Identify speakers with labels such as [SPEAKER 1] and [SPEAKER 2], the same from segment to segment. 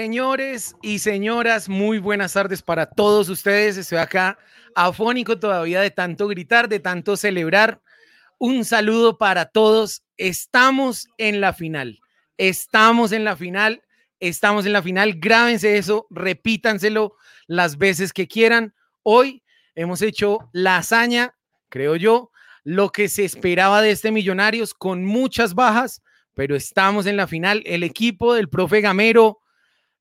[SPEAKER 1] Señores y señoras, muy buenas tardes para todos ustedes. Estoy acá afónico todavía de tanto gritar, de tanto celebrar. Un saludo para todos. Estamos en la final. Estamos en la final. Estamos en la final. Grábense eso, repítanselo las veces que quieran. Hoy hemos hecho la hazaña, creo yo, lo que se esperaba de este Millonarios con muchas bajas, pero estamos en la final. El equipo del profe Gamero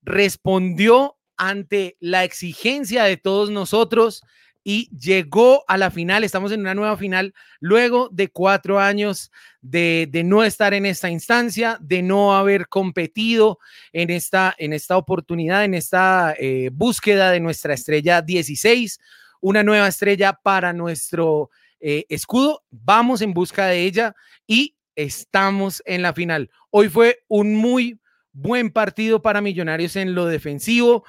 [SPEAKER 1] respondió ante la exigencia de todos nosotros y llegó a la final. Estamos en una nueva final luego de cuatro años de, no estar en esta instancia, de no haber competido en esta, en esta oportunidad, en esta eh, búsqueda de nuestra estrella 16, una nueva estrella para nuestro eh, escudo. Vamos en busca de ella y estamos en la final. Hoy fue un muy buen partido para Millonarios en lo defensivo.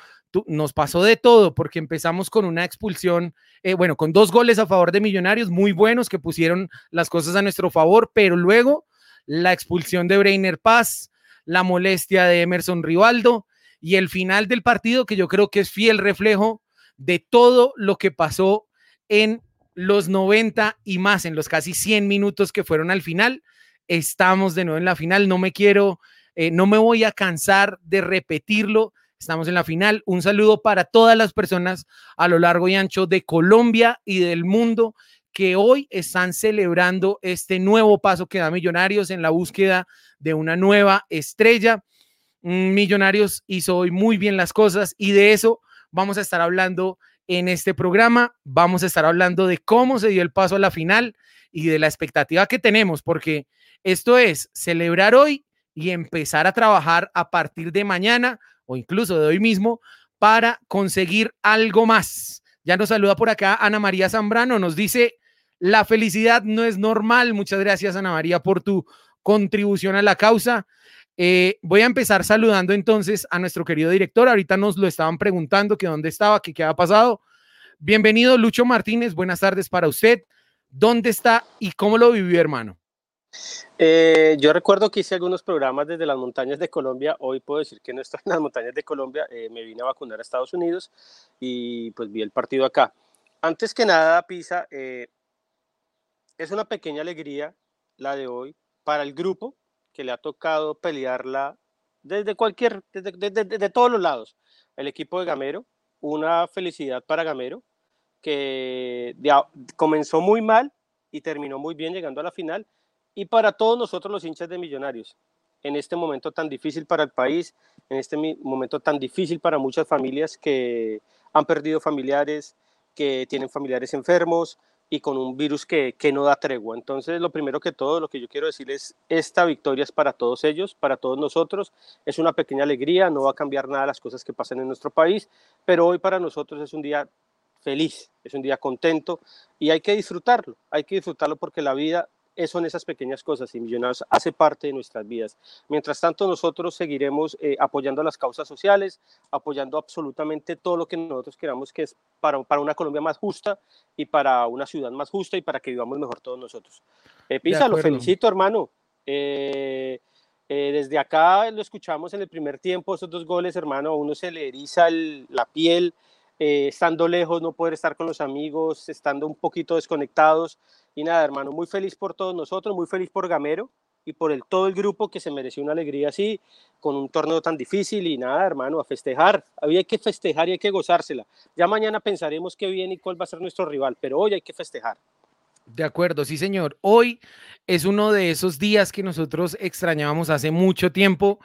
[SPEAKER 1] Nos pasó de todo porque empezamos con una expulsión, eh, bueno, con dos goles a favor de Millonarios muy buenos que pusieron las cosas a nuestro favor, pero luego la expulsión de Breiner Paz, la molestia de Emerson Rivaldo y el final del partido que yo creo que es fiel reflejo de todo lo que pasó en los 90 y más, en los casi 100 minutos que fueron al final. Estamos de nuevo en la final, no me quiero eh, no me voy a cansar de repetirlo. Estamos en la final. Un saludo para todas las personas a lo largo y ancho de Colombia y del mundo que hoy están celebrando este nuevo paso que da Millonarios en la búsqueda de una nueva estrella. Mm, Millonarios hizo hoy muy bien las cosas y de eso vamos a estar hablando en este programa. Vamos a estar hablando de cómo se dio el paso a la final y de la expectativa que tenemos, porque esto es celebrar hoy y empezar a trabajar a partir de mañana o incluso de hoy mismo para conseguir algo más. Ya nos saluda por acá Ana María Zambrano, nos dice, la felicidad no es normal. Muchas gracias Ana María por tu contribución a la causa. Eh, voy a empezar saludando entonces a nuestro querido director. Ahorita nos lo estaban preguntando que dónde estaba, que qué ha pasado. Bienvenido Lucho Martínez, buenas tardes para usted. ¿Dónde está y cómo lo vivió, hermano?
[SPEAKER 2] Eh, yo recuerdo que hice algunos programas desde las montañas de Colombia. Hoy puedo decir que no estoy en las montañas de Colombia. Eh, me vine a vacunar a Estados Unidos y pues vi el partido acá. Antes que nada, Pisa, eh, es una pequeña alegría la de hoy para el grupo que le ha tocado pelearla desde cualquier, desde, todos los lados. El equipo de Gamero, una felicidad para Gamero, que comenzó muy mal y terminó muy bien llegando a la final y para todos nosotros los hinchas de Millonarios, en este momento tan difícil para el país, en este momento tan difícil para muchas familias que han perdido familiares, que tienen familiares enfermos y con un virus que, que no da tregua. Entonces, lo primero que todo, lo que yo quiero decir es, esta victoria es para todos ellos, para todos nosotros, es una pequeña alegría, no va a cambiar nada las cosas que pasan en nuestro país, pero hoy para nosotros es un día feliz, es un día contento y hay que disfrutarlo, hay que disfrutarlo porque la vida eso en esas pequeñas cosas y Millonarios hace parte de nuestras vidas. Mientras tanto, nosotros seguiremos eh, apoyando las causas sociales, apoyando absolutamente todo lo que nosotros queramos que es para, para una Colombia más justa y para una ciudad más justa y para que vivamos mejor todos nosotros. Eh, Pisa, lo felicito, hermano. Eh, eh, desde acá lo escuchamos en el primer tiempo, esos dos goles, hermano, a uno se le eriza la piel, eh, estando lejos, no poder estar con los amigos, estando un poquito desconectados. Y nada, hermano, muy feliz por todos nosotros, muy feliz por Gamero y por el, todo el grupo que se mereció una alegría así, con un torneo tan difícil y nada, hermano, a festejar. Había que festejar y hay que gozársela. Ya mañana pensaremos qué bien y cuál va a ser nuestro rival, pero hoy hay que festejar.
[SPEAKER 1] De acuerdo, sí, señor. Hoy es uno de esos días que nosotros extrañábamos hace mucho tiempo.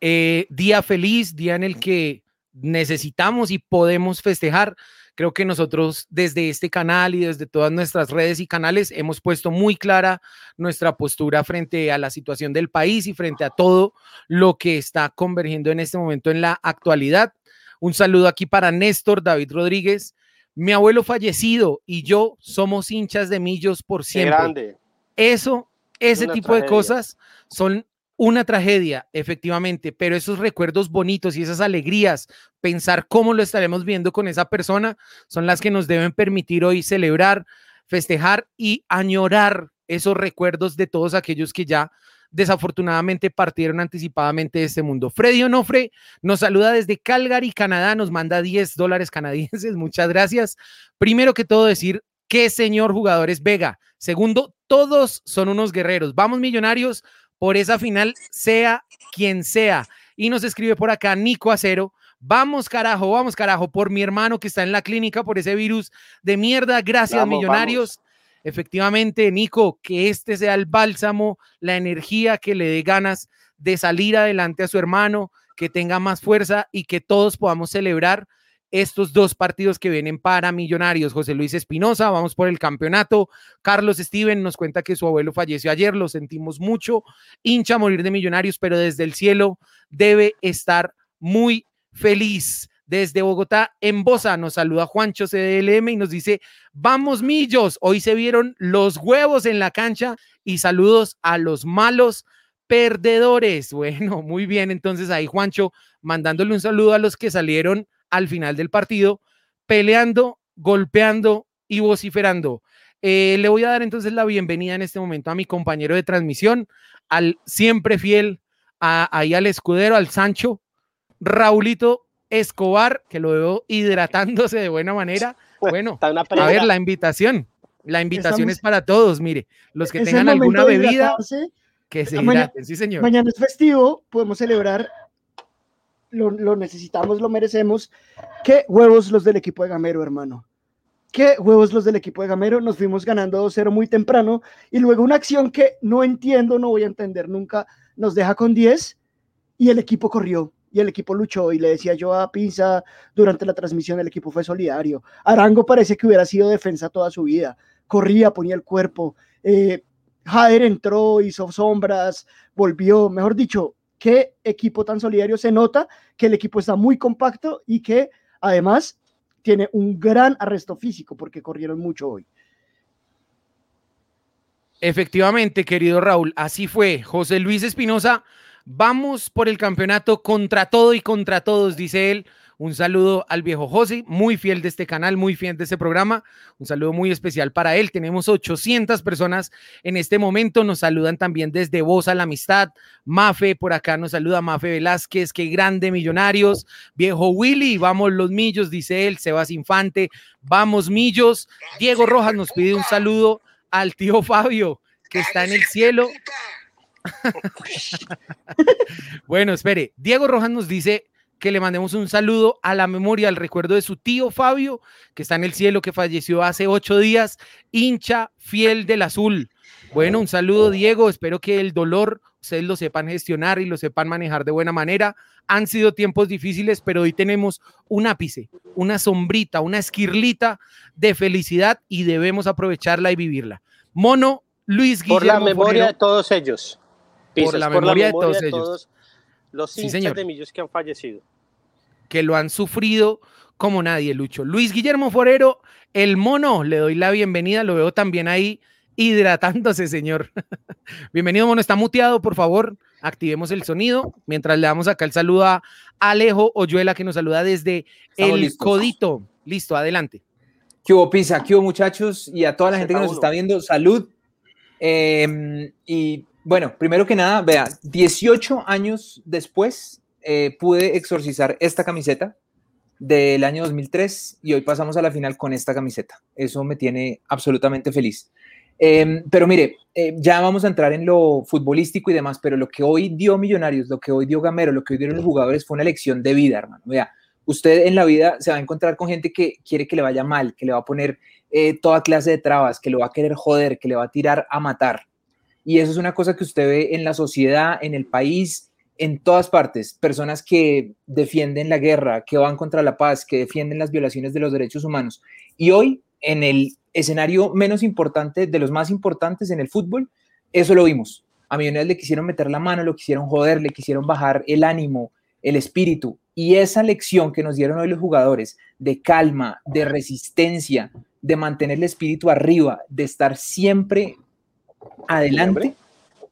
[SPEAKER 1] Eh, día feliz, día en el que necesitamos y podemos festejar. Creo que nosotros desde este canal y desde todas nuestras redes y canales hemos puesto muy clara nuestra postura frente a la situación del país y frente a todo lo que está convergiendo en este momento en la actualidad. Un saludo aquí para Néstor David Rodríguez, mi abuelo fallecido y yo somos hinchas de Millos por siempre. Grande. Eso, ese tipo de cosas son una tragedia, efectivamente, pero esos recuerdos bonitos y esas alegrías, pensar cómo lo estaremos viendo con esa persona, son las que nos deben permitir hoy celebrar, festejar y añorar esos recuerdos de todos aquellos que ya desafortunadamente partieron anticipadamente de este mundo. Freddy Onofre nos saluda desde Calgary, Canadá, nos manda 10 dólares canadienses, muchas gracias. Primero que todo decir qué señor jugadores Vega. Segundo, todos son unos guerreros. Vamos millonarios por esa final, sea quien sea. Y nos escribe por acá Nico Acero. Vamos carajo, vamos carajo, por mi hermano que está en la clínica por ese virus de mierda. Gracias, millonarios efectivamente, Nico, que este sea el bálsamo, la energía que le dé ganas de salir adelante a su hermano, que tenga más fuerza y que todos podamos celebrar estos dos partidos que vienen para Millonarios. José Luis Espinosa, vamos por el campeonato. Carlos Steven nos cuenta que su abuelo falleció ayer, lo sentimos mucho. Hincha a morir de Millonarios, pero desde el cielo debe estar muy feliz. Desde Bogotá, en Bosa, nos saluda Juancho CDLM y nos dice, vamos millos, hoy se vieron los huevos en la cancha y saludos a los malos perdedores. Bueno, muy bien, entonces ahí Juancho mandándole un saludo a los que salieron al final del partido, peleando, golpeando y vociferando. Eh, le voy a dar entonces la bienvenida en este momento a mi compañero de transmisión, al siempre fiel, ahí al escudero, al Sancho. Raulito, Escobar, que lo veo hidratándose de buena manera. Bueno, a ver, la invitación. La invitación es para todos, mire, los que tengan alguna bebida, que se hidraten, sí señor.
[SPEAKER 3] Mañana es festivo, podemos celebrar, lo, necesitamos, lo merecemos. ¿Qué huevos los del equipo de Gamero, hermano? ¿Qué huevos los del equipo de Gamero? Nos fuimos ganando 2-0 muy temprano y luego una acción que no entiendo, no voy a entender nunca, nos deja con 10 y el equipo corrió y el equipo luchó y le decía yo a Pinza durante la transmisión, el equipo fue solidario. Arango parece que hubiera sido defensa toda su vida, corría, ponía el cuerpo. Eh, Jader entró, hizo sombras, volvió, mejor dicho, qué equipo tan solidario. Se nota que el equipo está muy compacto y que además tiene un gran arresto físico porque corrieron mucho hoy.
[SPEAKER 1] Efectivamente, querido Raúl, así fue. José Luis Espinosa Vamos por el campeonato contra todo y contra todos, dice él. Un saludo al viejo José, muy fiel de este canal, muy fiel de este programa. Un saludo muy especial para él. Tenemos 800 personas en este momento. Nos saludan también desde Voz a la Amistad. Mafe, por acá nos saluda Mafe Velázquez. Qué grande, millonarios. Viejo Willy, vamos los millos, dice él. Sebas Infante, vamos millos. Diego Rojas nos pide un saludo al tío Fabio, que está en el cielo. Bueno, espere. Diego Rojas nos dice que le mandemos un saludo a la memoria, al recuerdo de su tío Fabio, que está en el cielo, que falleció hace ocho días, hincha fiel del azul. Bueno, un saludo, Diego. Espero que el dolor ustedes lo sepan gestionar y lo sepan manejar de buena manera. Han sido tiempos difíciles, pero hoy tenemos un ápice, una sombrita, una esquirlita de felicidad y debemos aprovecharla y vivirla. Mono Luis Guillermo.
[SPEAKER 2] Por la memoria de todos ellos
[SPEAKER 1] por la, memoria de todos ellos.
[SPEAKER 2] los hinchas de Millos que han fallecido.
[SPEAKER 1] Que lo han sufrido como nadie, Lucho. Luis Guillermo Forero, el mono, le doy la bienvenida, lo veo también ahí hidratándose, señor. Bienvenido, mono. Está muteado, por favor. Activemos el sonido. Mientras le damos acá el saludo a Alejo Oyuela, que nos saluda desde
[SPEAKER 4] Estamos
[SPEAKER 1] el
[SPEAKER 4] listos.
[SPEAKER 1] Codito. Listo, adelante.
[SPEAKER 4] ¿Qué hubo, Pisa? ¿Qué hubo, muchachos? Y a toda la gente que nos
[SPEAKER 2] Z1.
[SPEAKER 4] está viendo, salud. Eh, y bueno, primero que nada, vea, 18 años después eh, pude exorcizar esta camiseta del año 2003 y hoy pasamos a la final con esta camiseta. Eso me tiene absolutamente feliz. Eh, pero mire, eh, ya vamos a entrar en lo futbolístico y demás, pero lo que hoy dio Millonarios, lo que hoy dio Gamero, lo que hoy dieron los jugadores fue una lección de vida, hermano. Vea, usted en la vida se va a encontrar con gente que quiere que le vaya mal, que le va a poner eh, toda clase de trabas, que lo va a querer joder, que le va a tirar a matar. Y eso es una cosa que usted ve en la sociedad, en el país, en todas partes. Personas que defienden la guerra, que van contra la paz, que defienden las violaciones de los derechos humanos. Y hoy, en el escenario menos importante, de los más importantes en el fútbol, eso lo vimos. A Millonarios le quisieron meter la mano, lo quisieron joder, le quisieron bajar el ánimo, el espíritu. Y esa lección que nos dieron hoy los jugadores de calma, de resistencia, de mantener el espíritu arriba, de estar siempre adelante,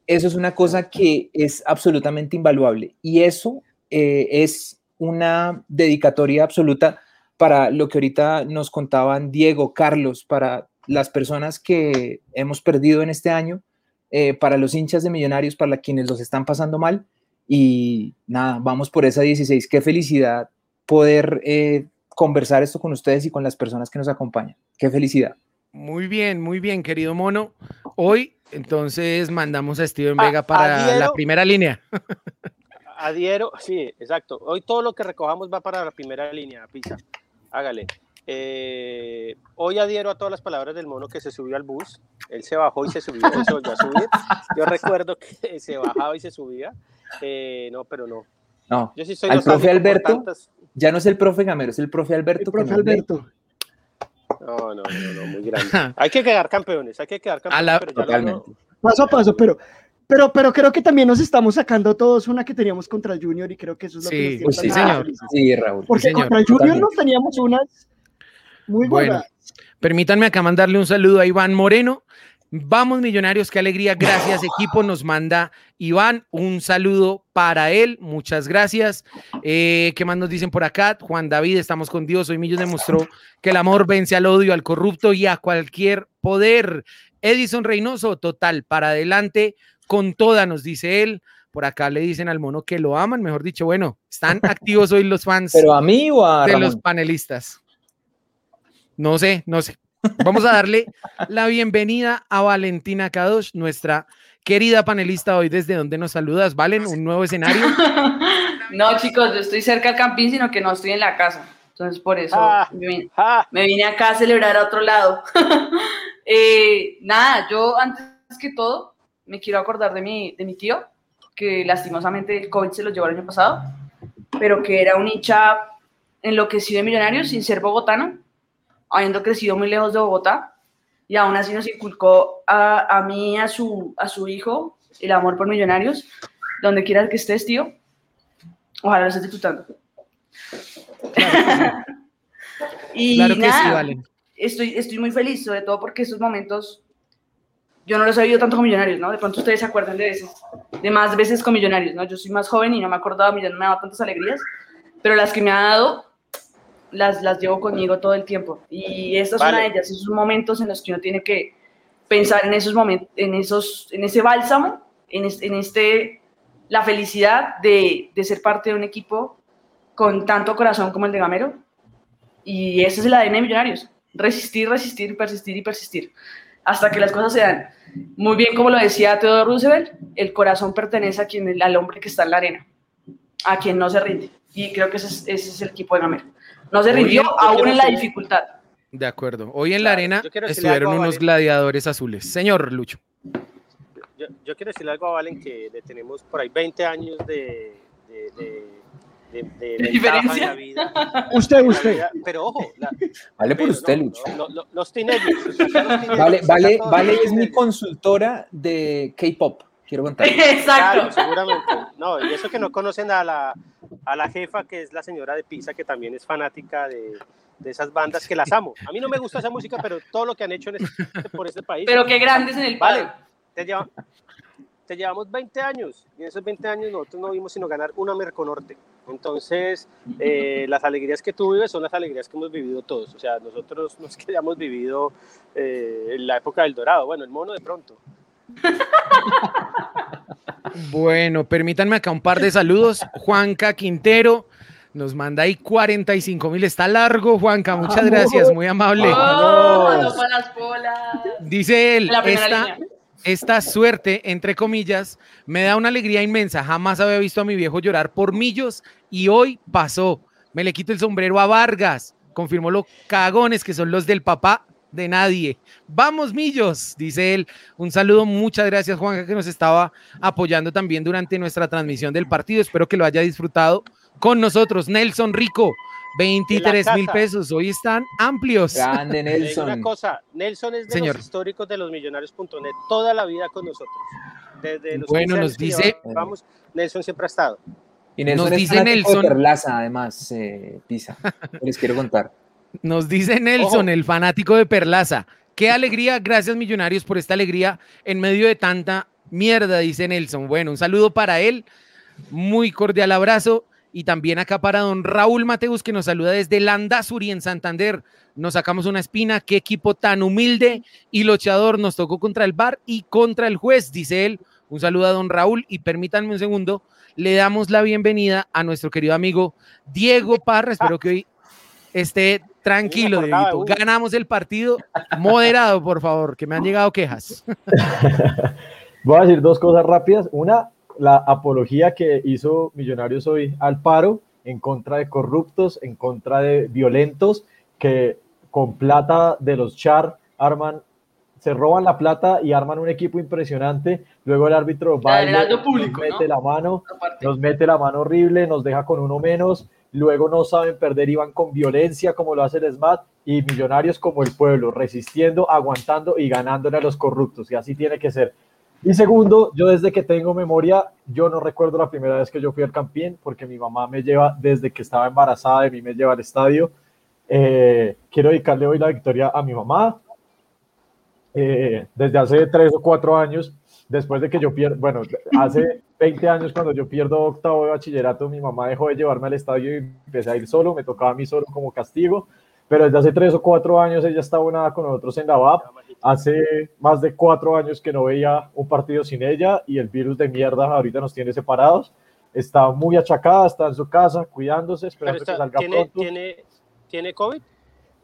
[SPEAKER 4] eso es una cosa que es absolutamente invaluable. Y eso eh, es una dedicatoria absoluta para lo que ahorita nos contaban Diego, Carlos, para las personas que hemos perdido en este año, eh, para los hinchas de Millonarios, para quienes los están pasando mal. Y nada, vamos por esa 16. Qué felicidad poder eh, conversar esto con ustedes y con las personas que nos acompañan. Qué felicidad.
[SPEAKER 1] Muy bien, muy bien, querido mono. Hoy, entonces, mandamos a Steven
[SPEAKER 2] A-
[SPEAKER 1] Vega para la primera línea.
[SPEAKER 2] Adhiero, sí, exacto. Hoy todo lo que recojamos va para la primera línea, Pisa. Hágale. Eh, hoy adhiero a todas las palabras del mono que se subió al bus. Él se bajó y se subió y se volvió a subir. Yo recuerdo que se bajaba y se subía. Eh, no, pero no.
[SPEAKER 4] No,
[SPEAKER 2] Yo sí soy
[SPEAKER 4] Al profe Alberto,
[SPEAKER 2] tantas-
[SPEAKER 4] ya no es el profe Gamero, es el profe Alberto.
[SPEAKER 3] El profe. Alberto.
[SPEAKER 2] No, no, no, no, muy grande. Hay que quedar campeones, hay que quedar campeones.
[SPEAKER 1] la-
[SPEAKER 2] pero ya lo-
[SPEAKER 4] Totalmente.
[SPEAKER 3] Paso a paso, pero, pero, pero creo que también nos estamos sacando todos una que teníamos contra el Junior y creo que eso es lo
[SPEAKER 1] Sí,
[SPEAKER 3] que nos tiene
[SPEAKER 4] Pues sí,
[SPEAKER 1] señor.
[SPEAKER 3] felices.
[SPEAKER 4] Sí, Raúl.
[SPEAKER 3] Porque
[SPEAKER 1] señor,
[SPEAKER 3] contra el Junior
[SPEAKER 4] totalmente.
[SPEAKER 3] nos teníamos unas muy
[SPEAKER 1] Bueno.
[SPEAKER 3] buenas.
[SPEAKER 1] Permítanme acá mandarle un saludo a Iván Moreno. Vamos, millonarios, qué alegría. Gracias, equipo. Nos manda Iván un saludo para él. Muchas gracias. Eh, ¿Qué más nos dicen por acá? Juan David, estamos con Dios. Hoy Millos demostró que el amor vence al odio, al corrupto y a cualquier poder. Edison Reynoso, total, para adelante con toda, nos dice él. Por acá le dicen al mono que lo aman, mejor dicho, bueno, están activos hoy los fans
[SPEAKER 4] Pero a mí o a
[SPEAKER 1] de
[SPEAKER 4] Ramón?
[SPEAKER 1] los panelistas. No sé, no sé. Vamos a darle la bienvenida a Valentina Kadosh, nuestra querida panelista hoy. ¿Desde donde nos saludas, Valen? Un nuevo escenario.
[SPEAKER 5] No, chicos, yo estoy cerca del campín, sino que no estoy en la casa. Entonces, por eso
[SPEAKER 2] Ah.
[SPEAKER 5] me, vine,
[SPEAKER 2] ¡Ah!
[SPEAKER 5] me vine acá a celebrar a otro lado. Eh, nada, yo antes que todo me quiero acordar de mi, de mi tío, que lastimosamente el COVID se lo llevó el año pasado, pero que era un hincha enloquecido de millonarios sin ser bogotano, habiendo crecido muy lejos de Bogotá, y aún así nos inculcó a, a mí a su, a su hijo el amor por millonarios, donde quiera que estés, tío. Ojalá lo estés disfrutando. y
[SPEAKER 1] Claro que sí, Valen.
[SPEAKER 5] estoy, estoy muy feliz, sobre todo porque estos momentos yo no los he vivido tanto con Millonarios, ¿no? De pronto ustedes se acuerdan de veces, de más veces con Millonarios, ¿no? Yo soy más joven y no me he acordado, Millonarios no me ha dado tantas alegrías, pero las que me ha dado las, las llevo conmigo todo el tiempo. Y esta es una de ellas, esos momentos en los que uno tiene que pensar en esos momentos, en, esos, en ese bálsamo, en, es- en este, la felicidad de, de ser parte de un equipo con tanto corazón como el de Gamero. Y ese es el ADN de Millonarios. Resistir, resistir, persistir y persistir. Hasta que las cosas se dan. Muy bien, como lo decía Theodore Roosevelt, el corazón pertenece a quien, al hombre que está en la arena, a quien no se rinde. Y creo que ese es, ese es el equipo de Gamero. No se rindió aún en la
[SPEAKER 2] decir-
[SPEAKER 5] dificultad.
[SPEAKER 1] De acuerdo. Hoy en la arena estuvieron unos
[SPEAKER 2] Valen.
[SPEAKER 1] gladiadores azules. Señor Lucho.
[SPEAKER 2] Yo, yo quiero decirle algo a Valen que le tenemos por ahí 20 años de, de, de, de, de ventaja
[SPEAKER 5] diferencia?
[SPEAKER 2] en la vida.
[SPEAKER 3] Usted, usted.
[SPEAKER 2] vida, Pero ojo, la-
[SPEAKER 4] Vale por usted,
[SPEAKER 2] no,
[SPEAKER 4] Lucho.
[SPEAKER 2] no, no, los teenagers. o sea, acá los teenagers,
[SPEAKER 4] Vale, vale, vale es mi consultora de K-pop. Quiero contar.
[SPEAKER 5] Exacto.
[SPEAKER 2] Claro, seguramente. No, y eso que no conocen a la, a la jefa, que es la señora de Pisa, que también es fanática de, de esas bandas que las amo. A mí no me gusta esa música, pero todo lo que han hecho en este- por este país.
[SPEAKER 5] Pero qué grandes en el
[SPEAKER 2] Vale,
[SPEAKER 5] palo.
[SPEAKER 2] te, lleva- te llevamos 20 años y en esos 20 años nosotros no vimos sino ganar una Merconorte. Entonces, eh, las alegrías que tú vives son las alegrías que hemos vivido todos. O sea, nosotros nos que hayamos vivido eh, en la época del Dorado. Bueno, el mono de pronto.
[SPEAKER 1] Bueno, permítanme acá un par de saludos. Juanca Quintero nos manda ahí 45 mil. Está largo, Juanca. Muchas
[SPEAKER 3] Vamos.
[SPEAKER 1] gracias, muy amable.
[SPEAKER 5] ¡Oh! no para las bolas.
[SPEAKER 1] Dice él, esta, esta suerte, entre comillas, me da una alegría inmensa. Jamás había visto a mi viejo llorar por millos y hoy pasó. Me le quito el sombrero a Vargas. Confirmó los cagones que son los del papá de nadie. Vamos, millos, dice él. Un saludo, muchas gracias, Juanca, que nos estaba apoyando también durante nuestra transmisión del partido. Espero que lo haya disfrutado con nosotros. Nelson Rico, 23 mil pesos. Hoy están amplios.
[SPEAKER 4] Grande
[SPEAKER 2] digo una
[SPEAKER 4] Nelson.
[SPEAKER 2] cosa, Nelson es de
[SPEAKER 1] Señor.
[SPEAKER 2] los históricos de los millonarios.net toda la vida con nosotros. Desde los
[SPEAKER 1] Bueno,
[SPEAKER 2] 15
[SPEAKER 1] nos dice-
[SPEAKER 2] llevamos, Nelson siempre ha estado.
[SPEAKER 4] Y Nelson
[SPEAKER 1] Nos
[SPEAKER 4] es
[SPEAKER 1] dice Nelson-
[SPEAKER 4] Perlaza, además, eh, Pisa. Les quiero contar.
[SPEAKER 1] Nos dice Nelson,
[SPEAKER 2] Ojo.
[SPEAKER 1] el fanático de Perlaza. Qué alegría, gracias millonarios por esta alegría en medio de tanta mierda, dice Nelson. Bueno, un saludo para él, muy cordial abrazo. Y también acá para don Raúl Mateus, que nos saluda desde Landazuri en Santander. Nos sacamos una espina, qué equipo tan humilde y luchador nos tocó contra el bar y contra el juez, dice él. Un saludo a don Raúl y permítanme un segundo, le damos la bienvenida a nuestro querido amigo Diego Parra. Espero que hoy esté tranquilo, Dieguito. Ganamos el partido. Moderado, por favor, que me han llegado quejas.
[SPEAKER 6] Voy a decir dos cosas rápidas. Una, la apología que hizo Millonarios hoy al paro en contra de corruptos, en contra de violentos, que con plata de los char arman, se roban la plata y arman un equipo impresionante. Luego el árbitro va y mete
[SPEAKER 5] ¿no?
[SPEAKER 6] la mano, nos mete la mano horrible, nos deja con uno menos, luego no saben perder y van con violencia como lo hace el SMAT y millonarios como el pueblo, resistiendo, aguantando y ganándole a los corruptos, y así tiene que ser. Y segundo, yo desde que tengo memoria, yo no recuerdo la primera vez que yo fui al Campín, porque mi mamá me lleva desde que estaba embarazada de mí, me lleva al estadio. Eh, quiero dedicarle hoy la victoria a mi mamá, eh, desde hace tres o cuatro años, después de que yo pierdo, bueno, hace 20 años cuando yo pierdo octavo de bachillerato, mi mamá dejó de llevarme al estadio y empecé a ir solo, me tocaba a mí solo como castigo, pero desde hace tres o cuatro años ella está unada con nosotros en la VAP, hace más de cuatro años que no veía un partido sin ella y el virus de mierda ahorita nos tiene separados, está muy achacada, está en su casa cuidándose, esperando que
[SPEAKER 2] está-
[SPEAKER 6] salga
[SPEAKER 2] ¿tiene,
[SPEAKER 6] pronto.
[SPEAKER 2] tiene, ¿Tiene COVID?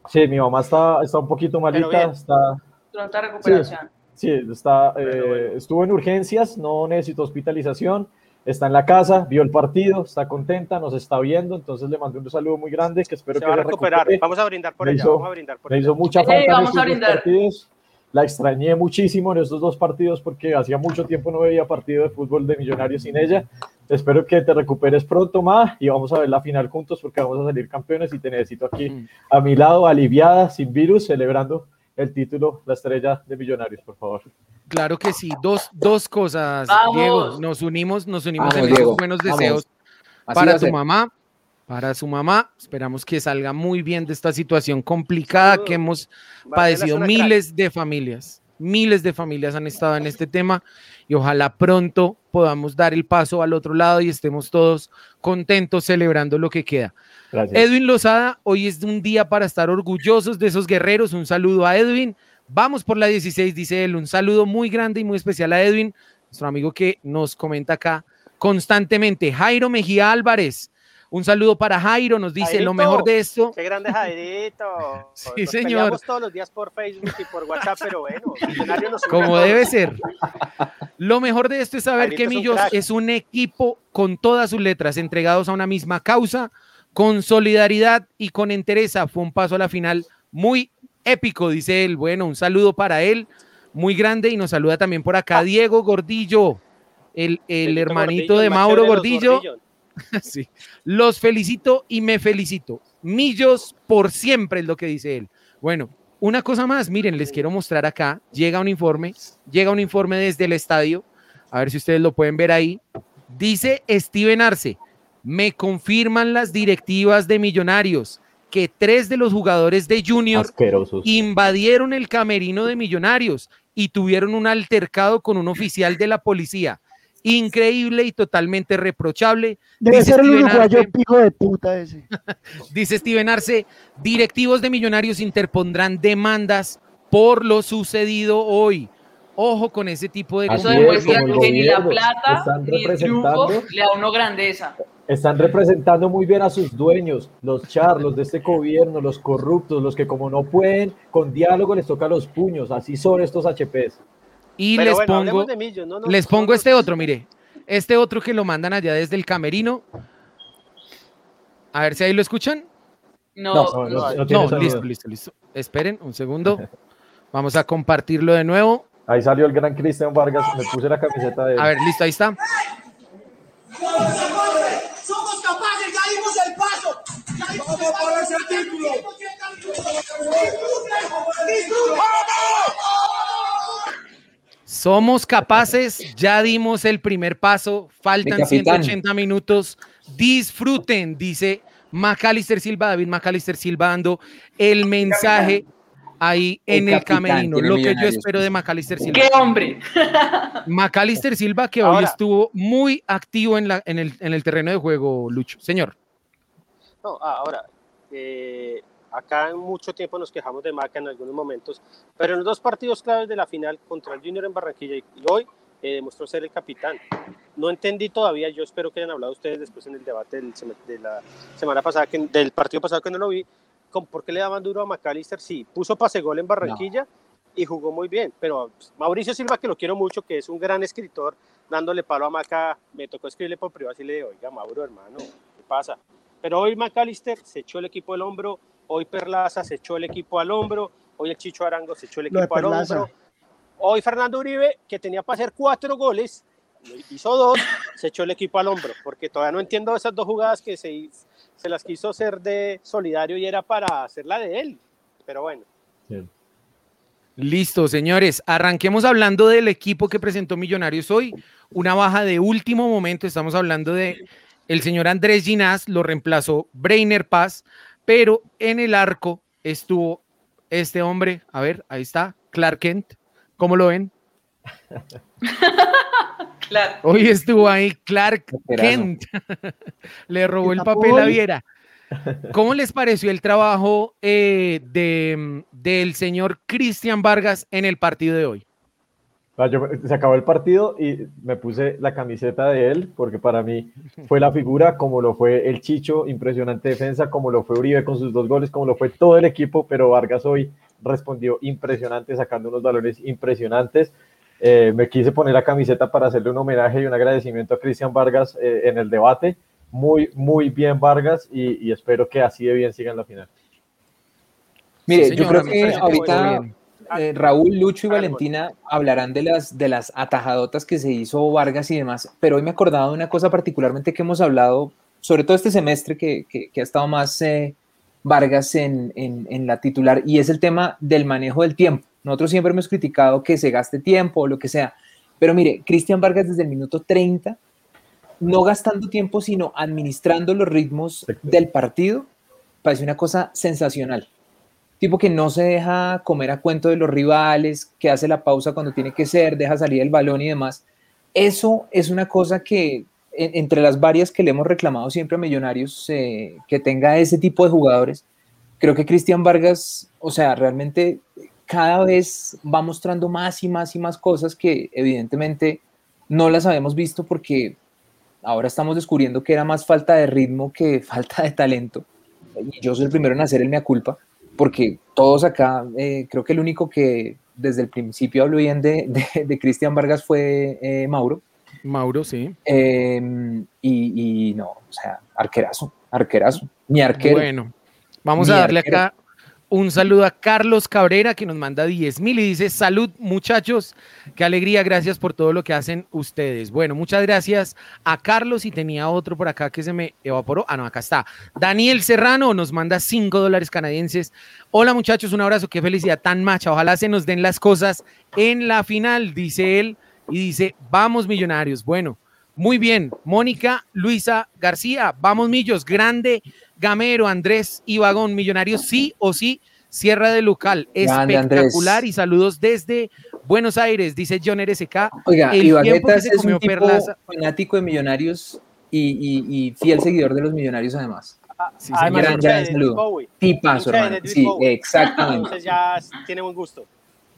[SPEAKER 6] Sí, mi mamá está, está un poquito malita, está,
[SPEAKER 5] recuperación.
[SPEAKER 6] Sí, está,
[SPEAKER 2] Bueno,
[SPEAKER 6] eh,
[SPEAKER 2] bueno.
[SPEAKER 6] estuvo en urgencias, no necesitó hospitalización, está en la casa, vio el partido, está contenta, nos está viendo, entonces le mandé un saludo muy grande que espero
[SPEAKER 2] Se
[SPEAKER 6] que
[SPEAKER 2] va a recuperar.
[SPEAKER 6] recupere.
[SPEAKER 2] Vamos a brindar por
[SPEAKER 6] Le
[SPEAKER 2] ella.
[SPEAKER 6] hizo-
[SPEAKER 2] Vamos a brindar por
[SPEAKER 6] Le
[SPEAKER 2] ella.
[SPEAKER 6] hizo mucha falta en
[SPEAKER 5] vamos
[SPEAKER 6] estos
[SPEAKER 5] a
[SPEAKER 6] dos
[SPEAKER 5] brindar.
[SPEAKER 6] partidos. La extrañé muchísimo en estos dos partidos porque hacía mucho tiempo no veía partido de fútbol de Millonarios sin ella. Espero que te recuperes pronto, Ma, y vamos a ver la final juntos porque vamos a salir campeones y te necesito aquí
[SPEAKER 1] Mm.
[SPEAKER 6] a mi lado, aliviada, sin virus, celebrando el título, la estrella de Millonarios, por favor.
[SPEAKER 1] Claro que sí. Dos, dos cosas,
[SPEAKER 5] Vamos.
[SPEAKER 1] Diego. Nos unimos, nos unimos
[SPEAKER 4] Vamos,
[SPEAKER 1] en esos
[SPEAKER 4] Diego,
[SPEAKER 1] buenos deseos para tu mamá, para su mamá. Esperamos que salga muy bien de esta situación complicada que hemos padecido
[SPEAKER 2] crack.
[SPEAKER 1] miles de familias. Miles de familias han estado en este tema y ojalá pronto podamos dar el paso al otro lado y estemos todos contentos celebrando lo que queda.
[SPEAKER 6] Gracias.
[SPEAKER 1] Edwin Lozada, hoy es un día para estar orgullosos de esos guerreros. Un saludo a Edwin. Vamos por la 16, dice él. Un saludo muy grande y muy especial a Edwin, nuestro amigo que nos comenta acá constantemente. Jairo Mejía Álvarez. Un saludo para Jairo, nos dice lo
[SPEAKER 2] Jairito.
[SPEAKER 1] mejor de esto.
[SPEAKER 2] Qué grande Jairito.
[SPEAKER 1] Sí,
[SPEAKER 2] Nos
[SPEAKER 1] señor.
[SPEAKER 2] todos los días por Facebook y por WhatsApp, pero bueno, nos
[SPEAKER 1] Como debe ser. Lo mejor de esto es saber
[SPEAKER 2] Jairito
[SPEAKER 1] que
[SPEAKER 2] es un
[SPEAKER 1] Millos es un equipo con todas sus letras entregados a una misma causa, con solidaridad y con entereza. Fue un paso a la final muy épico, dice él. Bueno, un saludo para él, muy grande, y nos saluda también por acá Diego Gordillo, el, el hermanito
[SPEAKER 2] Gordillo,
[SPEAKER 1] de Mauro Gordillo. Sí. Los felicito y me felicito. Millos por siempre es lo que dice él. Bueno, una cosa más, miren, les quiero mostrar acá. Llega un informe, llega un informe desde el estadio. A ver si ustedes lo pueden ver ahí. Dice Steven Arce, Me confirman las directivas de Millonarios que tres de los jugadores de Junior
[SPEAKER 6] Asquerosos.
[SPEAKER 1] invadieron el camerino de Millonarios y tuvieron un altercado con un oficial de la policía. Increíble y totalmente reprochable.
[SPEAKER 3] Debe
[SPEAKER 1] Dice
[SPEAKER 3] ser el
[SPEAKER 1] Steven
[SPEAKER 3] uruguayo
[SPEAKER 1] Arce-
[SPEAKER 3] pijo de puta ese.
[SPEAKER 1] Dice Steven Arce, directivos de Millonarios interpondrán demandas por lo sucedido hoy. Ojo con ese tipo de
[SPEAKER 5] Eso
[SPEAKER 6] Así es,
[SPEAKER 5] demuestra que ni la plata ni el triunfo le da uno grandeza.
[SPEAKER 6] Están representando muy bien a sus dueños, los charlos de este gobierno, los corruptos, los que como no pueden, con diálogo les toca los puños. Así son estos HPs.
[SPEAKER 1] Y
[SPEAKER 2] Pero
[SPEAKER 1] les
[SPEAKER 2] bueno,
[SPEAKER 1] pongo,
[SPEAKER 2] de no nos-
[SPEAKER 1] les
[SPEAKER 2] no
[SPEAKER 1] pongo este otro, mire. Este otro que lo mandan allá desde el camerino. A ver si ahí lo escuchan.
[SPEAKER 5] No,
[SPEAKER 6] No,
[SPEAKER 5] no,
[SPEAKER 6] no,
[SPEAKER 5] no.
[SPEAKER 6] no tiene
[SPEAKER 1] No,
[SPEAKER 6] sonido.
[SPEAKER 1] listo, listo, listo. Esperen un segundo. Vamos a compartirlo de nuevo.
[SPEAKER 6] Ahí salió el gran Cristian Vargas, me puse la camiseta de él.
[SPEAKER 1] A ver, listo, ahí está.
[SPEAKER 7] Somos capaces, ya dimos el por ese título.
[SPEAKER 1] Somos capaces, ya dimos el primer paso, faltan
[SPEAKER 4] Mi capitán.
[SPEAKER 1] 180 minutos. Disfruten, dice Macalister Silva, David Macalister Silva dando el mensaje ahí en el camerino. Lo que yo espero de Macalister Silva.
[SPEAKER 5] ¡Qué hombre!
[SPEAKER 1] Macalister Silva, que hoy estuvo muy activo en, la, en, el, en el terreno de juego, Lucho. Señor.
[SPEAKER 2] No, ah, ahora, eh, acá en mucho tiempo nos quejamos de Maca en algunos momentos, pero en los dos partidos claves de la final contra el Junior en Barranquilla y hoy eh, demostró ser el capitán. No entendí todavía, yo espero que hayan hablado ustedes después en el debate del de la semana pasada, que, del partido pasado que no lo vi, con por qué le daban duro a McAllister. Sí, puso pase gol en Barranquilla y jugó muy bien, pero Mauricio Silva, que lo quiero mucho, que es un gran escritor, dándole palo a Maca, me tocó escribirle por privado y le digo, oiga, Mauro, hermano, ¿qué pasa? Pero hoy McAllister se echó el equipo al hombro, hoy Perlaza se echó el equipo al hombro, hoy el Chicho Arango se echó el equipo al hombro, hoy Fernando Uribe, que tenía para hacer cuatro goles, hizo dos, se echó el equipo al hombro, porque todavía no entiendo esas dos jugadas que se, se las quiso hacer de solidario y era para hacerla de él, pero bueno.
[SPEAKER 1] Listo, señores. Arranquemos hablando del equipo que presentó Millonarios hoy. Una baja de último momento. Estamos hablando de el señor Andrés Ginás, lo reemplazó Brainer Paz, pero en el arco estuvo este hombre. A ver, ahí está, Clark Kent. ¿Cómo lo ven?
[SPEAKER 5] Claro.
[SPEAKER 1] Hoy estuvo ahí Clark. Kent. Le robó el
[SPEAKER 3] ¿Qué
[SPEAKER 1] papel a? Viera. ¿Cómo les pareció el trabajo eh, de, del señor Cristian Vargas en el partido de hoy?
[SPEAKER 6] Se acabó el partido y me puse la camiseta de él porque para mí fue la figura, como lo fue el Chicho, impresionante defensa, como lo fue Uribe con sus dos goles, como lo fue todo el equipo, pero Vargas hoy respondió impresionante, sacando unos valores impresionantes. Eh, me quise poner la camiseta para hacerle un homenaje y un agradecimiento a Cristian Vargas eh, en el debate. Muy, muy bien Vargas y, y espero que así de bien siga en la final.
[SPEAKER 4] Mire,
[SPEAKER 1] Sí,
[SPEAKER 4] yo creo que ahorita
[SPEAKER 1] bien.
[SPEAKER 4] Eh, Raúl, Lucho y Valentina hablarán de las, de las atajadotas que se hizo Vargas y demás, pero hoy me acordaba de una cosa particularmente que hemos hablado, sobre todo este semestre que, que- que ha estado más eh, Vargas en, en- en la titular, y es el tema del manejo del tiempo. Nosotros siempre hemos criticado que se gaste tiempo o lo que sea, pero mire, Cristian Vargas desde el minuto 30, no gastando tiempo, sino administrando los ritmos del partido, parece una cosa sensacional tipo que no se deja comer a cuento de los rivales, que hace la pausa cuando tiene que ser, deja salir el balón y demás. Eso es una cosa que, en- entre las varias que le hemos reclamado siempre a Millonarios, eh, que tenga ese tipo de jugadores, creo que Cristian Vargas, o sea, realmente cada vez va mostrando más y más y más cosas que evidentemente no las habíamos visto porque ahora estamos descubriendo que era más falta de ritmo que falta de talento. Yo soy el primero en hacer el mea culpa, porque todos acá, eh, creo que el único que desde el principio habló bien de, de, de Cristian Vargas fue eh, Mauro.
[SPEAKER 1] Mauro, sí.
[SPEAKER 4] Eh, y, y no, o sea, arquerazo, arquerazo. Mi arquero.
[SPEAKER 1] Bueno, vamos a darle
[SPEAKER 4] arquero.
[SPEAKER 1] acá un saludo a Carlos Cabrera que nos manda 10 mil y dice salud muchachos, qué alegría, gracias por todo lo que hacen ustedes. Bueno, muchas gracias a Carlos y tenía otro por acá que se me evaporó. Ah, no, acá está. Daniel Serrano nos manda 5 dólares canadienses. Hola muchachos, un abrazo, qué felicidad tan macha. Ojalá se nos den las cosas en la final, dice él. Y dice, vamos millonarios. Bueno, Muy bien, Mónica Luisa García, vamos Millos, grande, Gamero, Andrés y Vagón, Millonarios, sí o sí, Sierra de Local,
[SPEAKER 4] Grande,
[SPEAKER 1] espectacular
[SPEAKER 4] Andrés.
[SPEAKER 1] y saludos desde Buenos Aires, dice John RSK.
[SPEAKER 4] Oiga,
[SPEAKER 1] El
[SPEAKER 4] es
[SPEAKER 1] comió
[SPEAKER 4] un tipo
[SPEAKER 1] Perlaza-
[SPEAKER 4] fanático de Millonarios y, y- y fiel seguidor de los Millonarios además.
[SPEAKER 1] Sí,
[SPEAKER 2] Además,
[SPEAKER 4] Gran,
[SPEAKER 2] de
[SPEAKER 4] gran saludo.
[SPEAKER 2] Bowie.
[SPEAKER 4] Tipazo,
[SPEAKER 2] de
[SPEAKER 4] hermano. Sí, exactamente.
[SPEAKER 2] Entonces ya tiene buen gusto.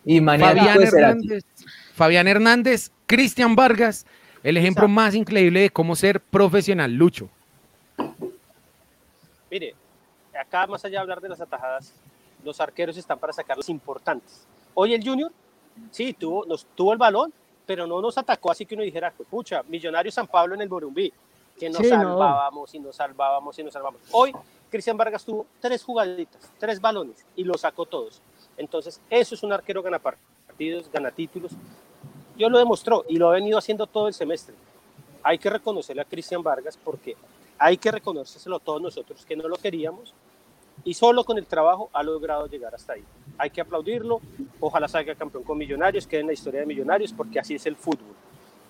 [SPEAKER 4] Y maniático
[SPEAKER 1] Fabián
[SPEAKER 4] de.
[SPEAKER 1] Hernández, Fabián Hernández, Cristian Vargas, el ejemplo más increíble de cómo ser profesional, Lucho.
[SPEAKER 2] Mire, acá más allá de hablar de las atajadas, los arqueros están para sacar los importantes. Hoy el Junior, sí, tuvo, nos, tuvo el balón, pero no nos atacó así que uno dijera, pucha, Millonario San Pablo en el Borumbí, que nos
[SPEAKER 3] Sí, no.
[SPEAKER 2] salvábamos y nos salvábamos y nos salvábamos. Hoy Cristian Vargas tuvo tres jugaditas, tres balones y los sacó todos. Entonces, eso es un arquero gana partidos, gana títulos. Yo lo demostró y lo he venido haciendo todo el semestre. Hay que reconocerle a Cristian Vargas porque hay que reconocérselo todos nosotros que no lo queríamos y solo con el trabajo ha logrado llegar hasta ahí. Hay que aplaudirlo, ojalá salga campeón con Millonarios, quede en la historia de Millonarios porque así es el fútbol.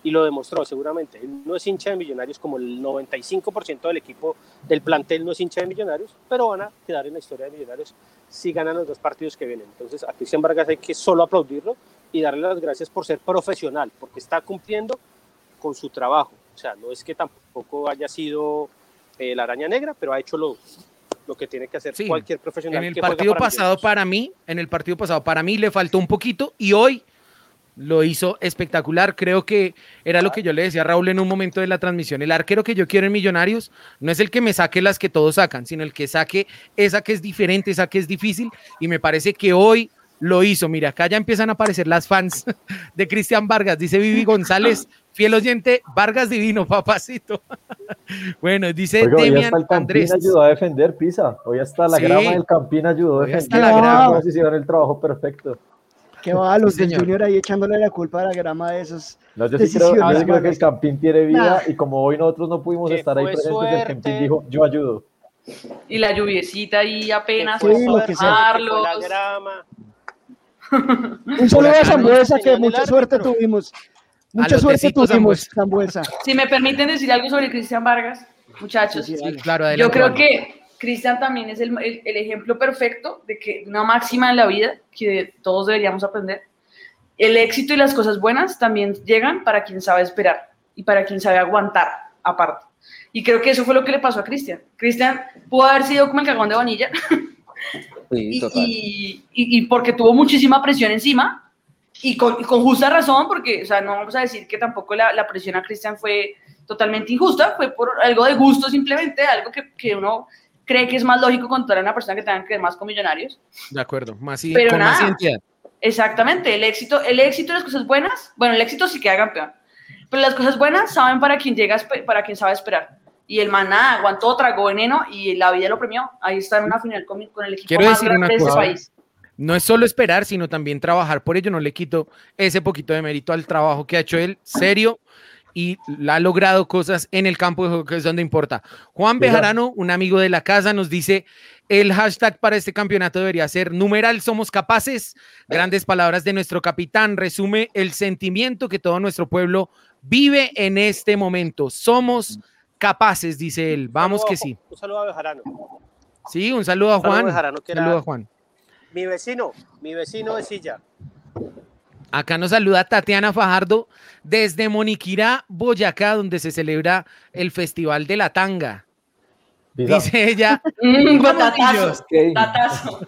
[SPEAKER 2] Y lo demostró seguramente. Él no es hincha de Millonarios como el 95% del equipo del plantel no es hincha de Millonarios, pero van a quedar en la historia de Millonarios si ganan los dos partidos que vienen. Entonces a Cristian Vargas hay que solo aplaudirlo y darle las gracias por ser profesional, porque está cumpliendo con su trabajo. O sea, no es que tampoco haya sido eh, la araña negra, pero ha hecho lo, lo que tiene que hacer
[SPEAKER 1] Sí,
[SPEAKER 2] cualquier profesional.
[SPEAKER 1] En el
[SPEAKER 2] que
[SPEAKER 1] partido
[SPEAKER 2] para
[SPEAKER 1] pasado para mí, en el partido pasado para mí le faltó un poquito y hoy lo hizo espectacular. Creo que era lo que yo le decía a Raúl en un momento de la transmisión. El arquero que yo quiero en Millonarios no es el que me saque las que todos sacan, sino el que saque esa que es diferente, esa que es difícil. Y me parece que hoy lo hizo. Mira, acá ya empiezan a aparecer las fans de Cristian Vargas. Dice Vivi González, fiel oyente, Vargas divino, papacito. bueno, dice
[SPEAKER 6] Oiga, hoy
[SPEAKER 1] Demian
[SPEAKER 6] hasta el Campín
[SPEAKER 1] Andrés.
[SPEAKER 6] ayudó a defender Pisa. Hoy hasta la
[SPEAKER 1] Sí.
[SPEAKER 6] grama del Campín ayudó a
[SPEAKER 1] Hoy hasta
[SPEAKER 6] defender.
[SPEAKER 1] la grama.
[SPEAKER 6] Hicieron el trabajo perfecto.
[SPEAKER 3] Que va, los
[SPEAKER 1] Sí,
[SPEAKER 3] del. Junior ahí echándole la culpa a la grama de esos.
[SPEAKER 6] No, yo sí creo,
[SPEAKER 3] Decisiones
[SPEAKER 6] yo sí creo que el. Campín tiene vida
[SPEAKER 3] Nah.
[SPEAKER 6] y como hoy nosotros no pudimos
[SPEAKER 2] Que
[SPEAKER 6] estar ahí presentes, el. Campín dijo, yo ayudo.
[SPEAKER 5] Y la lluviecita ahí apenas.
[SPEAKER 2] Fue
[SPEAKER 3] Sí, lo que sea.
[SPEAKER 2] la grama.
[SPEAKER 3] Un saludo a Zambuesa, que mucha suerte tuvimos. Mucha suerte
[SPEAKER 1] besitos,
[SPEAKER 3] tuvimos, Zambuesa.
[SPEAKER 5] Si me permiten decir algo sobre Cristian Vargas, muchachos.
[SPEAKER 3] Sí, sí,
[SPEAKER 1] claro,
[SPEAKER 5] Yo creo que Cristian también es el, el- el ejemplo perfecto de que una máxima en la vida que todos deberíamos aprender. El éxito y las cosas buenas también llegan para quien sabe esperar y para quien sabe aguantar aparte. Y creo que eso fue lo que le pasó a Cristian. Cristian pudo haber sido como el cagón de vanilla
[SPEAKER 4] Sí,
[SPEAKER 5] y,
[SPEAKER 4] total.
[SPEAKER 5] y- y- y porque tuvo muchísima presión encima y con, y con justa razón, porque, o sea, no vamos a decir que tampoco la, la presión a Cristian fue totalmente injusta, fue por algo de gusto simplemente, algo que, que uno cree que es más lógico contar a una persona que tenga que ver más con millonarios.
[SPEAKER 1] De acuerdo, más y-
[SPEAKER 5] Pero
[SPEAKER 1] con más
[SPEAKER 5] nada.
[SPEAKER 1] identidad.
[SPEAKER 5] Exactamente, el éxito, el éxito y las cosas buenas, bueno, el éxito sí queda campeón, pero las cosas buenas saben para quien llega, para quien sabe esperar. Y el maná aguantó, tragó veneno y la vida lo premió. Ahí está en una final con, con el equipo
[SPEAKER 1] Quiero
[SPEAKER 5] más
[SPEAKER 1] decir una
[SPEAKER 5] grande de
[SPEAKER 1] cosa.
[SPEAKER 5] país.
[SPEAKER 1] No es solo esperar, sino también trabajar por ello. No le quito ese poquito de mérito al trabajo que ha hecho él, serio, y ha logrado cosas en el campo de juego, que es donde importa. Juan. Bejarano, un amigo de la casa, nos dice, el hashtag para este campeonato debería ser numeral somos capaces. Grandes palabras de nuestro capitán. Resume el sentimiento que todo nuestro pueblo vive en este momento. Somos capaces, dice él. Vamos
[SPEAKER 2] Saludo
[SPEAKER 1] que sí.
[SPEAKER 2] Un saludo a Bejarano.
[SPEAKER 1] Sí, un saludo a
[SPEAKER 2] Saludo a
[SPEAKER 1] Juan.
[SPEAKER 2] Bejarano, que era-
[SPEAKER 1] Saludo a Juan.
[SPEAKER 2] Mi vecino, mi vecino de silla.
[SPEAKER 1] Acá nos saluda Tatiana Fajardo desde Moniquirá, Boyacá, donde se celebra el Festival de la Tanga.
[SPEAKER 6] Pisa.
[SPEAKER 1] Dice ella.
[SPEAKER 5] Mm, tatazo, tatazo.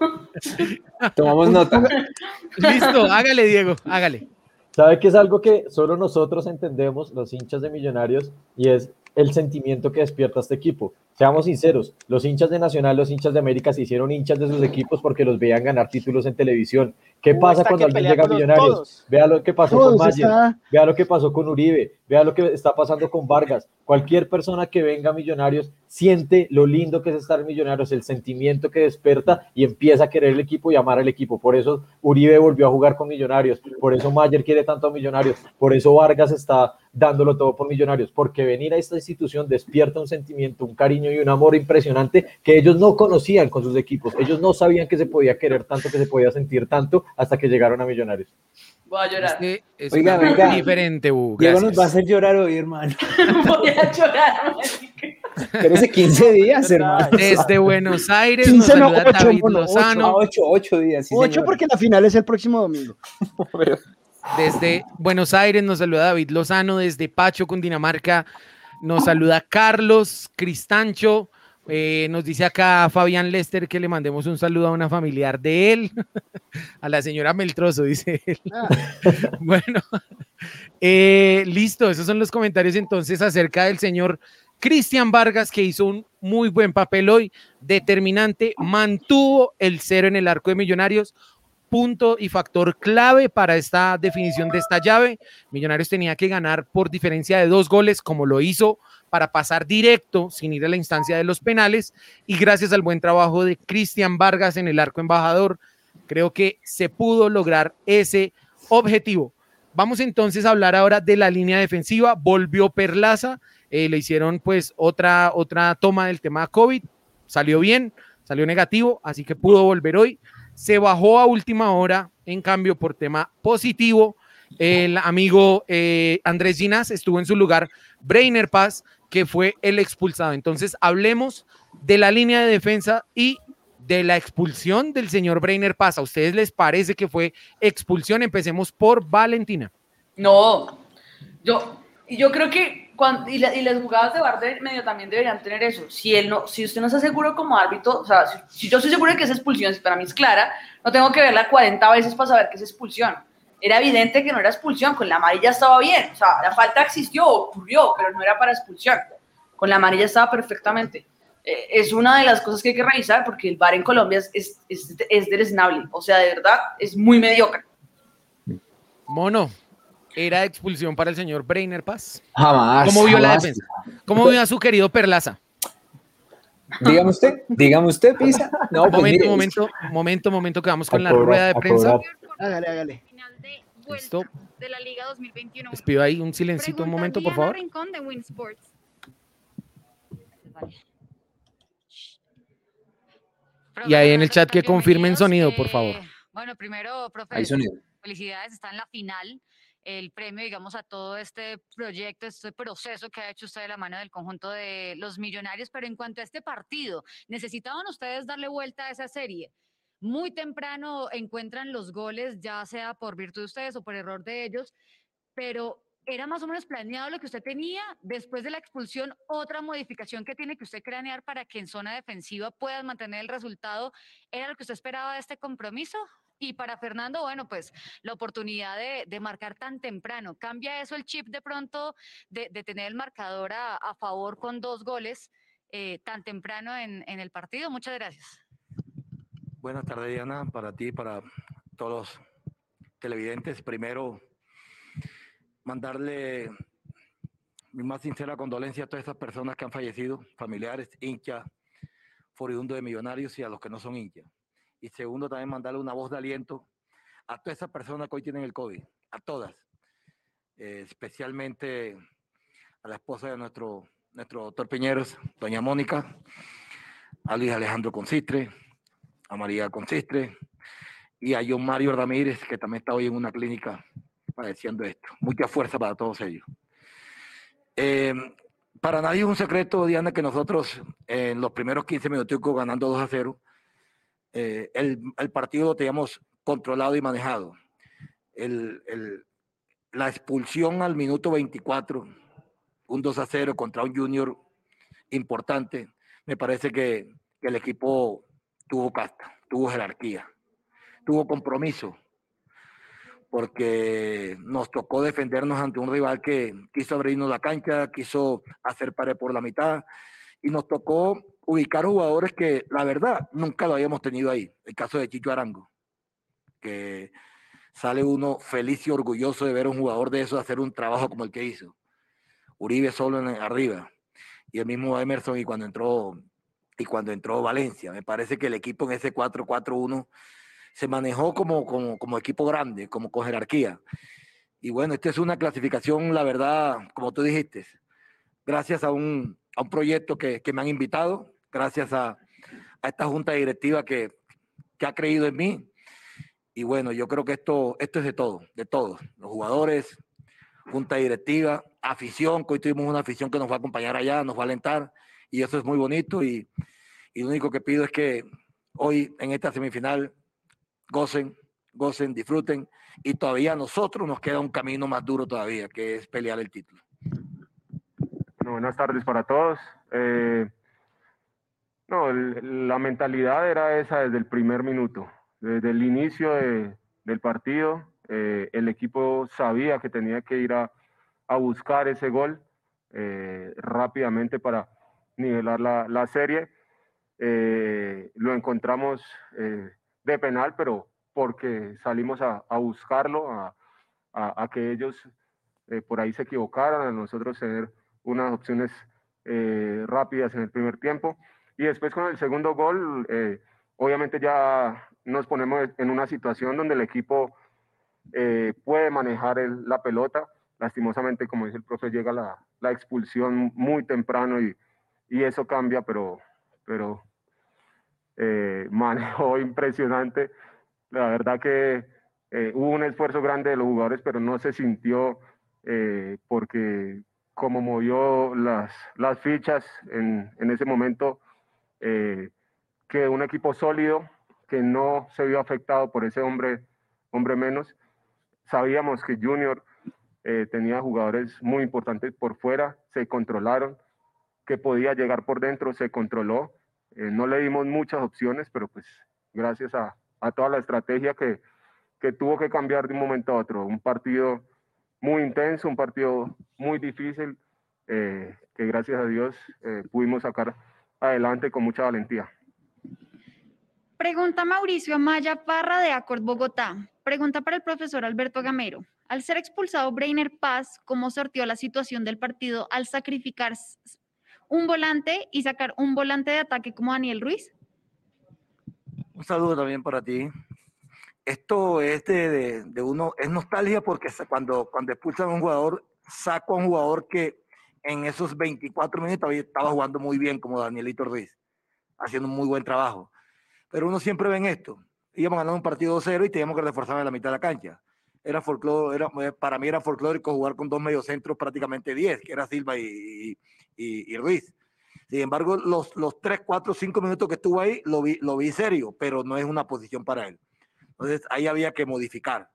[SPEAKER 4] tomamos nota.
[SPEAKER 1] Listo, hágale, Diego, hágale.
[SPEAKER 6] ¿Sabe que es algo que solo nosotros entendemos, los hinchas de Millonarios, y es el sentimiento que despierta este equipo? Seamos sinceros, los hinchas de Nacional, los hinchas de América se hicieron hinchas de sus equipos porque los veían ganar títulos en televisión. ¿Qué pasa cuando alguien llega a Millonarios?
[SPEAKER 2] todos.
[SPEAKER 6] Vea lo que pasó con Mayer,
[SPEAKER 3] está-
[SPEAKER 6] vea lo que pasó con Uribe, vea lo que está pasando con Vargas. Cualquier persona que venga a Millonarios siente lo lindo que es estar en Millonarios, el sentimiento que desperta y empieza a querer el equipo y amar al equipo. Por eso Uribe volvió a jugar con Millonarios, por eso Mayer quiere tanto a Millonarios, por eso Vargas está dándolo todo por Millonarios, porque venir a esta institución despierta un sentimiento, un cariño y un amor impresionante que ellos no conocían con sus equipos. Ellos no sabían que se podía querer tanto, que se podía sentir tanto hasta que llegaron a Millonarios.
[SPEAKER 5] Voy a llorar.
[SPEAKER 1] Este es
[SPEAKER 4] Oiga,
[SPEAKER 1] una-
[SPEAKER 4] venga.
[SPEAKER 1] diferente, Bu.
[SPEAKER 4] Diego nos va a hacer llorar hoy, hermano.
[SPEAKER 5] Voy a llorar.
[SPEAKER 4] Pero ese 15 días, hermano.
[SPEAKER 1] Desde Buenos Aires nos
[SPEAKER 3] 15 no,
[SPEAKER 1] saluda
[SPEAKER 3] ocho,
[SPEAKER 1] David
[SPEAKER 3] mono,
[SPEAKER 4] Ah,
[SPEAKER 1] Lozano.
[SPEAKER 4] ocho, ocho días. sí,
[SPEAKER 3] Ocho
[SPEAKER 4] señor.
[SPEAKER 3] porque la final es el próximo domingo.
[SPEAKER 1] Desde Buenos Aires nos saluda David Lozano. Desde Pacho, Cundinamarca, nos saluda Carlos Cristancho. Eh, nos dice acá Fabián Lester que le mandemos un saludo a una familiar de él, a la señora Meltroso, dice él. bueno, eh, listo, esos son los comentarios entonces acerca del señor Cristian Vargas, que hizo un muy buen papel hoy, determinante, mantuvo el cero en el arco de Millonarios, punto y factor clave para esta definición de esta llave. Millonarios tenía que ganar por diferencia de dos goles, como lo hizo para pasar directo sin ir a la instancia de los penales. Y gracias al buen trabajo de Cristian Vargas en el arco embajador, creo que se pudo lograr ese objetivo. Vamos entonces a hablar ahora de la línea defensiva. Volvió Perlaza, eh, le hicieron pues otra, otra toma del tema COVID, salió bien, salió negativo, así que pudo volver hoy. Se bajó a última hora, en cambio, por tema positivo. El amigo eh, Andrés Ginás estuvo en su lugar, Brainer Paz, que fue el expulsado. Entonces, hablemos de la línea de defensa y de la expulsión del señor Brainer Paz. ¿A ustedes les parece que fue expulsión? Empecemos por Valentina.
[SPEAKER 5] No, yo, yo creo que cuando, y, la- y las jugadas de bar de medio también deberían tener eso. Si él no, si usted no está seguro como árbitro, o sea, si, si yo estoy seguro de que esa expulsión para mí es clara, no tengo que verla 40 veces para saber que es expulsión. Era evidente que no era expulsión, con la amarilla estaba bien, o sea, la falta existió, ocurrió, pero no era para expulsión. Con la amarilla estaba perfectamente. Eh, es una de las cosas que hay que revisar porque el VAR en Colombia es, es, es, es deleznable, o sea, de verdad, es muy mediocre.
[SPEAKER 1] Mono, ¿era expulsión para el señor Brainer Paz?
[SPEAKER 4] Jamás.
[SPEAKER 1] ¿Cómo vio la defensa? ¿Cómo vio a su querido Perlaza?
[SPEAKER 4] Dígame usted, dígame usted, Pisa. No, pues
[SPEAKER 1] momento,
[SPEAKER 4] mire,
[SPEAKER 1] momento, momento, momento que vamos con la rueda de prensa.
[SPEAKER 3] Hágale, hágale.
[SPEAKER 8] final de
[SPEAKER 1] Listo.
[SPEAKER 8] vuelta de la Liga 2021.
[SPEAKER 1] Les pido ahí un silencito un momento, por favor.
[SPEAKER 8] Rincón de Win Sports.
[SPEAKER 1] Y ahí en el chat que confirmen sonido, por
[SPEAKER 8] Bienvenidos.
[SPEAKER 1] favor.
[SPEAKER 8] Eh, bueno, primero, profe, felicidades, está en la final. El premio, digamos, a todo este proyecto, este proceso que ha hecho usted de la mano del conjunto de los millonarios. Pero en cuanto a este partido, ¿necesitaban ustedes darle vuelta a esa serie? Muy temprano encuentran los goles, ya sea por virtud de ustedes o por error de ellos, pero era más o menos planeado lo que usted tenía después de la expulsión, otra modificación que tiene que usted cranear para que en zona defensiva puedan mantener el resultado. ¿Era lo que usted esperaba de este compromiso? Y para Fernando, bueno, pues la oportunidad de, de marcar tan temprano. ¿Cambia eso el chip de pronto de, de tener el marcador a, a favor con dos goles eh, tan temprano en, en el partido? Muchas gracias.
[SPEAKER 9] Buenas tardes, Diana, para ti para todos los televidentes. Primero, mandarle mi más sincera condolencia a todas esas personas que han fallecido, familiares, hinchas, furibundos de millonarios y a los que no son hinchas. Y segundo, también mandarle una voz de aliento a todas esas personas que hoy tienen el COVID, a todas, eh, especialmente a la esposa de nuestro, nuestro doctor Piñeros, doña Mónica, a Luis Alejandro Consistre, a María Consistre y a John Mario Ramírez, que también está hoy en una clínica padeciendo esto. Mucha fuerza para todos ellos. Eh, para nadie es un secreto, Diana, que nosotros en los primeros 15 minutos ganando 2 a 0, eh, el, partido lo teníamos controlado y manejado. La expulsión al minuto 24, un 2 a 0 contra un junior importante, me parece que, que el equipo tuvo casta, tuvo jerarquía, tuvo compromiso, porque nos tocó defendernos ante un rival que quiso abrirnos la cancha, quiso hacer pared por la mitad, y nos tocó ubicar jugadores que, la verdad, nunca lo habíamos tenido ahí. El caso de Chicho Arango, que sale uno feliz y orgulloso de ver a un jugador de eso hacer un trabajo como el que hizo. Uribe solo arriba, y el mismo Emerson, y cuando entró y cuando entró Valencia. Me parece que el equipo en ese 4-4-1 se manejó como, como, como equipo grande, como con jerarquía. Y bueno, esta es una clasificación, la verdad, como tú dijiste, gracias a un, a un proyecto que, que me han invitado, gracias a, a esta junta directiva que, que ha creído en mí. y bueno, yo creo que esto, esto es de todo, de todos, los jugadores, junta directiva, afición, que hoy tuvimos una afición que nos va a acompañar allá, nos va a alentar, y eso es muy bonito, y, y lo único que pido es que hoy en esta semifinal gocen, gocen, disfruten, y todavía a nosotros nos queda un camino más duro todavía, que es pelear el título.
[SPEAKER 10] Buenas tardes para todos. Eh, no, la mentalidad era esa desde el primer minuto. Desde el inicio de- del partido, eh, el equipo sabía que tenía que ir a, buscar ese gol eh, rápidamente para nivelar la, serie. Lo encontramos de penal, pero porque salimos a, buscarlo, a, a- que ellos por ahí se equivocaran, a nosotros tener unas opciones eh, rápidas en el primer tiempo. Y después con el segundo gol, eh, obviamente ya nos ponemos en una situación donde el equipo eh, puede manejar la pelota. Lastimosamente, como dice el profe, llega la, la expulsión muy temprano y, y eso cambia, pero, pero manejo impresionante. La verdad que hubo un esfuerzo grande de los jugadores, pero no se sintió porque como movió las, fichas en, ese momento, eh, que un equipo sólido, que no se vio afectado por ese hombre, hombre menos. Sabíamos que Junior eh, tenía jugadores muy importantes por fuera, se controlaron, que podía llegar por dentro, se controló. Eh, no le dimos muchas opciones, pero pues gracias a, toda la estrategia que tuvo que cambiar de un momento a otro. Un partido muy intenso, un partido muy difícil, eh, que gracias a Dios eh, pudimos sacar adelante con mucha valentía.
[SPEAKER 11] Pregunta Mauricio Amaya Parra de Acord Bogotá. Pregunta para el profesor Alberto Gamero. Al ser expulsado Brainer Paz, ¿cómo sortió la situación del partido al sacrificar un volante y sacar un volante de ataque como Daniel Ruiz?
[SPEAKER 9] Un saludo también para ti. Esto es de, uno, es nostalgia porque cuando, cuando expulsan a un jugador, saco a un jugador que en esos 24 minutos estaba jugando muy bien como Danielito Ruiz, haciendo un muy buen trabajo. Pero uno siempre ve esto. Íbamos ganando un partido 2-0 y teníamos que reforzar en la mitad de la cancha. Era era, eh, para mí era folclórico jugar con dos mediocentros prácticamente 10, que era Silva y- y- y Ruiz. Sin embargo, los, los 3, 4, 5 minutos que estuvo ahí lo vi, lo vi serio, pero no es una posición para él. Entonces ahí había que modificar.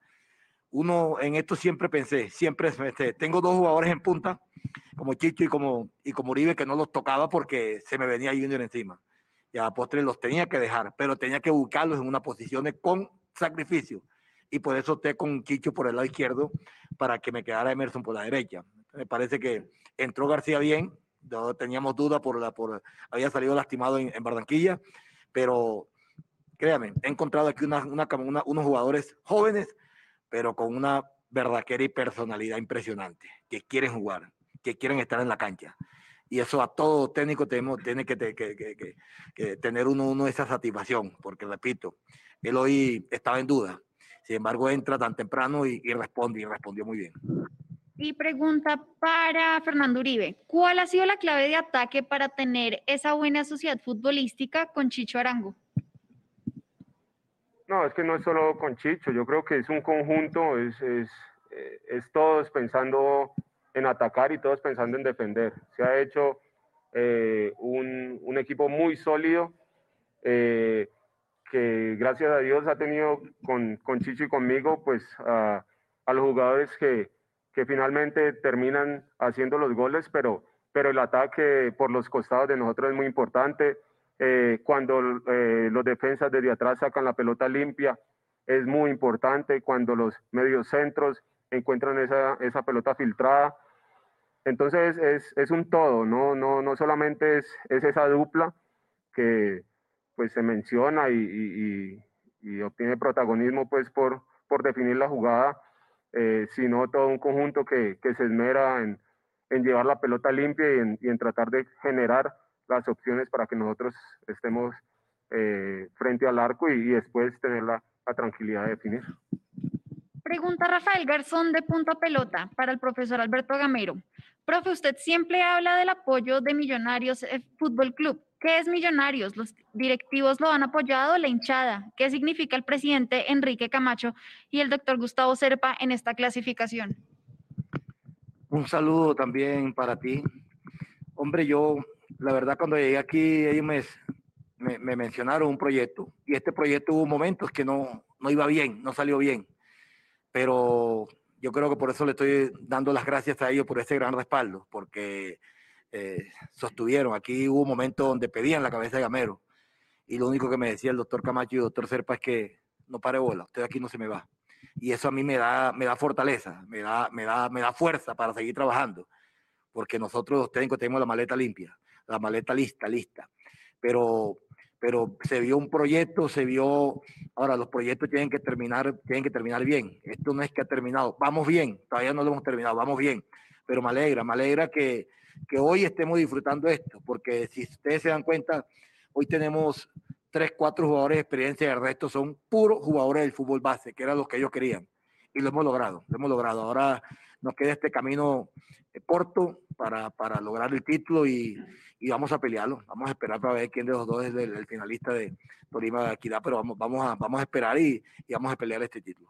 [SPEAKER 9] Uno en esto siempre pensé, siempre este, tengo dos jugadores en punta, como Chicho y como, y como Uribe, que no los tocaba porque se me venía Junior encima. Y a postre los tenía que dejar, pero tenía que buscarlos en una posición con sacrificio. Y por eso opté con Chicho por el lado izquierdo para que me quedara Emerson por la derecha. Me parece que entró García bien, no teníamos duda por la por había salido lastimado en, en Barranquilla, pero créame, he encontrado aquí una, una, una- unos jugadores jóvenes, pero con una verdaquera y personalidad impresionante, que quieren jugar, que quieren estar en la cancha. Y eso a todo técnico tenemos, tiene que- que- que- que tener uno, uno esa satisfacción, porque repito, él hoy estaba en duda. Sin embargo, entra tan temprano y, y responde, y respondió muy bien.
[SPEAKER 11] Y pregunta para Fernando Uribe. ¿Cuál ha sido la clave de ataque para tener esa buena sociedad futbolística con Chicho Arango?
[SPEAKER 10] No, es que no es solo con Chicho, yo creo que es un conjunto, es, es, eh, es todos pensando en atacar y todos pensando en defender. Se ha hecho eh, un, un equipo muy sólido eh, que gracias a Dios ha tenido con, con Chicho y conmigo pues a, a los jugadores que, que finalmente terminan haciendo los goles, pero, pero el ataque por los costados de nosotros es muy importante. Eh, cuando eh, los defensas desde atrás sacan la pelota limpia, es muy importante. Cuando los mediocentros encuentran esa, esa pelota filtrada. Entonces es, es un todo, no, no, no solamente es, es esa dupla que pues se menciona y, y- y- obtiene protagonismo pues por, por definir la jugada, eh, sino todo un conjunto que, que se esmera en, en llevar la pelota limpia y en, y en tratar de generar las opciones para que nosotros estemos eh, frente al arco y, y después tener la, la tranquilidad de definir.
[SPEAKER 11] Pregunta Rafael Garzón de Punta Pelota para el profesor Alberto Gamero. Profe, usted siempre habla del apoyo de Millonarios eh, Fútbol Club. ¿Qué es Millonarios? ¿Los directivos lo han apoyado? ¿La hinchada? ¿Qué significa el presidente Enrique Camacho y el doctor Gustavo Serpa en esta clasificación?
[SPEAKER 9] Un saludo también para ti. Hombre, yo, la verdad, cuando llegué aquí, ellos me, me, me mencionaron un proyecto y este proyecto hubo momentos que no, no iba bien, no salió bien, pero yo creo que por eso le estoy dando las gracias a ellos por ese gran respaldo, porque eh, sostuvieron. Aquí hubo momentos donde pedían la cabeza de Gamero y lo único que me decía el doctor Camacho y el doctor Serpa es que no pare bola, usted aquí no se me va. Y eso a mí me da, me da fortaleza, me da, me, da, me da fuerza para seguir trabajando, porque nosotros los técnicos tenemos la maleta limpia, la maleta lista, lista. Pero, pero se vio un proyecto, se vio, ahora los proyectos tienen que terminar, tienen que terminar bien. Esto no es que ha terminado, vamos bien, todavía no lo hemos terminado, vamos bien. Pero me alegra, me alegra que, que hoy estemos disfrutando esto, porque si ustedes se dan cuenta, hoy tenemos tres, cuatro jugadores de experiencia y el resto son puros jugadores del fútbol base, que era lo que ellos querían. Y lo hemos logrado, lo hemos logrado. Ahora nos queda este camino eh, corto para, para lograr el título y, y, vamos a pelearlo. Vamos a esperar para ver quién de los dos es el, el finalista de Torima de Equidad, pero vamos, vamos, a, vamos a esperar y, y vamos a pelear este título.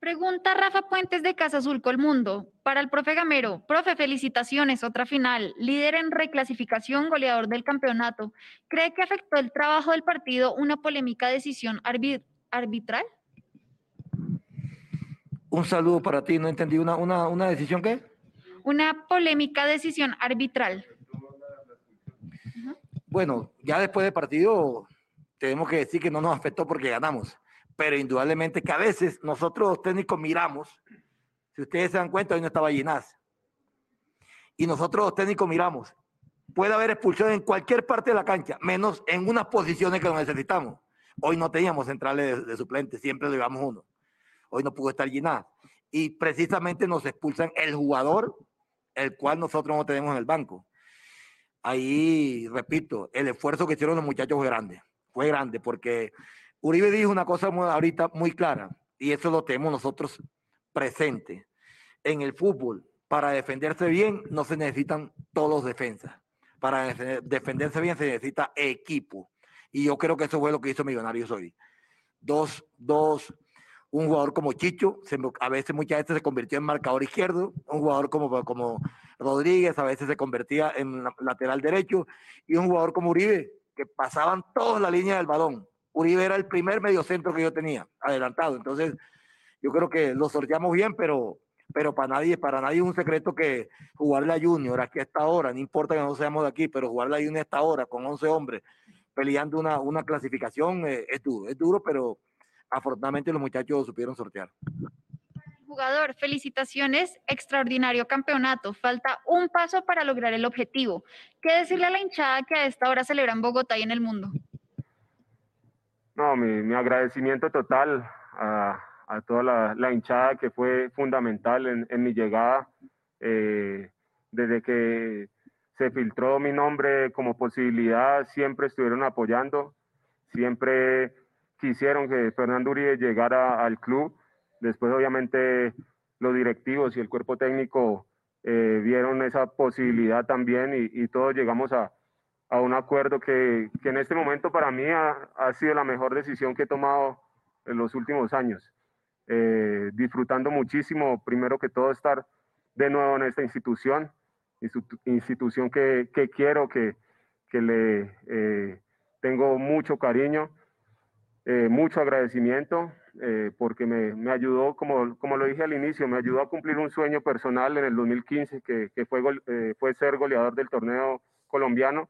[SPEAKER 11] Pregunta Rafa Puentes de Casa Azul Colmundo. Para el profe Gamero, profe, felicitaciones, otra final. Líder en reclasificación, goleador del campeonato. ¿Cree que afectó el trabajo del partido una polémica decisión arbitral?
[SPEAKER 9] Un saludo para ti, no entendí. ¿Una, una, una decisión qué?
[SPEAKER 11] Una polémica decisión arbitral.
[SPEAKER 9] Bueno, ya después del partido tenemos que decir que no nos afectó porque ganamos pero indudablemente que a veces nosotros los técnicos miramos, si ustedes se dan cuenta, hoy no estaba Ginás, y nosotros los técnicos miramos, puede haber expulsión en cualquier parte de la cancha, menos en unas posiciones que lo necesitamos. Hoy no teníamos centrales de, de suplentes, siempre le llevamos uno. Hoy no pudo estar Ginás. Y precisamente nos expulsan el jugador, el cual nosotros no tenemos en el banco. Ahí, repito, el esfuerzo que hicieron los muchachos fue grande. Fue grande porque Uribe dijo una cosa muy, ahorita muy clara, y eso lo tenemos nosotros presente. En el fútbol, para defenderse bien, no se necesitan todos defensas. Para defenderse bien se necesita equipo. Y yo creo que eso fue lo que hizo Millonarios hoy. Dos, dos, un jugador como Chicho, a veces muchas veces se convirtió en marcador izquierdo, un jugador como, como Rodríguez a veces se convertía en lateral derecho, y un jugador como Uribe, que pasaban toda la línea del balón Uribe era el primer mediocentro que yo tenía, adelantado. Entonces, yo creo que lo sorteamos bien, pero, pero para nadie, para nadie es un secreto que jugar la Junior aquí a esta hora, no importa que no seamos de aquí, pero jugar la Junior a esta hora con 11 hombres peleando una, una clasificación eh, es duro, es duro, pero afortunadamente los muchachos supieron sortear.
[SPEAKER 11] Jugador, felicitaciones, extraordinario campeonato. Falta un paso para lograr el objetivo. ¿Qué decirle a la hinchada que a esta hora celebra en Bogotá y en el mundo?
[SPEAKER 10] No, mi, mi agradecimiento total a, a toda la, la, hinchada que fue fundamental en, en mi llegada. Eh, desde que se filtró mi nombre como posibilidad, siempre estuvieron apoyando, siempre quisieron que Fernando Uribe llegara al club. Después, obviamente, los directivos y el cuerpo técnico eh, vieron esa posibilidad también y, y todos llegamos a, a un acuerdo que, que, en este momento para mí ha, ha, sido la mejor decisión que he tomado en los últimos años. Eh, disfrutando muchísimo, primero que todo, estar de nuevo en esta institución, institución que, que quiero, que, que le eh, tengo mucho cariño, eh, mucho agradecimiento, eh, porque me, me, ayudó, como, como lo dije al inicio, me ayudó a cumplir un sueño personal en el 2015, que, que fue, eh, fue ser goleador del torneo colombiano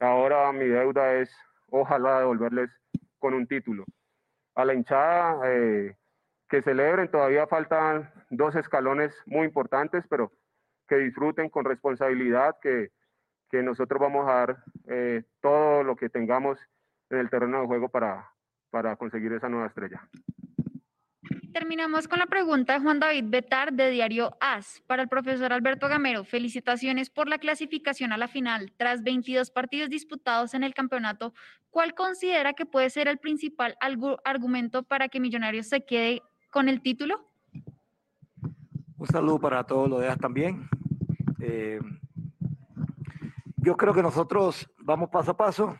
[SPEAKER 10] Ahora mi deuda es, ojalá, devolverles con un título. A la hinchada, eh, que celebren, todavía faltan dos escalones muy importantes, pero que disfruten con responsabilidad, que, que nosotros vamos a dar eh, todo lo que tengamos en el terreno de juego para, para conseguir esa nueva estrella.
[SPEAKER 11] Terminamos con la pregunta de Juan David Betar de Diario AS. Para el profesor Alberto Gamero, felicitaciones por la clasificación a la final. Tras 22 partidos disputados en el campeonato, ¿cuál considera que puede ser el principal argumento para que Millonarios se quede con el título?
[SPEAKER 9] Un saludo para todos los de AS también. Eh, yo creo que nosotros vamos paso a paso,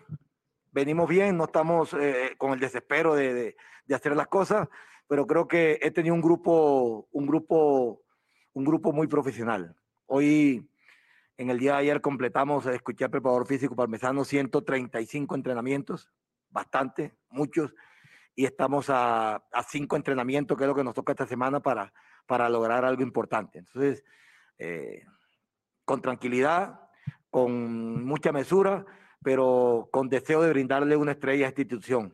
[SPEAKER 9] venimos bien, no estamos eh, con el desespero de, de, de, hacer las cosas, pero creo que he tenido un grupo, un grupo, un grupo muy profesional. Hoy, en el día de ayer, completamos, escuché al preparador físico parmesano, 135 entrenamientos, bastante, muchos, y estamos a, a cinco entrenamientos, que es lo que nos toca esta semana para, para lograr algo importante. Entonces, eh, con tranquilidad, con mucha mesura, pero con deseo de brindarle una estrella a esta institución.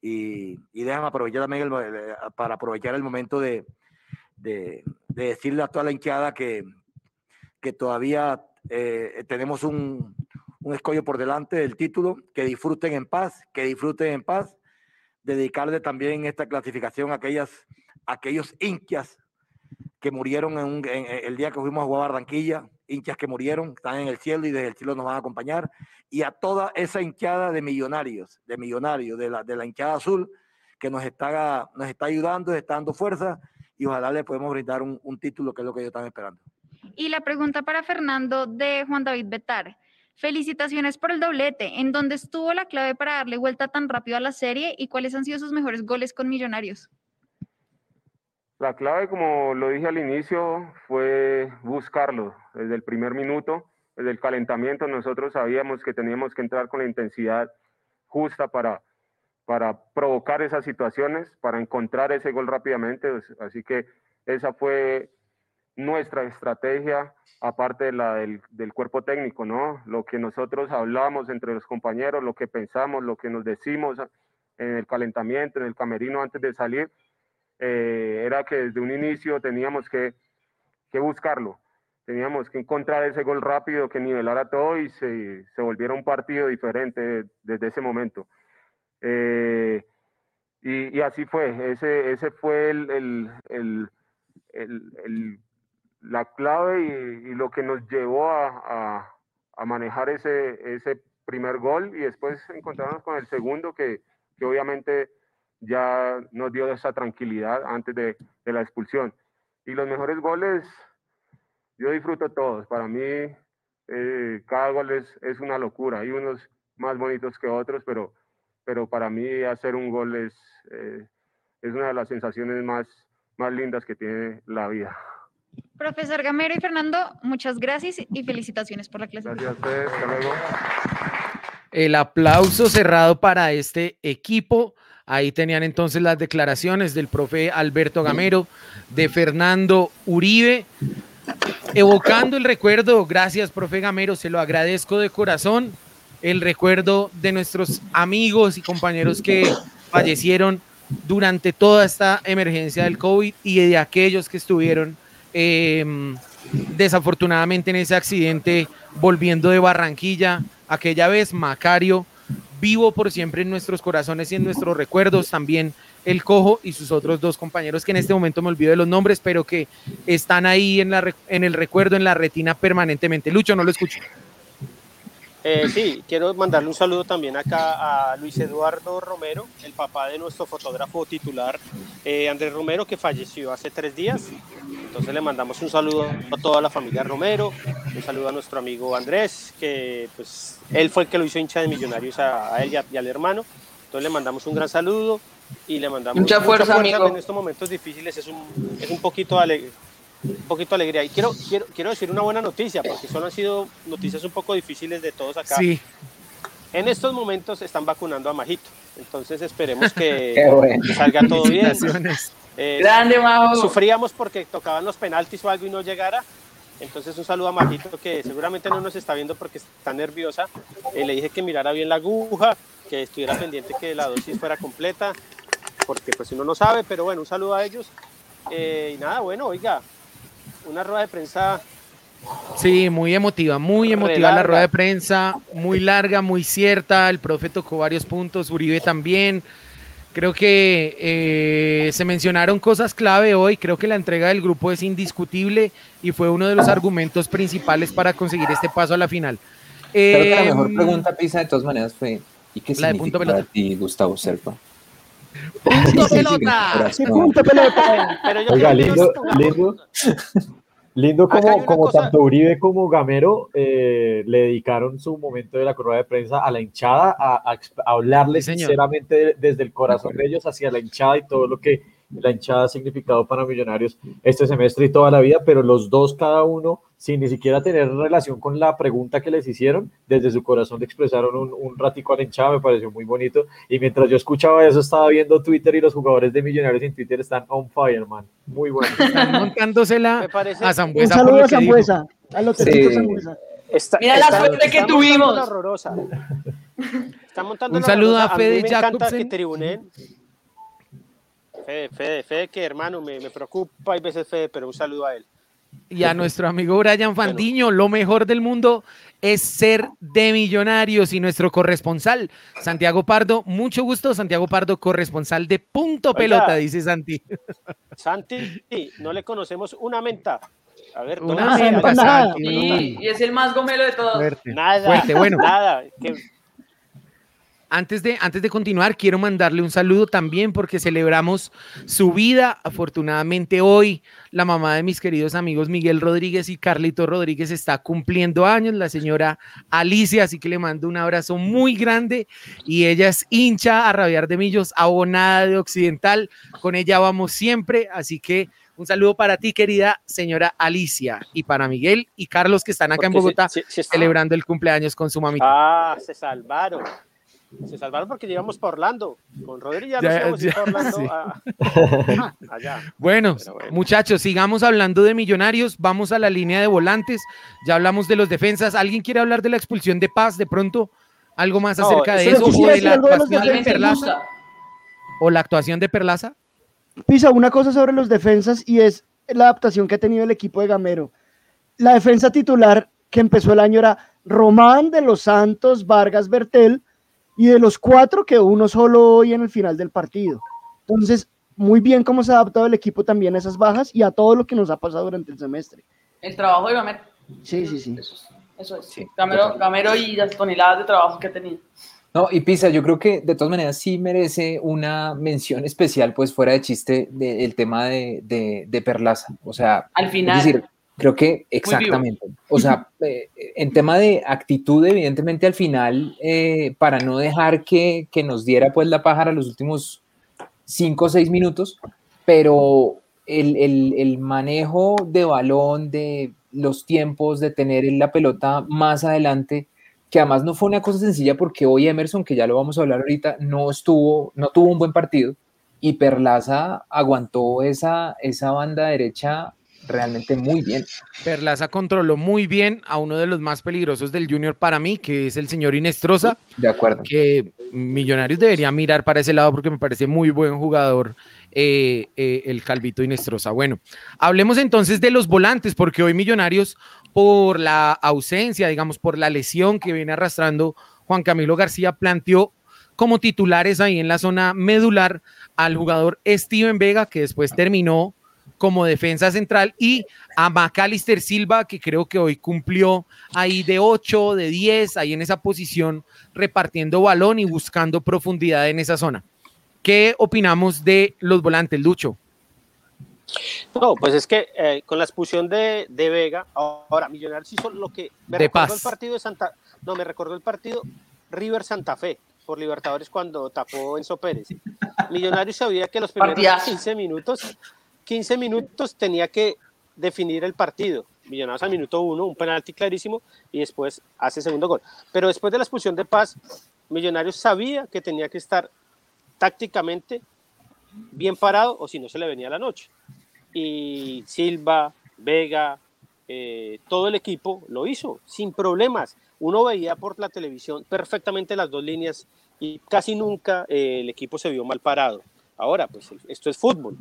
[SPEAKER 9] Y, déjame aprovechar también el, para aprovechar el momento de, de, de, decirle a toda la hinchada que, todavía eh, tenemos un, un escollo por delante del título, que disfruten en paz, que disfruten en paz, dedicarle también esta clasificación a aquellas, aquellos hinchas que murieron en, un, en, el día que fuimos a jugar Barranquilla, hinchas que murieron, están en el cielo y desde el cielo nos van a acompañar, y a toda esa hinchada de millonarios, de millonarios, de la, de la hinchada azul, que nos está, nos está ayudando, está dando fuerza, y ojalá le podemos brindar un, un título que es lo que ellos están esperando.
[SPEAKER 11] Y la pregunta para Fernando de Juan David Betar. Felicitaciones por el doblete. ¿En dónde estuvo la clave para darle vuelta tan rápido a la serie y cuáles han sido sus mejores goles con Millonarios?
[SPEAKER 10] La clave, como lo dije al inicio, fue buscarlo desde el primer minuto, desde el calentamiento. Nosotros sabíamos que teníamos que entrar con la intensidad justa para, para provocar esas situaciones, para encontrar ese gol rápidamente. Así que esa fue nuestra estrategia, aparte de la del, del, cuerpo técnico, ¿no? Lo que nosotros hablamos entre los compañeros, lo que pensamos, lo que nos decimos en el calentamiento, en el camerino antes de salir, eh, era que desde un inicio teníamos que, que, buscarlo, teníamos que encontrar ese gol rápido que nivelara todo y se, se volviera un partido diferente desde ese momento. Eh, y, y, así fue, ese, ese fue el, el, el, la clave y, lo que nos llevó a, a, a, manejar ese, ese primer gol. Y después encontrarnos con el segundo que, que obviamente ya nos dio esa tranquilidad antes de, de, la expulsión. Y los mejores goles, yo disfruto todos. Para mí, eh, cada gol es, es, una locura. Hay unos más bonitos que otros, pero, pero para mí hacer un gol es, eh, es una de las sensaciones más, más lindas que tiene la vida.
[SPEAKER 11] Profesor Gamero y Fernando, muchas gracias y felicitaciones por la clase.
[SPEAKER 10] Gracias a ustedes, hasta luego.
[SPEAKER 1] El aplauso cerrado para este equipo. Ahí tenían entonces las declaraciones del profe Alberto Gamero, de Fernando Uribe, evocando el recuerdo, gracias profe Gamero, se lo agradezco de corazón, el recuerdo de nuestros amigos y compañeros que fallecieron durante toda esta emergencia del COVID y de aquellos que estuvieron eh, desafortunadamente en ese accidente volviendo de Barranquilla, aquella vez Macario, vivo por siempre en nuestros corazones y en nuestros recuerdos, también el Cojo y sus otros dos compañeros que en este momento me olvido de los nombres, pero que están ahí en, la, en el recuerdo, en la retina permanentemente. Lucho, no lo escucho.
[SPEAKER 2] Eh, sí, quiero mandarle un saludo también acá a Luis Eduardo Romero, el papá de nuestro fotógrafo titular, eh, Andrés Romero, que falleció hace tres días. Entonces le mandamos un saludo a toda la familia Romero, un saludo a nuestro amigo Andrés, que pues él fue el que lo hizo hincha de millonarios a, a él y, a, y, al hermano. Entonces le mandamos un gran saludo y le mandamos
[SPEAKER 5] mucha fuerza, mucha fuerza amigo.
[SPEAKER 2] en estos momentos difíciles. Es un, es un poquito alegre un poquito de alegría. Y quiero, quiero, quiero decir una buena noticia, porque solo han sido noticias un poco difíciles de todos acá.
[SPEAKER 1] Sí.
[SPEAKER 2] En estos momentos están vacunando a Majito, entonces esperemos que, bueno. que salga todo bien.
[SPEAKER 5] Eh, Grande, Majo.
[SPEAKER 2] Sufríamos porque tocaban los penaltis o algo y no llegara. Entonces un saludo a Majito que seguramente no nos está viendo porque está nerviosa. Eh, le dije que mirara bien la aguja, que estuviera pendiente que la dosis fuera completa, porque pues uno no sabe, pero bueno, un saludo a ellos. Eh, y nada, bueno, oiga, una rueda de prensa.
[SPEAKER 1] Sí, muy emotiva, muy emotiva la rueda de prensa, muy larga, muy cierta. El profe tocó varios puntos, Uribe también. Creo que eh, se mencionaron cosas clave hoy. Creo que la entrega del grupo es indiscutible y fue uno de los argumentos principales para conseguir este paso a la final.
[SPEAKER 4] Creo que la mejor pregunta, Pisa, de todas maneras fue: ¿y qué
[SPEAKER 1] la
[SPEAKER 4] significa
[SPEAKER 1] punto
[SPEAKER 4] para ti, Gustavo Serpa?
[SPEAKER 1] Punto pelota.
[SPEAKER 3] Punto pelota.
[SPEAKER 2] Pero yo
[SPEAKER 6] Oiga, lindo, lindo, Lindo como, como
[SPEAKER 2] cosa-
[SPEAKER 6] tanto Uribe como Gamero eh, le dedicaron su momento de la rueda de prensa a la hinchada, a, a exp- a hablarle
[SPEAKER 1] Sí,
[SPEAKER 6] sinceramente de- desde el corazón de ellos hacia la hinchada y todo lo que la hinchada ha significado para Millonarios este semestre y toda la vida, pero los dos, cada uno, sin ni siquiera tener relación con la pregunta que les hicieron, desde su corazón le expresaron un, un ratico a la hinchada, me pareció muy bonito. Y mientras yo escuchaba eso, estaba viendo Twitter y los jugadores de Millonarios en Twitter están on fire, man. Muy bueno.
[SPEAKER 1] Están montándosela a
[SPEAKER 3] Un
[SPEAKER 1] Zambuesa. por
[SPEAKER 3] saludo a. Zambuesa, a los Tetito
[SPEAKER 4] Sí.
[SPEAKER 3] Zambuesa.
[SPEAKER 2] Está-
[SPEAKER 5] Mira la
[SPEAKER 2] está-
[SPEAKER 5] suerte que
[SPEAKER 2] está montando
[SPEAKER 5] tuvimos.
[SPEAKER 2] Está montando
[SPEAKER 1] Un saludo
[SPEAKER 2] horrorosa.
[SPEAKER 1] a Fede
[SPEAKER 2] mí me encanta
[SPEAKER 1] Jacobsen.
[SPEAKER 2] que tribuneen. Fede, Fede, Fede, que hermano, me, me preocupa hay veces Fede, pero un saludo a él.
[SPEAKER 1] Y a nuestro amigo Brian Fandiño, lo mejor del mundo es ser de millonarios y nuestro corresponsal, Santiago Pardo. Mucho gusto, Santiago Pardo, corresponsal de Punto
[SPEAKER 2] Oiga.
[SPEAKER 1] Pelota, dice Santi.
[SPEAKER 2] Santi, no le conocemos una menta. A ver,
[SPEAKER 1] Una menta,
[SPEAKER 3] nada.
[SPEAKER 1] Santi,
[SPEAKER 5] Sí, y es el más gomelo de todos.
[SPEAKER 1] Fuerte,
[SPEAKER 2] Nada,
[SPEAKER 1] fuerte. Bueno,
[SPEAKER 2] nada. que-
[SPEAKER 1] Antes de, antes de continuar, quiero mandarle un saludo también porque celebramos su vida. Afortunadamente hoy la mamá de mis queridos amigos Miguel Rodríguez y Carlito Rodríguez está cumpliendo años, la señora Alicia, así que le mando un abrazo muy grande y ella es hincha a rabiar de millos, abonada de Occidental, con ella vamos siempre, así que un saludo para ti querida señora Alicia y para Miguel y Carlos que están acá en
[SPEAKER 2] porque
[SPEAKER 1] Bogotá
[SPEAKER 2] se- se está-
[SPEAKER 1] celebrando el cumpleaños con su mamita.
[SPEAKER 2] Ah, se salvaron. Se salvaron porque llegamos para Orlando. Con Rodri ya nos
[SPEAKER 1] Ya,
[SPEAKER 2] íbamos a ir
[SPEAKER 1] ya,
[SPEAKER 2] para Orlando
[SPEAKER 1] sí.
[SPEAKER 2] a- allá.
[SPEAKER 1] Bueno,
[SPEAKER 2] bueno.
[SPEAKER 1] muchachos, sigamos hablando de millonarios. Vamos a la línea de volantes. Ya hablamos de los defensas. ¿Alguien quiere hablar de la expulsión de Paz? De pronto, algo más
[SPEAKER 2] No,
[SPEAKER 1] acerca de
[SPEAKER 2] eso
[SPEAKER 1] o de la
[SPEAKER 3] de
[SPEAKER 1] actuación de Perlaza o la actuación de Perlaza.
[SPEAKER 3] Pisa, una cosa sobre los defensas y es la adaptación que ha tenido el equipo de Gamero. La defensa titular que empezó el año era Román de los Santos, Vargas, Bertel, y de los cuatro que uno solo hoy en el final del partido. Entonces, muy bien cómo se ha adaptado el equipo también a esas bajas y a todo lo que nos ha pasado durante el semestre.
[SPEAKER 5] El trabajo de Gamero.
[SPEAKER 3] Sí, sí, sí.
[SPEAKER 5] Eso es. Eso es. Gamero, Gamero y las toneladas de trabajo que ha tenido.
[SPEAKER 4] No, y Pisa, yo creo que de todas maneras sí merece una mención especial, pues fuera de chiste, del tema de, de, de Perlaza. O sea,
[SPEAKER 5] Al final.
[SPEAKER 4] es decir, creo que exactamente. O sea, eh, en tema de actitud, evidentemente al final, eh, para no dejar que, que nos diera pues la pájara los últimos cinco o seis minutos, pero el, el, el manejo de balón, de los tiempos, de tener la pelota más adelante, que además no fue una cosa sencilla porque hoy Emerson, que ya lo vamos a hablar ahorita, no estuvo, no tuvo un buen partido y Perlaza aguantó esa, esa banda derecha realmente muy bien.
[SPEAKER 1] Perlaza controló muy bien a uno de los más peligrosos del Junior para mí, que es el señor Inestrosa.
[SPEAKER 4] De acuerdo.
[SPEAKER 1] Que Millonarios debería mirar para ese lado porque me parece muy buen jugador eh, eh, el Calvito Inestrosa. Bueno, hablemos entonces de los volantes, porque hoy Millonarios, por la ausencia, digamos, por la lesión que viene arrastrando Juan Camilo García, planteó como titulares ahí en la zona medular al jugador Steven Vega, que después terminó como defensa central, y a Macalister Silva, que creo que hoy cumplió ahí de 8, de 10, ahí en esa posición, repartiendo balón y buscando profundidad en esa zona. ¿Qué opinamos de los volantes, Lucho?
[SPEAKER 2] No, pues es que eh, con la expulsión de, de Vega, ahora Millonarios hizo lo que me
[SPEAKER 1] De
[SPEAKER 2] recordó
[SPEAKER 1] Paz.
[SPEAKER 2] el partido de Santa, no, me recordó el partido River Santa Fe por Libertadores cuando tapó Enzo Pérez. Millonarios sabía que los primeros
[SPEAKER 5] Partidazo.
[SPEAKER 2] 15 minutos, 15 minutos tenía que definir el partido. Millonarios al minuto uno, un penalti clarísimo y después hace segundo gol. Pero después de la expulsión de Paz, Millonarios sabía que tenía que estar tácticamente bien parado o si no se le venía la noche. Y Silva, Vega, eh, todo el equipo lo hizo sin problemas. Uno veía por la televisión perfectamente las dos líneas y casi nunca eh, el equipo se vio mal parado. Ahora, pues esto es fútbol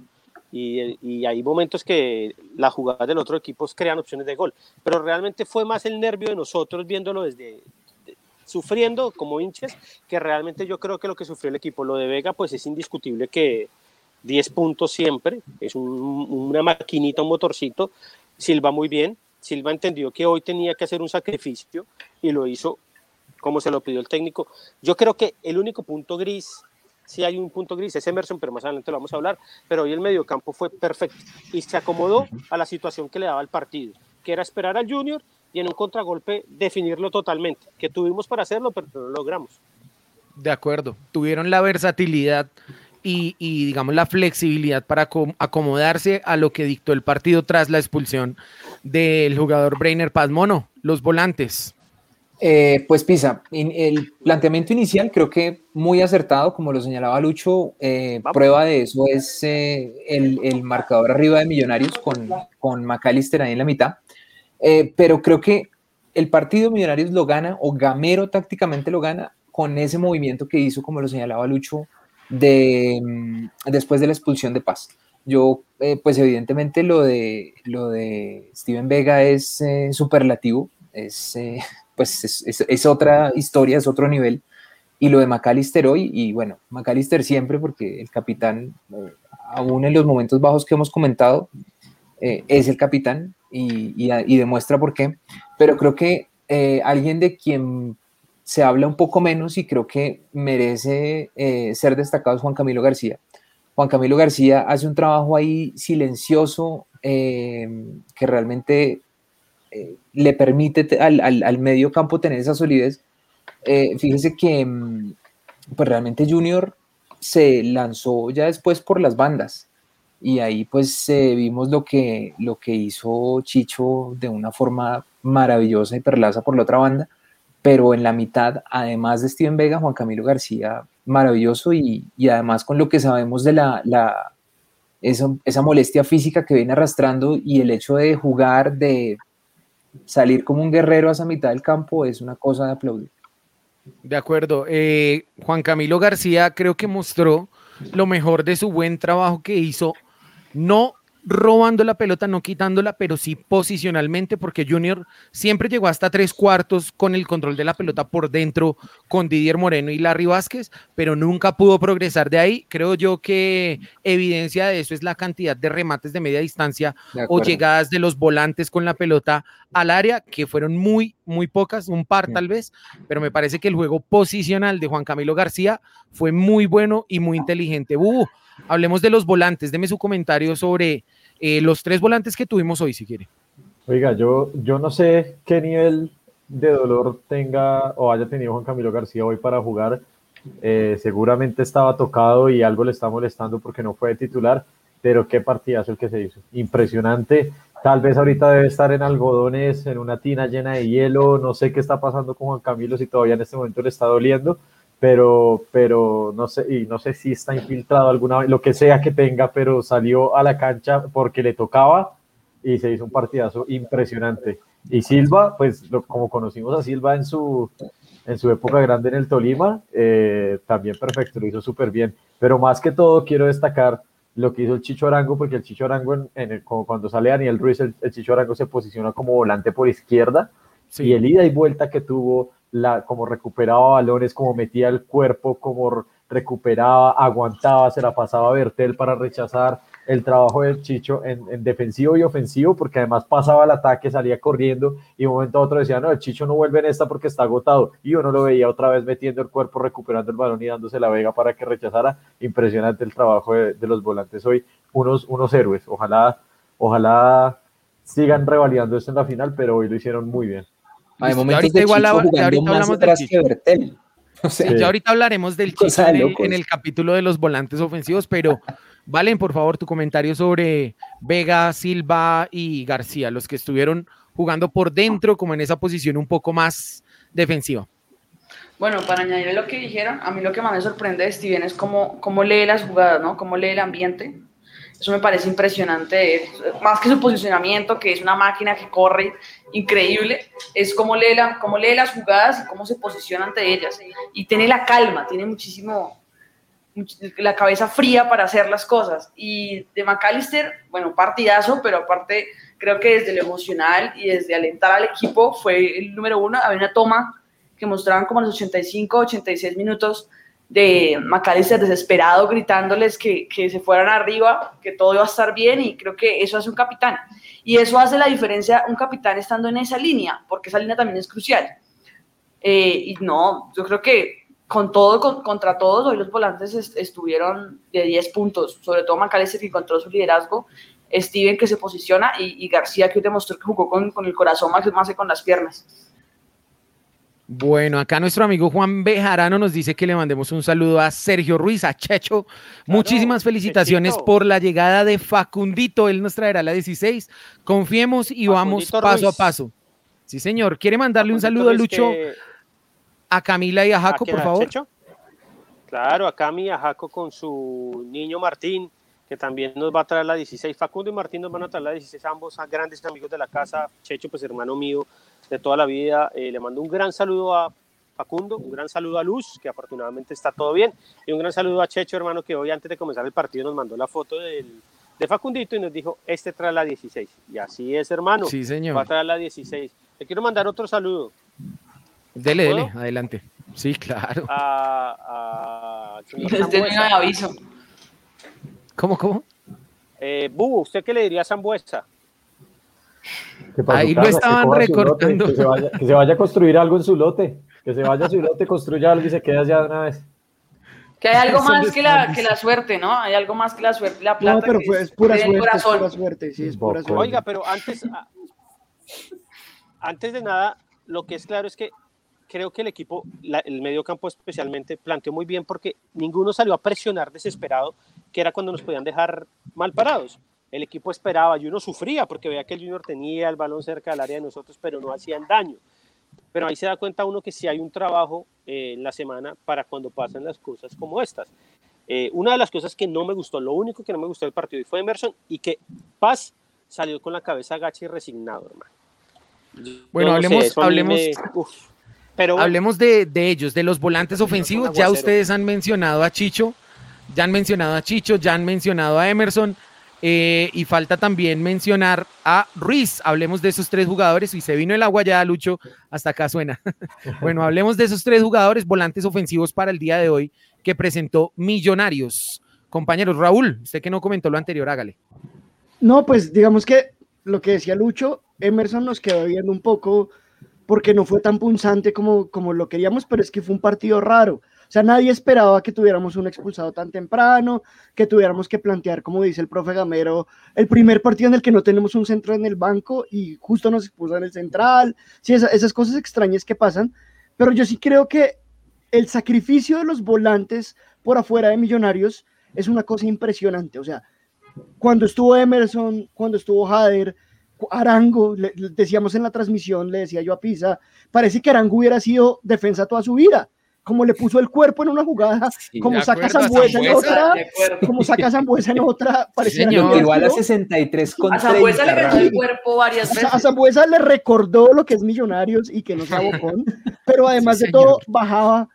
[SPEAKER 2] y, hay momentos que las jugadas del otro equipo crean opciones de gol, pero realmente fue más el nervio de nosotros viéndolo desde de- sufriendo como hinchas que realmente yo creo que lo que sufrió el equipo, lo de Vega, pues es indiscutible que 10 puntos siempre, es un- una maquinita, un motorcito, Silva muy bien, Silva entendió que hoy tenía que hacer un sacrificio y lo hizo como se lo pidió el técnico. Yo creo que el único punto gris sí hay un punto gris, es Emerson, pero más adelante lo vamos a hablar, pero hoy el mediocampo fue perfecto y se acomodó a la situación que le daba el partido, que era esperar al Junior y en un contragolpe definirlo totalmente, que tuvimos para hacerlo, pero no lo logramos.
[SPEAKER 1] De acuerdo, tuvieron la versatilidad y, digamos la flexibilidad para acomodarse a lo que dictó el partido tras la expulsión del jugador Brainer Paz Mono, los volantes.
[SPEAKER 4] Eh, pues Pisa, el planteamiento inicial creo que muy acertado, como lo señalaba Lucho, eh, prueba de eso es eh, el, marcador arriba de Millonarios con, con McAllister ahí en la mitad, pero creo que el partido Millonarios lo gana o Gamero tácticamente lo gana con ese movimiento que hizo, como lo señalaba Lucho, de, mm, después de la expulsión de Paz. Yo, pues evidentemente lo de, lo de Steven Vega es superlativo, es pues es, otra historia, es otro nivel. Y lo de McAllister hoy, y bueno, McAllister siempre, porque el capitán, eh, aún en los momentos bajos que hemos comentado, eh, es el capitán y, demuestra por qué. Pero creo que eh, alguien de quien se habla un poco menos y creo que merece ser destacado es Juan Camilo García. Juan Camilo García hace un trabajo ahí silencioso que realmente eh, le permite al, medio campo tener esa solidez. Eh, fíjese que mm, pues realmente Junior se lanzó ya después por las bandas y ahí pues eh, vimos lo que, lo que hizo Chicho de una forma maravillosa y perlaza por la otra banda, pero en la mitad, además de Steven Vega, Juan Camilo García, maravilloso y, además con lo que sabemos de la, la esa molestia física que viene arrastrando y el hecho de jugar, de salir como un guerrero a esa mitad del campo es una cosa de aplaudir.
[SPEAKER 1] De acuerdo. Eh, Juan Camilo García creo que mostró lo mejor de su buen trabajo que hizo, no robando la pelota, no quitándola, pero sí posicionalmente, porque Junior siempre llegó hasta tres cuartos con el control de la pelota por dentro con Didier Moreno y Larry Vázquez, pero nunca pudo progresar de ahí. Creo yo que evidencia de eso es la cantidad de remates de media distancia o llegadas de los volantes con la pelota al área, que fueron muy, muy pocas, un par tal vez, pero me parece que el juego posicional de Juan Camilo García fue muy bueno y muy inteligente. Uh, hablemos de los volantes, deme su comentario sobre eh, los tres volantes que tuvimos hoy, si quiere.
[SPEAKER 6] Oiga, yo, yo no sé qué nivel de dolor tenga o haya tenido Juan Camilo García hoy para jugar. Eh, seguramente estaba tocado y algo le está molestando porque no fue titular, pero qué partidazo el que se hizo. Impresionante. Tal vez ahorita debe estar en algodones, en una tina llena de hielo. No sé qué está pasando con Juan Camilo, si todavía en este momento le está doliendo, pero, pero no sé, y no sé si está infiltrado alguna vez, lo que sea que tenga, pero salió a la cancha porque le tocaba y se hizo un partidazo impresionante. Y Silva, pues como conocimos a Silva en su, en su época grande en el Tolima, eh, también perfecto, lo hizo súper bien. Pero más que todo quiero destacar lo que hizo el Chicho Arango, porque el Chicho Arango, en, el, como cuando sale Daniel Ruiz, el, Chicho Arango se posiciona como volante por izquierda y el ida y vuelta que tuvo la, como recuperaba balones, como metía el cuerpo, como recuperaba, aguantaba, se la pasaba a Bertel para rechazar el trabajo del Chicho en, defensivo y ofensivo, porque además pasaba el ataque, salía corriendo y momento a otro decía, no, el Chicho no vuelve en esta porque está agotado. Y uno lo veía otra vez metiendo el cuerpo, recuperando el balón y dándose la vega para que rechazara. Impresionante el trabajo de, los volantes hoy, unos, unos héroes. Ojalá, ojalá sigan revalidando esto en la final, pero hoy lo hicieron muy bien.
[SPEAKER 1] Hay momentos de igual ahorita hablamos del ya ahorita hablaremos del Chicho en, el, capítulo de los volantes ofensivos, pero Valen, por favor, tu comentario sobre Vega, Silva y García, los que estuvieron jugando por dentro, como en esa posición un poco más defensiva.
[SPEAKER 5] Bueno, para añadir lo que dijeron, a mí lo que más me sorprende de Steven es cómo, cómo lee las jugadas, ¿no? Cómo lee el ambiente. Eso me parece impresionante, más que su posicionamiento, que es una máquina que corre increíble, es cómo lee, la, cómo lee las jugadas y cómo se posiciona ante ellas. Y tiene la calma, tiene muchísimo, la cabeza fría para hacer las cosas. Y de McAllister, bueno, partidazo, pero aparte creo que desde lo emocional y desde alentar al equipo fue el número uno. Había una toma que mostraban como los 85, 86 minutos de McAllister desesperado gritándoles que, que, se fueran arriba, que todo iba a estar bien y creo que eso hace un capitán. Y eso hace la diferencia un capitán estando en esa línea, porque esa línea también es crucial. Eh, y no, yo creo que con todo, con- contra todos, hoy los volantes est- estuvieron de 10 puntos, sobre todo Macalester que encontró su liderazgo, Steven que se posiciona y, García que demostró que jugó con, con el corazón más, más que con las piernas.
[SPEAKER 1] Bueno, acá nuestro amigo Juan Bejarano nos dice que le mandemos un saludo a Sergio Ruiz, a Checho. Muchísimas felicitaciones
[SPEAKER 2] Chechito.
[SPEAKER 1] por la llegada de Facundito. Él nos traerá la 16. Confiemos y vamos paso
[SPEAKER 2] Ruiz.
[SPEAKER 1] a paso. Sí, señor. ¿Quiere mandarle un saludo a Lucho,
[SPEAKER 2] que-
[SPEAKER 1] a Camila y a Jaco,
[SPEAKER 2] ¿A quién,
[SPEAKER 1] por favor?
[SPEAKER 2] Checho? Claro, a Cami y a Jaco con su niño Martín, que también nos va a traer la 16. Facundo y Martín nos van a traer la 16, ambos a grandes amigos de la casa. Checho, pues hermano mío de toda la vida. Eh, le mando un gran saludo a Facundo, un gran saludo a Luz, que afortunadamente está todo bien, y un gran saludo a Checho, hermano, que hoy antes de comenzar el partido nos mandó la foto del, de Facundito y nos dijo, este trae la 16. Y así es, hermano.
[SPEAKER 1] Sí, señor.
[SPEAKER 2] Va a traer la 16. Le quiero mandar otro saludo.
[SPEAKER 1] Dele,
[SPEAKER 2] ¿Puedo?
[SPEAKER 1] dele, adelante. Sí, claro.
[SPEAKER 2] a, a Sambuesa.
[SPEAKER 5] mi aviso.
[SPEAKER 1] ¿Cómo, cómo?
[SPEAKER 2] Eh, Bubu, ¿usted qué le diría a
[SPEAKER 6] para
[SPEAKER 1] Ahí lo estaban
[SPEAKER 6] lote,
[SPEAKER 1] recortando.
[SPEAKER 6] que, se vaya, que se vaya a construir algo en su lote. Que se vaya a su lote, construya algo y se quede allá de una vez.
[SPEAKER 5] Que hay algo más que la, que la suerte, ¿no? Hay algo más que la suerte, la plata.
[SPEAKER 3] No, pero
[SPEAKER 5] que
[SPEAKER 3] fue, es pura suerte, es
[SPEAKER 5] corazón.
[SPEAKER 3] pura suerte, sí, es pura
[SPEAKER 6] Boco.
[SPEAKER 3] suerte.
[SPEAKER 2] Oiga, pero antes, a- antes de nada, lo que es claro es que creo que el equipo, la- el medio campo especialmente, planteó muy bien porque ninguno salió a presionar desesperado, que era cuando nos podían dejar mal parados. El equipo esperaba y uno sufría porque veía que el Junior tenía el balón cerca del área de nosotros, pero no hacían daño. Pero ahí se da cuenta uno que sí hay un trabajo eh, en la semana para cuando pasan las cosas como estas. Eh, una de las cosas que no me gustó, lo único que no me gustó del partido fue Emerson y que Paz salió con la cabeza gacha y resignado, hermano.
[SPEAKER 1] Bueno,
[SPEAKER 2] no sé,
[SPEAKER 1] hablemos-
[SPEAKER 2] mí
[SPEAKER 1] hablemos-
[SPEAKER 2] me- uf. Pero
[SPEAKER 1] Hablemos de, de ellos, de los volantes ofensivos. Ya ustedes han mencionado a Chicho, ya han mencionado a Chicho, ya han mencionado a Emerson. eh, y falta también mencionar a Ruiz. Hablemos de esos tres jugadores. Y se vino el agua ya, Lucho. Hasta acá suena. bueno, hablemos de esos tres jugadores, volantes ofensivos para el día de hoy, que presentó Millonarios. Compañeros, Raúl, usted que no comentó lo anterior, hágale.
[SPEAKER 3] No, pues digamos que lo que decía Lucho, Emerson nos quedó viendo un poco porque no fue tan punzante como, como lo queríamos, pero es que fue un partido raro. Sea, nadie esperaba que tuviéramos un expulsado tan temprano, que tuviéramos que plantear, como dice el profe Gamero, el primer partido en el que no tenemos un centro en el banco y justo nos expulsan el central. Sí, esa- esas cosas extrañas que pasan. Pero yo sí creo que el sacrificio de los volantes por afuera de Millonarios es una cosa impresionante. O sea, cuando estuvo Emerson, cuando estuvo Jader, Arango, decíamos en la transmisión, le decía yo a Pisa, parece que Arango hubiera sido defensa toda su vida. Como le puso el cuerpo en una jugada, como
[SPEAKER 4] de
[SPEAKER 3] saca Zambuesa en
[SPEAKER 4] Sambuesa,
[SPEAKER 3] otra, como saca Zambuesa en otra,
[SPEAKER 4] Señor,
[SPEAKER 3] hubiera
[SPEAKER 4] igual a
[SPEAKER 3] sido-
[SPEAKER 4] 63 con
[SPEAKER 5] A Zambuesa
[SPEAKER 4] 30,
[SPEAKER 5] le ganó el cuerpo varias
[SPEAKER 3] a
[SPEAKER 5] veces.
[SPEAKER 3] A Zambuesa le recordó lo que es Millonarios y que no sea bocón, pero además
[SPEAKER 1] Sí,
[SPEAKER 3] de todo bajaba.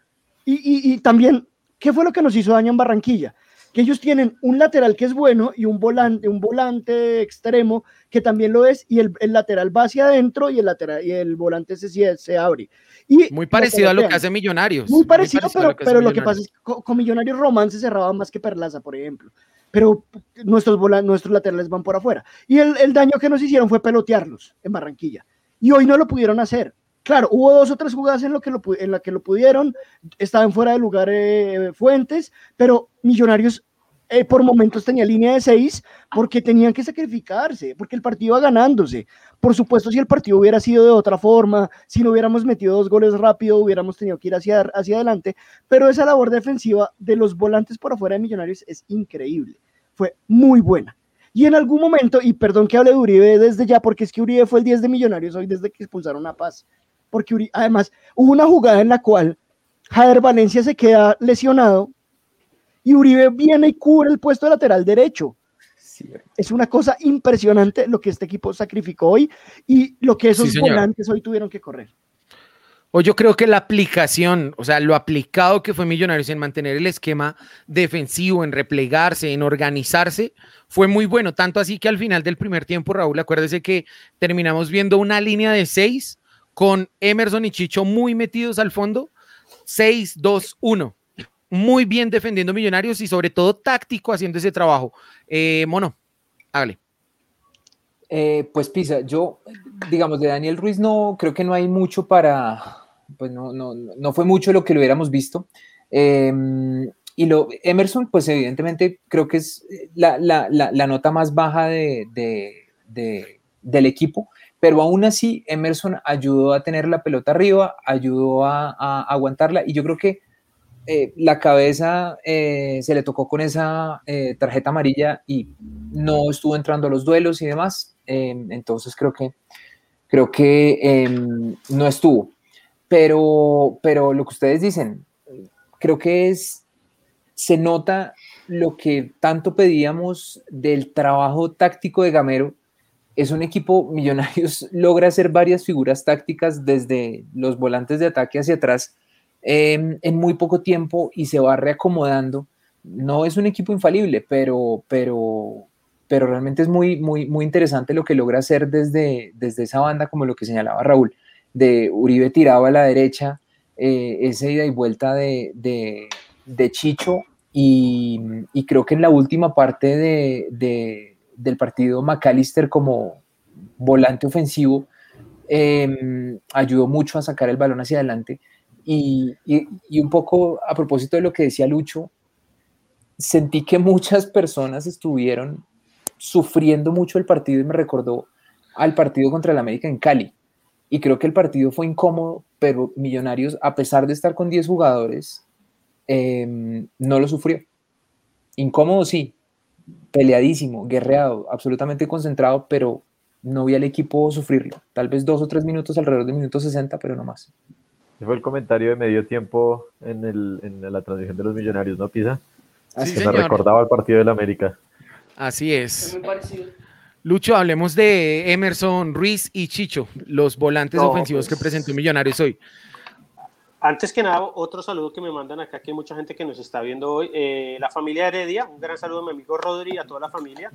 [SPEAKER 3] Y, y- y también, ¿qué fue lo que nos hizo daño en Barranquilla? Que ellos tienen un lateral que es bueno y un volante, un volante extremo que también lo es, y el, el lateral va hacia adentro y el, lateral, y el volante se, se abre. Y
[SPEAKER 1] Muy parecido a lo que hace Millonarios.
[SPEAKER 3] Muy parecido, pero,
[SPEAKER 1] lo que
[SPEAKER 3] pero lo que pasa es que con, con Millonarios Román se cerraba más que Perlaza, por ejemplo. Pero nuestros, vola- nuestros laterales van por afuera. Y el, el daño que nos hicieron fue pelotearlos en Barranquilla. Y hoy no lo pudieron hacer. Claro, hubo dos o tres jugadas en, lo que lo, en la que lo pudieron. Estaban fuera de lugar eh, Fuentes, pero Millonarios eh, por momentos tenía línea de seis porque tenían que sacrificarse, porque el partido iba ganándose. Por supuesto, si el partido hubiera sido de otra forma, si no hubiéramos metido dos goles rápido, hubiéramos tenido que ir hacia, adelante, pero esa labor defensiva de los volantes por afuera de Millonarios es increíble, fue muy buena. Y en algún momento, y perdón que hable de Uribe desde ya, porque es que Uribe fue el 10 de Millonarios hoy desde que expulsaron a Paz, porque Uri- además hubo una jugada en la cual Jader Valencia se queda lesionado y Uribe viene y cubre el puesto de lateral derecho. Es una cosa impresionante lo que este equipo sacrificó hoy y lo que esos
[SPEAKER 1] Sí,
[SPEAKER 3] volantes hoy tuvieron que correr.
[SPEAKER 1] O yo creo que la aplicación, o sea, lo aplicado que fue Millonarios en mantener el esquema defensivo, en replegarse, en organizarse, fue muy bueno. Tanto así que al final del primer tiempo, Raúl, acuérdese que terminamos viendo una línea de seis con Emerson y Chicho muy metidos al fondo, 6, 2, 1. Muy bien defendiendo Millonarios y sobre todo táctico haciendo ese trabajo. Eh, Mono, hágale.
[SPEAKER 4] Eh, pues Pisa, yo, digamos, de Daniel Ruiz no, creo que no hay mucho para, pues no, no, no fue mucho lo que lo hubiéramos visto. Em, y lo, Emerson, pues evidentemente creo que es la, la, la, nota más baja de, de, del equipo, pero aún así Emerson ayudó a tener la pelota arriba, ayudó a aguantarla y yo creo que eh, la cabeza eh, se le tocó con esa eh, tarjeta amarilla y no estuvo entrando a los duelos y demás, em, entonces creo que, creo que em, no estuvo. Pero, pero lo que ustedes dicen, creo que es, se nota lo que tanto pedíamos del trabajo táctico de Gamero. Es un equipo Millonarios, logra hacer varias figuras tácticas desde los volantes de ataque hacia atrás em, en muy poco tiempo y se va reacomodando. No es un equipo infalible, pero, pero, pero realmente es muy, muy, muy interesante lo que logra hacer desde, desde esa banda, como lo que señalaba Raúl, de Uribe tirado a la derecha, eh, esa ida y vuelta de, de, Chicho y, creo que en la última parte de, del partido McAllister como volante ofensivo em, ayudó mucho a sacar el balón hacia adelante y, un poco a propósito de lo que decía Lucho, sentí que muchas personas estuvieron sufriendo mucho el partido y me recordó al partido contra el América en Cali. Y creo que el partido fue incómodo, pero Millonarios, a pesar de estar con 10 jugadores, em, no lo sufrió. Incómodo, sí, peleadísimo, guerreado, absolutamente concentrado, pero no vi al equipo sufrirlo. Tal vez dos o tres minutos alrededor de minuto 60, pero no más.
[SPEAKER 6] Ese fue el comentario de medio tiempo en, el, en la transmisión de los Millonarios, ¿no, Pisa?
[SPEAKER 1] Sí,
[SPEAKER 6] que me recordaba el partido del América.
[SPEAKER 1] Así es. Lucho, hablemos de Emerson, Ruiz y Chicho, los volantes ofensivos que pues, presentó Millonarios hoy.
[SPEAKER 2] Antes que nada, otro saludo que me mandan acá, que hay mucha gente que nos está viendo hoy. Eh, la familia Heredia, un gran saludo a mi amigo Rodri y a toda la familia.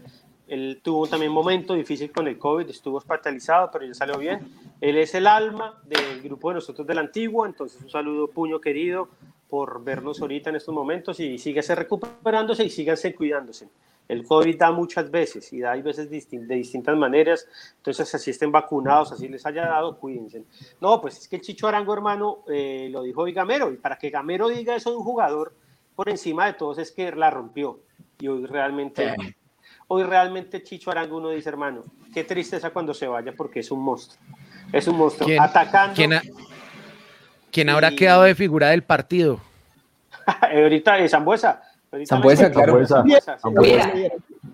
[SPEAKER 2] Él tuvo también un momento difícil con el COVID, estuvo hospitalizado, pero ya salió bien. Él es el alma del grupo de nosotros del antiguo, entonces un saludo puño querido por vernos ahorita en estos momentos y síguese recuperándose y síganse cuidándose. El COVID da muchas veces y da hay veces de distintas maneras, entonces así estén vacunados, así les haya dado, cuídense. No, pues es que el Chicho Arango, hermano, eh, lo dijo hoy Gamero, y para que Gamero diga eso de un jugador, por encima de todos es que la rompió. Y hoy realmente, hoy realmente Chicho Arango uno dice, hermano, qué tristeza cuando se vaya porque es un monstruo. Es un monstruo. Atacando.
[SPEAKER 1] ¿Quién, habrá quedado de figura del partido?
[SPEAKER 2] ahorita es Zambuesa
[SPEAKER 4] Zambuesa, claro.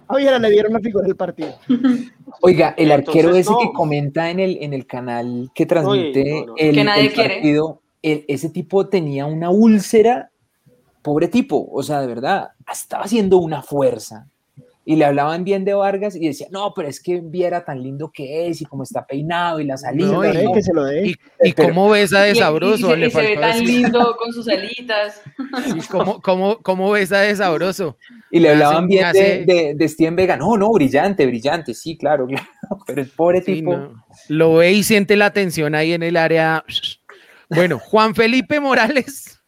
[SPEAKER 3] Oye, le dieron la figura del partido.
[SPEAKER 4] Oiga, el arquero ese que comenta en el, en el canal que transmite el, partido, ese tipo tenía una úlcera, pobre tipo, o sea, de verdad, estaba haciendo una fuerza y le hablaban bien de Vargas y decía, no, pero es que viera tan lindo que es y cómo está peinado y la salida.
[SPEAKER 3] y, que se lo
[SPEAKER 1] dé. y, cómo besa de sabroso.
[SPEAKER 5] Y, se, ve tan lindo con sus alitas.
[SPEAKER 1] ¿Cómo, cómo, cómo besa de sabroso?
[SPEAKER 4] Y le hablaban bien de, de, de, Steven Vega. No, no, brillante, brillante, sí, claro, claro. Pero el pobre tipo.
[SPEAKER 1] Lo ve y siente la tensión ahí en el área. Bueno, Juan Felipe Morales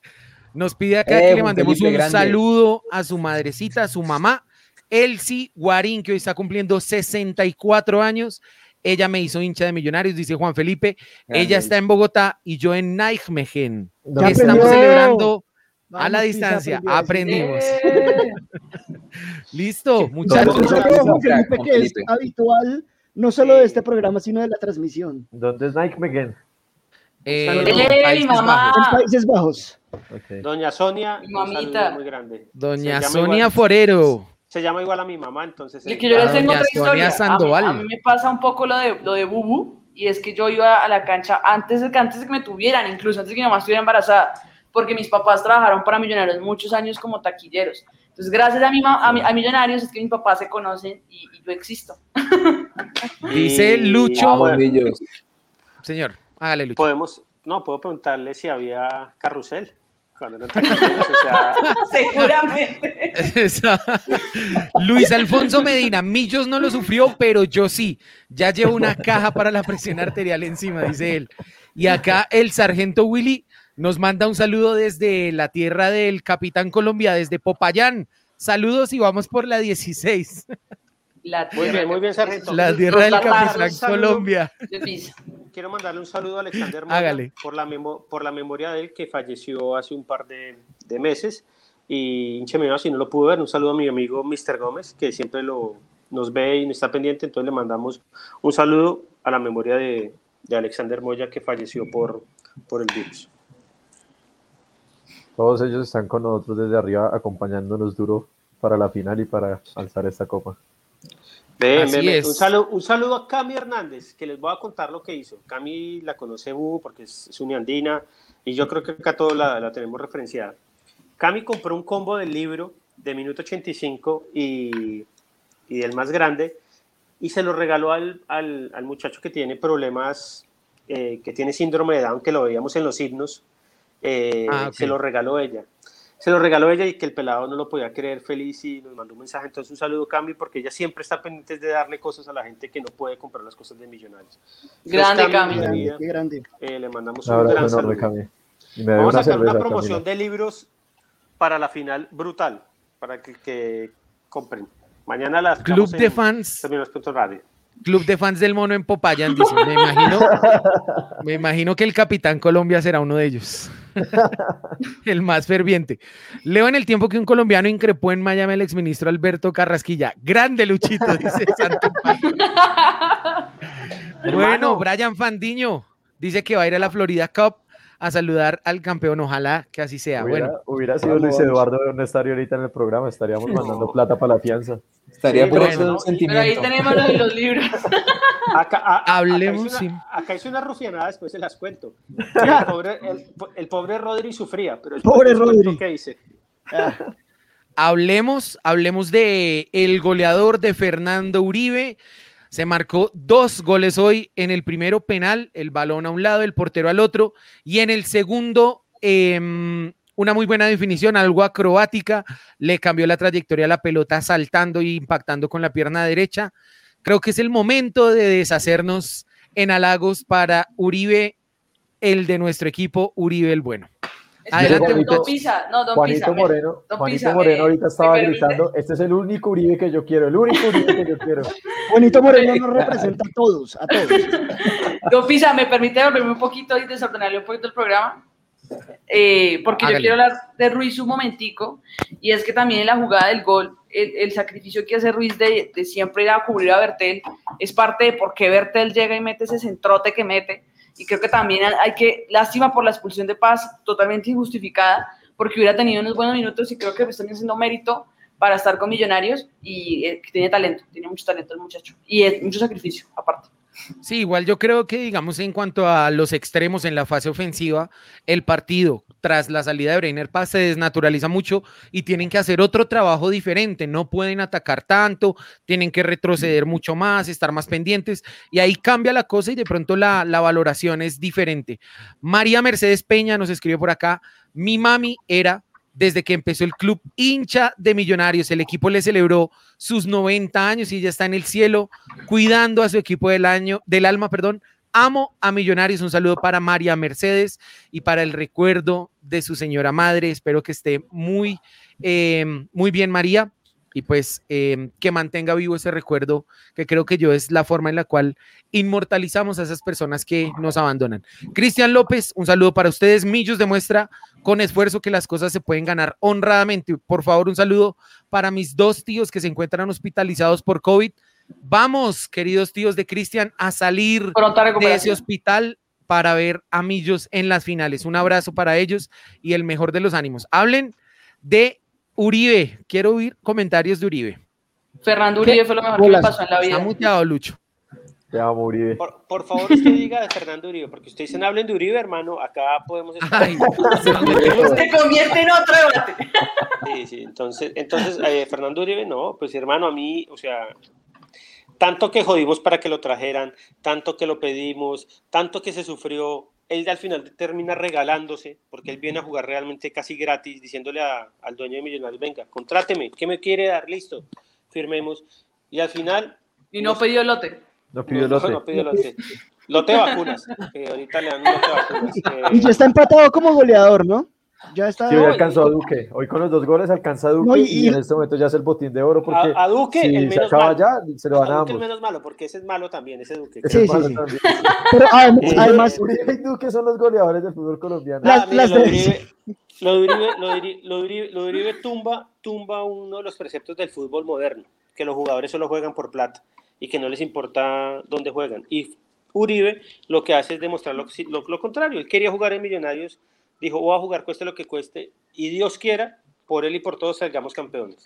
[SPEAKER 1] nos pide acá eh, que le mandemos un saludo a su madrecita, a su mamá Elsie Guarín, que hoy está cumpliendo 64 años. Ella me hizo hincha de Millonarios, dice Juan Felipe. Ella está en Bogotá y yo en Nijmegen. Estamos celebrando a la distancia. Aprendimos. Listo, muchachos.
[SPEAKER 3] Felipe, que es habitual no solo de este programa, sino de la transmisión.
[SPEAKER 6] ¿Dónde es Nijmegen?
[SPEAKER 5] Eh, Países mamá.
[SPEAKER 3] En Países Bajos.
[SPEAKER 2] Doña Sonia,
[SPEAKER 5] mi mamita.
[SPEAKER 2] muy grande.
[SPEAKER 1] Doña Sonia Forero
[SPEAKER 2] se llama igual a mi mamá, entonces...
[SPEAKER 5] Y que yo les tengo otra historia. A mí, me pasa un poco lo de, lo de Bubu, y es que yo iba a la cancha antes de que, antes de que me tuvieran, incluso antes de que mi mamá estuviera embarazada, porque mis papás trabajaron para Millonarios muchos años como taquilleros. Entonces, gracias a, mi, a, Millonarios es que mis papás se conocen y, yo existo.
[SPEAKER 1] Dice Lucho. Señor, hágale Lucho.
[SPEAKER 2] Podemos, no, puedo preguntarle si había carrusel.
[SPEAKER 5] Seguramente.
[SPEAKER 1] Luis Alfonso Medina, Millos no lo sufrió, pero yo sí. Ya llevo una caja para la presión arterial encima, dice él. Y acá el sargento Willy nos manda un saludo desde la tierra del Capitán Colombia, desde Popayán. Saludos y vamos por la 16.
[SPEAKER 5] La
[SPEAKER 2] muy bien, muy bien, sargento.
[SPEAKER 1] La tierra del Capitán Colombia.
[SPEAKER 2] Quiero mandarle un saludo a Alexander Moya
[SPEAKER 1] Hágale.
[SPEAKER 2] por la, memo- por la memoria de él que falleció hace un par de, de meses. Y hinche mío, si no lo pudo ver, un saludo a mi amigo Mr. Gómez, que siempre lo, nos ve y nos está pendiente. Entonces le mandamos un saludo a la memoria de, de Alexander Moya, que falleció por, por el virus.
[SPEAKER 6] Todos ellos están con nosotros desde arriba acompañándonos duro para la final y para alzar esta copa.
[SPEAKER 2] Ven,
[SPEAKER 1] Así
[SPEAKER 2] ven, ven.
[SPEAKER 1] es.
[SPEAKER 2] Un, saludo, un saludo a Cami Hernández, que les voy a contar lo que hizo. Cami la conoce porque es, es uniandina y yo creo que acá todos la, la tenemos referenciada. Cami compró un combo del libro de minuto 85 y, y del más grande y se lo regaló al, al, al muchacho que tiene problemas, eh, que tiene síndrome de Down, que lo veíamos en los himnos. eh,
[SPEAKER 1] Ah.
[SPEAKER 2] Se lo regaló ella. Se lo regaló ella y que el pelado no lo podía creer feliz y nos mandó un mensaje. Entonces, un saludo, Cami, porque ella siempre está pendiente de darle cosas a la gente que no puede comprar las cosas de millonarios.
[SPEAKER 5] Grande, Cami.
[SPEAKER 2] mi
[SPEAKER 3] Grande, grande.
[SPEAKER 2] eh, le mandamos
[SPEAKER 6] Un
[SPEAKER 2] gran saludo. Vamos a sacar una promoción
[SPEAKER 6] Camila.
[SPEAKER 2] de libros para la final brutal, para que, que compren. Mañana las
[SPEAKER 1] Club de
[SPEAKER 2] en
[SPEAKER 1] fans.
[SPEAKER 2] Terminos.radio.
[SPEAKER 1] Club de fans del mono en Popayán, dice. Me imagino, me imagino que el Capitán Colombia será uno de ellos. el más ferviente. Leo en el tiempo que un colombiano increpó en Miami al exministro Alberto Carrasquilla. Grande Luchito, dice Santo Padre. Bueno, Brian Fandiño dice que va a ir a la Florida Cup a saludar al campeón. Ojalá que así sea.
[SPEAKER 6] Hubiera,
[SPEAKER 1] Bueno,
[SPEAKER 6] hubiera sido Luis Eduardo no estaría ahorita en el programa, estaríamos mandando plata para la fianza.
[SPEAKER 4] Estaría
[SPEAKER 2] Sí,
[SPEAKER 4] por
[SPEAKER 2] bueno,
[SPEAKER 4] eso
[SPEAKER 2] ¿no?
[SPEAKER 4] un
[SPEAKER 5] Pero ahí
[SPEAKER 4] sentimiento.
[SPEAKER 5] tenemos los libros.
[SPEAKER 2] Acá, a-
[SPEAKER 1] Hablemos,
[SPEAKER 2] acá hice, una, acá hice una rufianada, después se las cuento. El pobre, el, el pobre Rodri sufría, pero después
[SPEAKER 3] Pobre Rodri.
[SPEAKER 2] qué hice.
[SPEAKER 1] hablemos, hablemos de el goleador de Fernando Uribe. Se marcó dos goles hoy. En el primero penal, el balón a un lado, el portero al otro. Y en el segundo, em, una muy buena definición, algo acrobática. Le cambió la trayectoria a la pelota saltando y impactando con la pierna derecha. Creo que es el momento de deshacernos en halagos para Uribe, el de nuestro equipo, Uribe el bueno. Adelante,
[SPEAKER 5] Don. Pisa, no, Don
[SPEAKER 6] Juanito
[SPEAKER 5] Pisa.
[SPEAKER 6] Moreno,
[SPEAKER 5] Don
[SPEAKER 6] Juanito
[SPEAKER 5] Pisa,
[SPEAKER 6] Moreno
[SPEAKER 5] me-
[SPEAKER 6] ahorita estaba gritando, este es el único Uribe que yo quiero, el único Uribe que yo quiero.
[SPEAKER 3] Juanito Moreno nos representa a todos, a todos.
[SPEAKER 5] Don Pisa, ¿me permite volverme un poquito y desordenarle un poquito el programa? Eh, porque yo quiero hablar de Ruiz un momentico, y es que también en la jugada del gol, el, el sacrificio que hace Ruiz de, de siempre ir a cubrir a Bertel es parte de por qué Bertel llega y mete ese centrote que mete, y creo que también hay que, lástima por la expulsión de Paz, totalmente injustificada, porque hubiera tenido unos buenos minutos y creo que están haciendo mérito para estar con Millonarios y eh, tiene talento, tiene mucho talento el muchacho, y es mucho sacrificio aparte.
[SPEAKER 1] Sí, igual yo creo que, digamos, en cuanto a los extremos en la fase ofensiva, el partido tras la salida de Breiner Paz se desnaturaliza mucho y tienen que hacer otro trabajo diferente. No pueden atacar tanto, tienen que retroceder mucho más, estar más pendientes y ahí cambia la cosa y de pronto la, la valoración es diferente. María Mercedes Peña nos escribe por acá, mi mami era desde que empezó el club hincha de millonarios. El equipo le celebró sus 90 años y ya está en el cielo cuidando a su equipo del año, del alma, perdón. Amo a Millonarios. Un saludo para María Mercedes y para el recuerdo de su señora madre. Espero que esté muy, eh, muy bien, María. Y pues eh, que mantenga vivo ese recuerdo, que creo que yo es la forma en la cual inmortalizamos a esas personas que nos abandonan. Cristian López, un saludo para ustedes. Millos demuestra con esfuerzo que las cosas se pueden ganar honradamente. Por favor, un saludo para mis dos tíos que se encuentran hospitalizados por COVID. Vamos, queridos tíos de Cristian, a salir de ese hospital para ver a Millos en las finales. Un abrazo para ellos y el mejor de los ánimos. Hablen de Uribe. Quiero oír comentarios de Uribe.
[SPEAKER 5] Fernando Uribe fue lo mejor que me pasó en la vida.
[SPEAKER 1] Está muteado, Lucho.
[SPEAKER 6] Te amo, Uribe.
[SPEAKER 2] Por, por favor, usted diga de Fernando Uribe, porque ustedes dicen hablen de Uribe, hermano, acá podemos estar.
[SPEAKER 1] Ay,
[SPEAKER 5] Se convierte en otro debate.
[SPEAKER 2] Sí, sí, entonces, entonces eh, Fernando Uribe, no, pues hermano, a mí, o sea, tanto que jodimos para que lo trajeran, tanto que lo pedimos, tanto que se sufrió, él al final termina regalándose, porque él viene a jugar realmente casi gratis, diciéndole a- al dueño de Millonarios, venga, contráteme, ¿qué me quiere dar? Listo, firmemos. Y al final...
[SPEAKER 5] Y no pidió el lote.
[SPEAKER 6] No pidió
[SPEAKER 2] no,
[SPEAKER 6] lote.
[SPEAKER 2] no pidió lote. Lote vacunas, que ahorita le dan un lote vacunas. eh,
[SPEAKER 3] Y ya está empatado como goleador, ¿no? Ya está.
[SPEAKER 6] Sí, hoy alcanzó a Duque. Hoy con los dos goles alcanza a Duque
[SPEAKER 3] No, y-
[SPEAKER 6] y, en este momento ya es el botín de oro porque
[SPEAKER 2] A, a Duque,
[SPEAKER 6] si
[SPEAKER 2] el
[SPEAKER 6] se
[SPEAKER 2] menos
[SPEAKER 6] acaba
[SPEAKER 2] malo.
[SPEAKER 6] ya, se lo van a
[SPEAKER 2] a Duque el menos malo, porque ese es malo también, ese Duque.
[SPEAKER 3] Sí,
[SPEAKER 6] es
[SPEAKER 3] sí, sí.
[SPEAKER 6] también.
[SPEAKER 3] Pero además,
[SPEAKER 2] Eh,
[SPEAKER 3] además
[SPEAKER 6] Uribe y Duque son los goleadores del fútbol colombiano.
[SPEAKER 3] Las-
[SPEAKER 2] Ah,
[SPEAKER 3] las
[SPEAKER 2] lo, de Uribe, lo de Uribe- lo Uribe- lo de Uribe tumba, tumba uno de los preceptos del fútbol moderno, que los jugadores solo juegan por plata y que no les importa dónde juegan. Y Uribe lo que hace es demostrar lo, lo- lo contrario. Él quería jugar en Millonarios, dijo, voy a jugar cueste lo que cueste, y Dios quiera, por él y por todos salgamos campeones.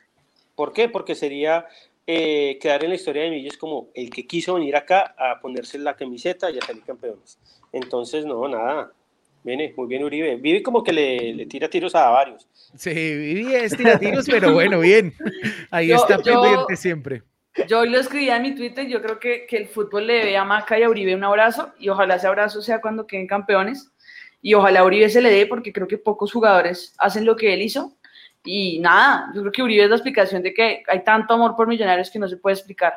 [SPEAKER 2] ¿Por qué? Porque sería eh, quedar en la historia de Millos como el que quiso venir acá a ponerse la camiseta y a salir campeones. Entonces, no, nada. Viene muy bien Uribe. Vive como que le, le tira tiros a varios.
[SPEAKER 1] Sí, viví es tiratiros, pero bueno, bien. Ahí
[SPEAKER 5] Yo-
[SPEAKER 1] está
[SPEAKER 5] yo-
[SPEAKER 1] pendiente siempre.
[SPEAKER 5] Yo hoy lo escribí en mi Twitter, yo creo que, que el fútbol le debe a Maca y a Uribe un abrazo y ojalá ese abrazo sea cuando queden campeones y ojalá a Uribe se le dé porque creo que pocos jugadores hacen lo que él hizo y nada, yo creo que Uribe es la explicación de que hay tanto amor por millonarios que no se puede explicar.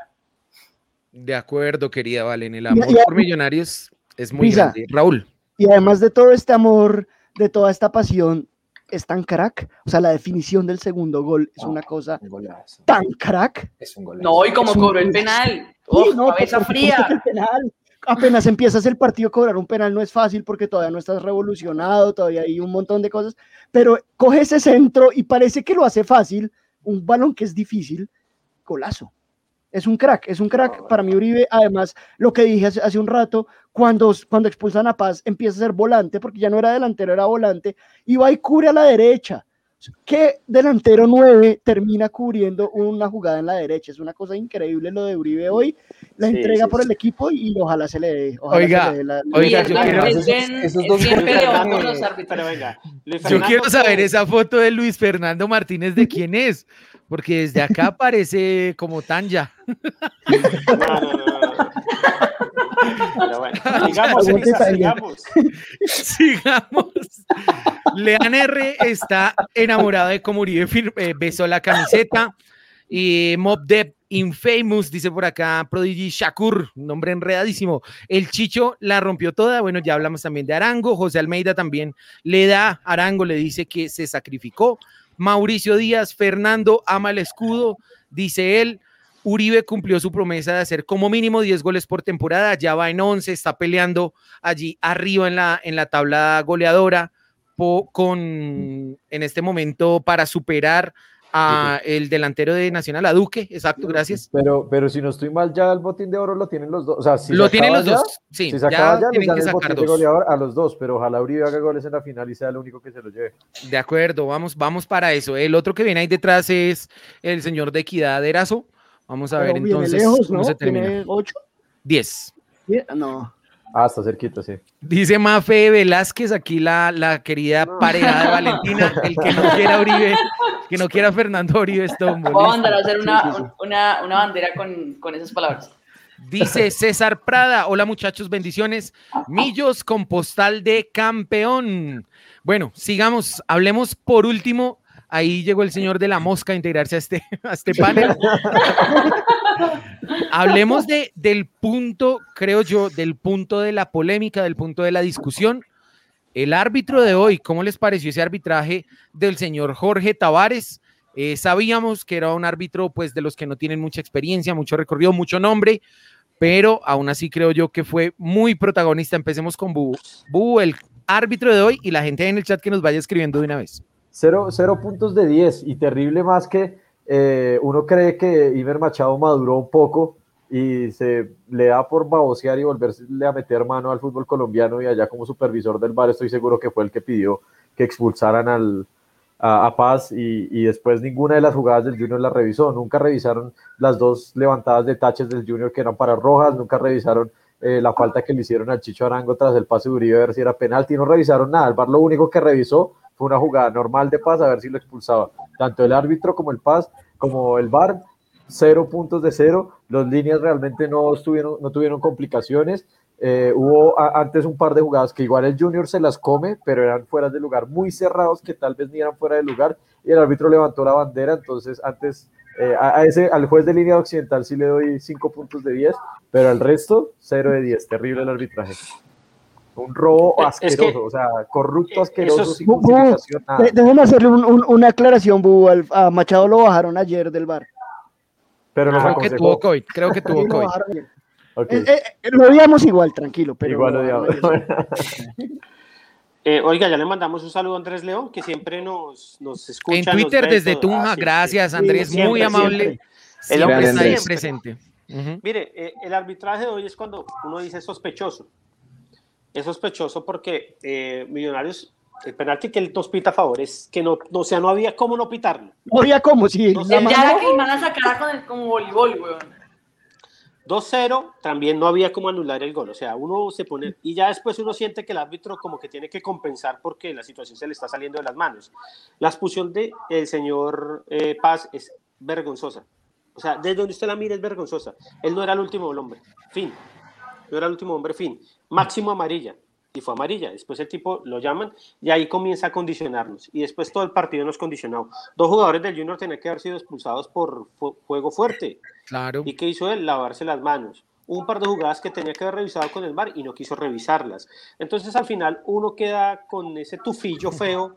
[SPEAKER 1] De acuerdo, querida Valen. El amor
[SPEAKER 3] Y- y-
[SPEAKER 1] por millonarios es muy
[SPEAKER 3] Pisa.
[SPEAKER 1] grande. Raúl.
[SPEAKER 3] Y además de todo este amor, de toda esta pasión, es tan crack. O sea, la definición del segundo gol es una cosa tan crack.
[SPEAKER 4] Es un gol.
[SPEAKER 5] No, y como cobró el penal,
[SPEAKER 3] Sí,
[SPEAKER 5] ¡oh,
[SPEAKER 3] no,
[SPEAKER 5] cabeza fría.
[SPEAKER 3] que el penal. Apenas empiezas el partido, cobrar un penal no es fácil porque todavía no estás revolucionado, todavía hay un montón de cosas, pero coge ese centro y parece que lo hace fácil, un balón que es difícil, golazo. Es un crack, es un crack para mí Uribe. Además, lo que dije hace, hace un rato, cuando, cuando expulsan a Paz, empieza a ser volante, porque ya no era delantero, era volante, y va y cubre a la derecha. ¿Qué delantero 9 termina cubriendo una jugada en la derecha? Es una cosa increíble lo de Uribe hoy. La
[SPEAKER 2] Sí,
[SPEAKER 3] entrega
[SPEAKER 2] sí,
[SPEAKER 3] por
[SPEAKER 2] sí.
[SPEAKER 3] el equipo y ojalá se le dé. ojalá
[SPEAKER 1] Oiga,
[SPEAKER 3] se le dé la-
[SPEAKER 1] oiga, yo quiero-
[SPEAKER 4] que-
[SPEAKER 1] Yo quiero saber
[SPEAKER 2] que-
[SPEAKER 1] esa foto de Luis Fernando Martínez de quién es, porque desde acá parece como Tanja.
[SPEAKER 2] No, no, no, no, no. Pero bueno, sigamos, Elisa, sigamos.
[SPEAKER 1] Sigamos. Lean R está enamorado de cómo Uribe eh, besó la camiseta. Y Mob Depp Infamous, dice por acá Prodigy Shakur, un nombre enredadísimo. El Chicho la rompió toda. Bueno, ya hablamos también de Arango. José Almeida también le da, Arango le dice que se sacrificó. Mauricio Díaz, Fernando ama el escudo, dice él. Uribe cumplió su promesa de hacer como mínimo 10 goles por temporada, ya va en 11, está peleando allí arriba en la, en la tabla goleadora po- con en este momento para superar a el delantero de Nacional, a Duque, exacto, gracias.
[SPEAKER 6] Pero, pero si no estoy mal, ya el botín de oro lo tienen los dos. O sea, si
[SPEAKER 1] Lo
[SPEAKER 6] se
[SPEAKER 1] tienen los
[SPEAKER 6] ya,
[SPEAKER 1] dos, sí,
[SPEAKER 6] si se
[SPEAKER 1] ya
[SPEAKER 6] acaba ya,
[SPEAKER 1] tienen que
[SPEAKER 6] el
[SPEAKER 1] sacar dos.
[SPEAKER 6] goleador a los dos, pero ojalá Uribe haga goles en la final y sea el único que se lo lleve.
[SPEAKER 1] De acuerdo, vamos, vamos para eso. El otro que viene ahí detrás es el señor de Equidad Erazo. Vamos a
[SPEAKER 3] Pero
[SPEAKER 1] ver entonces
[SPEAKER 3] lejos,
[SPEAKER 1] cómo
[SPEAKER 3] ¿no?
[SPEAKER 1] se termina.
[SPEAKER 3] Ocho.
[SPEAKER 1] 10.
[SPEAKER 3] Sí, No.
[SPEAKER 6] Ah, está cerquita, sí.
[SPEAKER 1] Dice Mafe Velázquez, aquí la, la querida pareja de Valentina, el que no quiera Uribe, que no quiera Fernando Uribe es tombo,
[SPEAKER 5] Voy a mandar a hacer
[SPEAKER 3] Sí,
[SPEAKER 5] una,
[SPEAKER 3] sí, sí.
[SPEAKER 5] una, una bandera con, con esas palabras.
[SPEAKER 1] Dice César Prada, hola muchachos, bendiciones. Millos con postal de campeón. Bueno, sigamos, hablemos por último. Ahí llegó el señor de la mosca a integrarse a este, a este panel. Hablemos de, del punto, creo yo, del punto de la polémica, del punto de la discusión. El árbitro de hoy, ¿cómo les pareció ese arbitraje del señor Jorge Tavares? Eh, sabíamos que era un árbitro, pues, de los que no tienen mucha experiencia, mucho recorrido, mucho nombre, pero aún así creo yo que fue muy protagonista. Empecemos con Bubu. Bubu, el árbitro de hoy, y la gente en el chat que nos vaya escribiendo de una vez.
[SPEAKER 6] Cero, cero puntos de 10 y terrible más que eh, uno cree que Iber Machado maduró un poco y se le da por babosear y volverse a meter mano al fútbol colombiano y allá como supervisor del bar estoy seguro que fue el que pidió que expulsaran al, a, a Paz y, y después ninguna de las jugadas del Junior la revisó, nunca revisaron las dos levantadas de taches del Junior que eran para rojas, nunca revisaron eh, la falta que le hicieron al Chicho Arango tras el pase de Uribe a ver si era penalti, no revisaron nada, el bar lo único que revisó fue una jugada normal de Paz a ver si lo expulsaba, tanto el árbitro como el Paz, como el VAR, cero puntos de cero, los líneas realmente no, no tuvieron complicaciones, eh, hubo antes un par de jugadas que igual el Junior se las come, pero eran fuera de lugar, muy cerrados que tal vez ni eran fuera de lugar, y el árbitro levantó la bandera, entonces antes eh, a, ese, al juez de línea occidental sí le doy cinco puntos de 10, pero al resto, cero de 10, terrible el arbitraje. Un robo
[SPEAKER 2] Eh, es que-
[SPEAKER 6] asqueroso, o sea, corrupto, asqueroso,
[SPEAKER 2] es-
[SPEAKER 6] sin
[SPEAKER 3] Bu- Bu, déjeme hacerle un- un- una aclaración, Bu. al- A Machado lo bajaron ayer del bar.
[SPEAKER 6] Pero nos
[SPEAKER 1] Creo que tuvo. COVID, creo que tuvo
[SPEAKER 3] lo
[SPEAKER 1] COVID.
[SPEAKER 3] Eh, eh, eh, lo odiamos igual, tranquilo, pero
[SPEAKER 6] Igual
[SPEAKER 3] lo
[SPEAKER 6] odiamos.
[SPEAKER 2] Eh, oiga, ya le mandamos un saludo a Andrés León, que siempre nos, nos escucha.
[SPEAKER 1] En Twitter desde. Tunja,
[SPEAKER 2] Ah,
[SPEAKER 1] gracias
[SPEAKER 2] sí.
[SPEAKER 1] Andrés,
[SPEAKER 2] Siempre,
[SPEAKER 1] muy amable.
[SPEAKER 2] siempre. El hombre
[SPEAKER 1] está ahí
[SPEAKER 2] siempre.
[SPEAKER 1] presente.
[SPEAKER 2] Mire, eh, el arbitraje de hoy es cuando uno dice sospechoso. Es sospechoso porque eh, Millonarios, el penalti que él nos pita a favor es que no, no, o sea, no había cómo no pitarlo.
[SPEAKER 3] No había como si
[SPEAKER 2] No
[SPEAKER 3] la
[SPEAKER 2] sé,
[SPEAKER 5] Ya que iban a sacar con el, como voleibol, weón.
[SPEAKER 2] 2-0, también no había como anular el gol. O sea, uno se pone. Y ya después uno siente que el árbitro como que tiene que compensar porque la situación se le está saliendo de las manos. La expulsión del el señor eh, Paz es vergonzosa. O sea, desde donde usted la mira es vergonzosa. Él no era el último hombre. Fin. No era el último hombre, fin. Máximo amarilla. Y fue amarilla. Después el tipo lo llaman y ahí comienza a condicionarnos. Y después todo el partido nos condicionó. Dos jugadores del Junior tenían que haber sido expulsados por fu- juego fuerte.
[SPEAKER 1] Claro.
[SPEAKER 2] ¿Y qué hizo él? Lavarse las manos. Hubo un par de jugadas que tenía que haber revisado con el VAR y no quiso revisarlas. Entonces al final uno queda con ese tufillo feo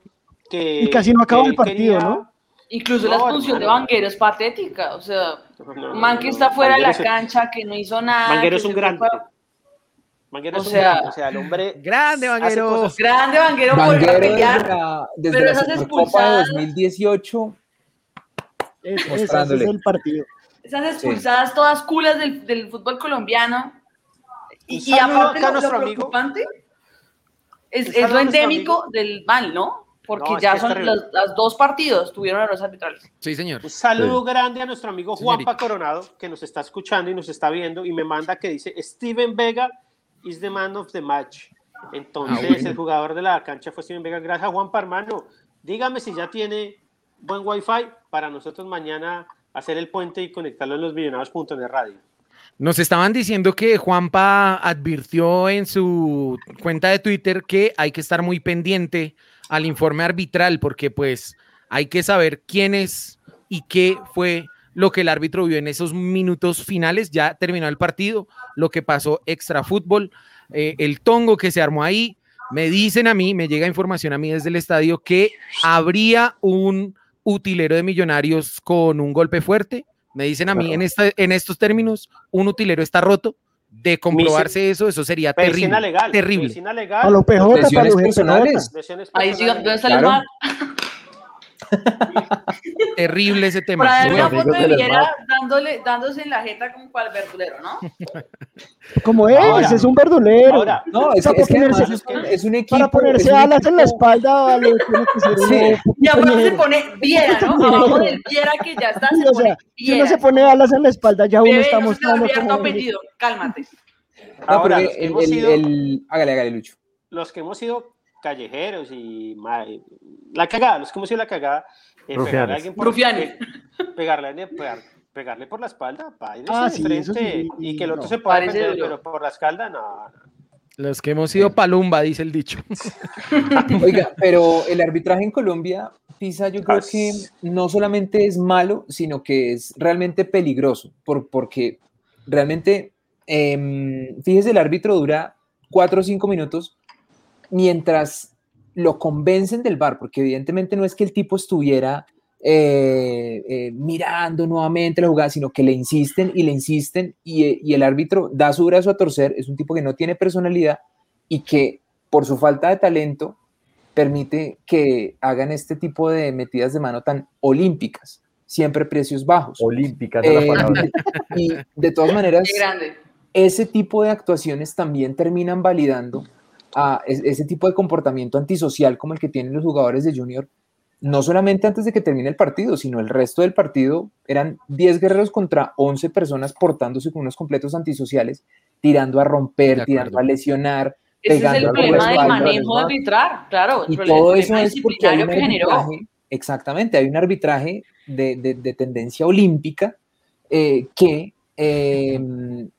[SPEAKER 2] que...
[SPEAKER 3] Y casi no acabó el partido,
[SPEAKER 2] quería-
[SPEAKER 3] ¿no?
[SPEAKER 5] Incluso la expulsión de. Vanguero es patética. O sea,
[SPEAKER 2] No,
[SPEAKER 5] man que
[SPEAKER 2] no,
[SPEAKER 5] está fuera de la cancha, que no hizo nada.
[SPEAKER 2] Vanguero es un
[SPEAKER 5] fue
[SPEAKER 2] Vanguero
[SPEAKER 5] O
[SPEAKER 2] es un
[SPEAKER 5] sea-
[SPEAKER 2] o sea, el hombre...
[SPEAKER 1] Grande, Vanguero.
[SPEAKER 5] Grande Vanguero
[SPEAKER 4] desde
[SPEAKER 5] pelear.
[SPEAKER 4] la, desde
[SPEAKER 5] pero
[SPEAKER 4] la
[SPEAKER 5] expulsadas-
[SPEAKER 4] 2018
[SPEAKER 3] Es- ese- ese es
[SPEAKER 4] Mostrándole.
[SPEAKER 3] el partido.
[SPEAKER 5] Esas expulsadas todas culas del, del fútbol colombiano. Y,
[SPEAKER 2] Un
[SPEAKER 5] y aparte lo, lo
[SPEAKER 2] nuestro amigo.
[SPEAKER 5] preocupante es,
[SPEAKER 2] Un
[SPEAKER 5] es lo endémico del mal, ¿no? Porque
[SPEAKER 2] No,
[SPEAKER 5] ya son los, los dos partidos tuvieron errores arbitrales.
[SPEAKER 1] Sí, señor.
[SPEAKER 2] Un saludo grande a nuestro amigo
[SPEAKER 1] Señorita.
[SPEAKER 2] Juanpa Coronado, que nos está escuchando y nos está viendo y me manda que dice, Steven Vega is the man of the match. Entonces,
[SPEAKER 1] Ah, bueno.
[SPEAKER 2] el jugador de la cancha fue Steven Vega. Gracias, Juanpa, hermano. Dígame si ya tiene buen wifi para nosotros mañana hacer el puente y conectarlo en los millonarios.net radio.
[SPEAKER 1] Nos estaban diciendo que Juanpa advirtió en su cuenta de Twitter que hay que estar muy pendiente al informe arbitral porque pues hay que saber quién es y qué fue lo que el árbitro vio en esos minutos finales. Ya terminó el partido, lo que pasó extra fútbol, eh, el tongo que se armó ahí. Me dicen a mí, me llega información a mí desde el estadio que habría un utilero de millonarios con un golpe fuerte. Me dicen a mí en, esta, en estos términos, un utilero está roto. De comprobarse eso, eso sería terrible.
[SPEAKER 2] legal.
[SPEAKER 1] terrible.
[SPEAKER 2] Legal.
[SPEAKER 3] A lo PJ, para
[SPEAKER 4] Lesiones
[SPEAKER 3] los
[SPEAKER 4] personales.
[SPEAKER 2] Lesiones
[SPEAKER 5] Ahí sí,
[SPEAKER 2] personales.
[SPEAKER 5] ¿dónde sale
[SPEAKER 4] Claro.
[SPEAKER 1] Terrible ese tema.
[SPEAKER 5] una foto de Viera dándole, dándose en la jeta como para el verdulero, ¿no?
[SPEAKER 3] Como es,
[SPEAKER 2] Ahora-
[SPEAKER 3] es un verdulero.
[SPEAKER 2] Ahora,
[SPEAKER 4] No, es,
[SPEAKER 3] Para
[SPEAKER 4] que- es que
[SPEAKER 3] ponerse-
[SPEAKER 4] además es, un- es un equipo.
[SPEAKER 3] para ponerse alas en la espalda, vale, tiene que ser
[SPEAKER 4] Sí.
[SPEAKER 3] uno
[SPEAKER 5] Y aparte se pone Viera, ¿no? Abajo del Viera que ya está, se
[SPEAKER 3] o
[SPEAKER 5] pone
[SPEAKER 3] sea, si uno se pone alas en la espalda, ya uno
[SPEAKER 5] Bebé,
[SPEAKER 3] está mostrando como
[SPEAKER 5] apellido, cálmate.
[SPEAKER 4] No, pero el, el-
[SPEAKER 2] sido-
[SPEAKER 4] el- hágale, hágale, Lucho.
[SPEAKER 2] los que hemos sido callejeros y ma- la cagada, los hemos sido la cagada, eh,
[SPEAKER 6] Rufianes.
[SPEAKER 2] pegarle a alguien por, pe- pegarle, pegar- por la espalda,
[SPEAKER 3] Ah,
[SPEAKER 2] de
[SPEAKER 3] sí,
[SPEAKER 2] frente,
[SPEAKER 3] eso sí,
[SPEAKER 2] y que el otro
[SPEAKER 3] no.
[SPEAKER 2] se pueda defender, pero por la espalda, no.
[SPEAKER 1] Los que hemos sido palumba, dice el dicho.
[SPEAKER 4] Oiga, pero el arbitraje en Colombia, Pisa, yo creo que no solamente es malo, sino que es realmente peligroso, por, porque realmente, em, fíjese, el árbitro dura cuatro o cinco minutos mientras lo convencen del bar, porque evidentemente no es que el tipo estuviera eh, eh, mirando nuevamente la jugada, sino que le insisten y le insisten y, eh, y el árbitro da su brazo a torcer, es un tipo que no tiene personalidad y que por su falta de talento permite que hagan este tipo de metidas de mano tan olímpicas, siempre precios bajos.
[SPEAKER 6] Olímpica, esa es
[SPEAKER 4] Eh, y de todas maneras, ese tipo de actuaciones también terminan validando a ese tipo de comportamiento antisocial como el que tienen los jugadores de Junior, no solamente antes de que termine el partido, sino el resto del partido eran 10 guerreros contra 11 personas portándose con unos completos antisociales, tirando a romper, tirando a lesionar,
[SPEAKER 5] Ese es
[SPEAKER 4] pegando
[SPEAKER 5] el problema del manejo de arbitrar, claro. el
[SPEAKER 4] Y
[SPEAKER 5] problema-
[SPEAKER 4] todo eso es porque hay
[SPEAKER 5] disciplinario
[SPEAKER 4] un
[SPEAKER 5] que generó.
[SPEAKER 4] exactamente, hay un arbitraje de, de- de tendencia olímpica eh, que eh,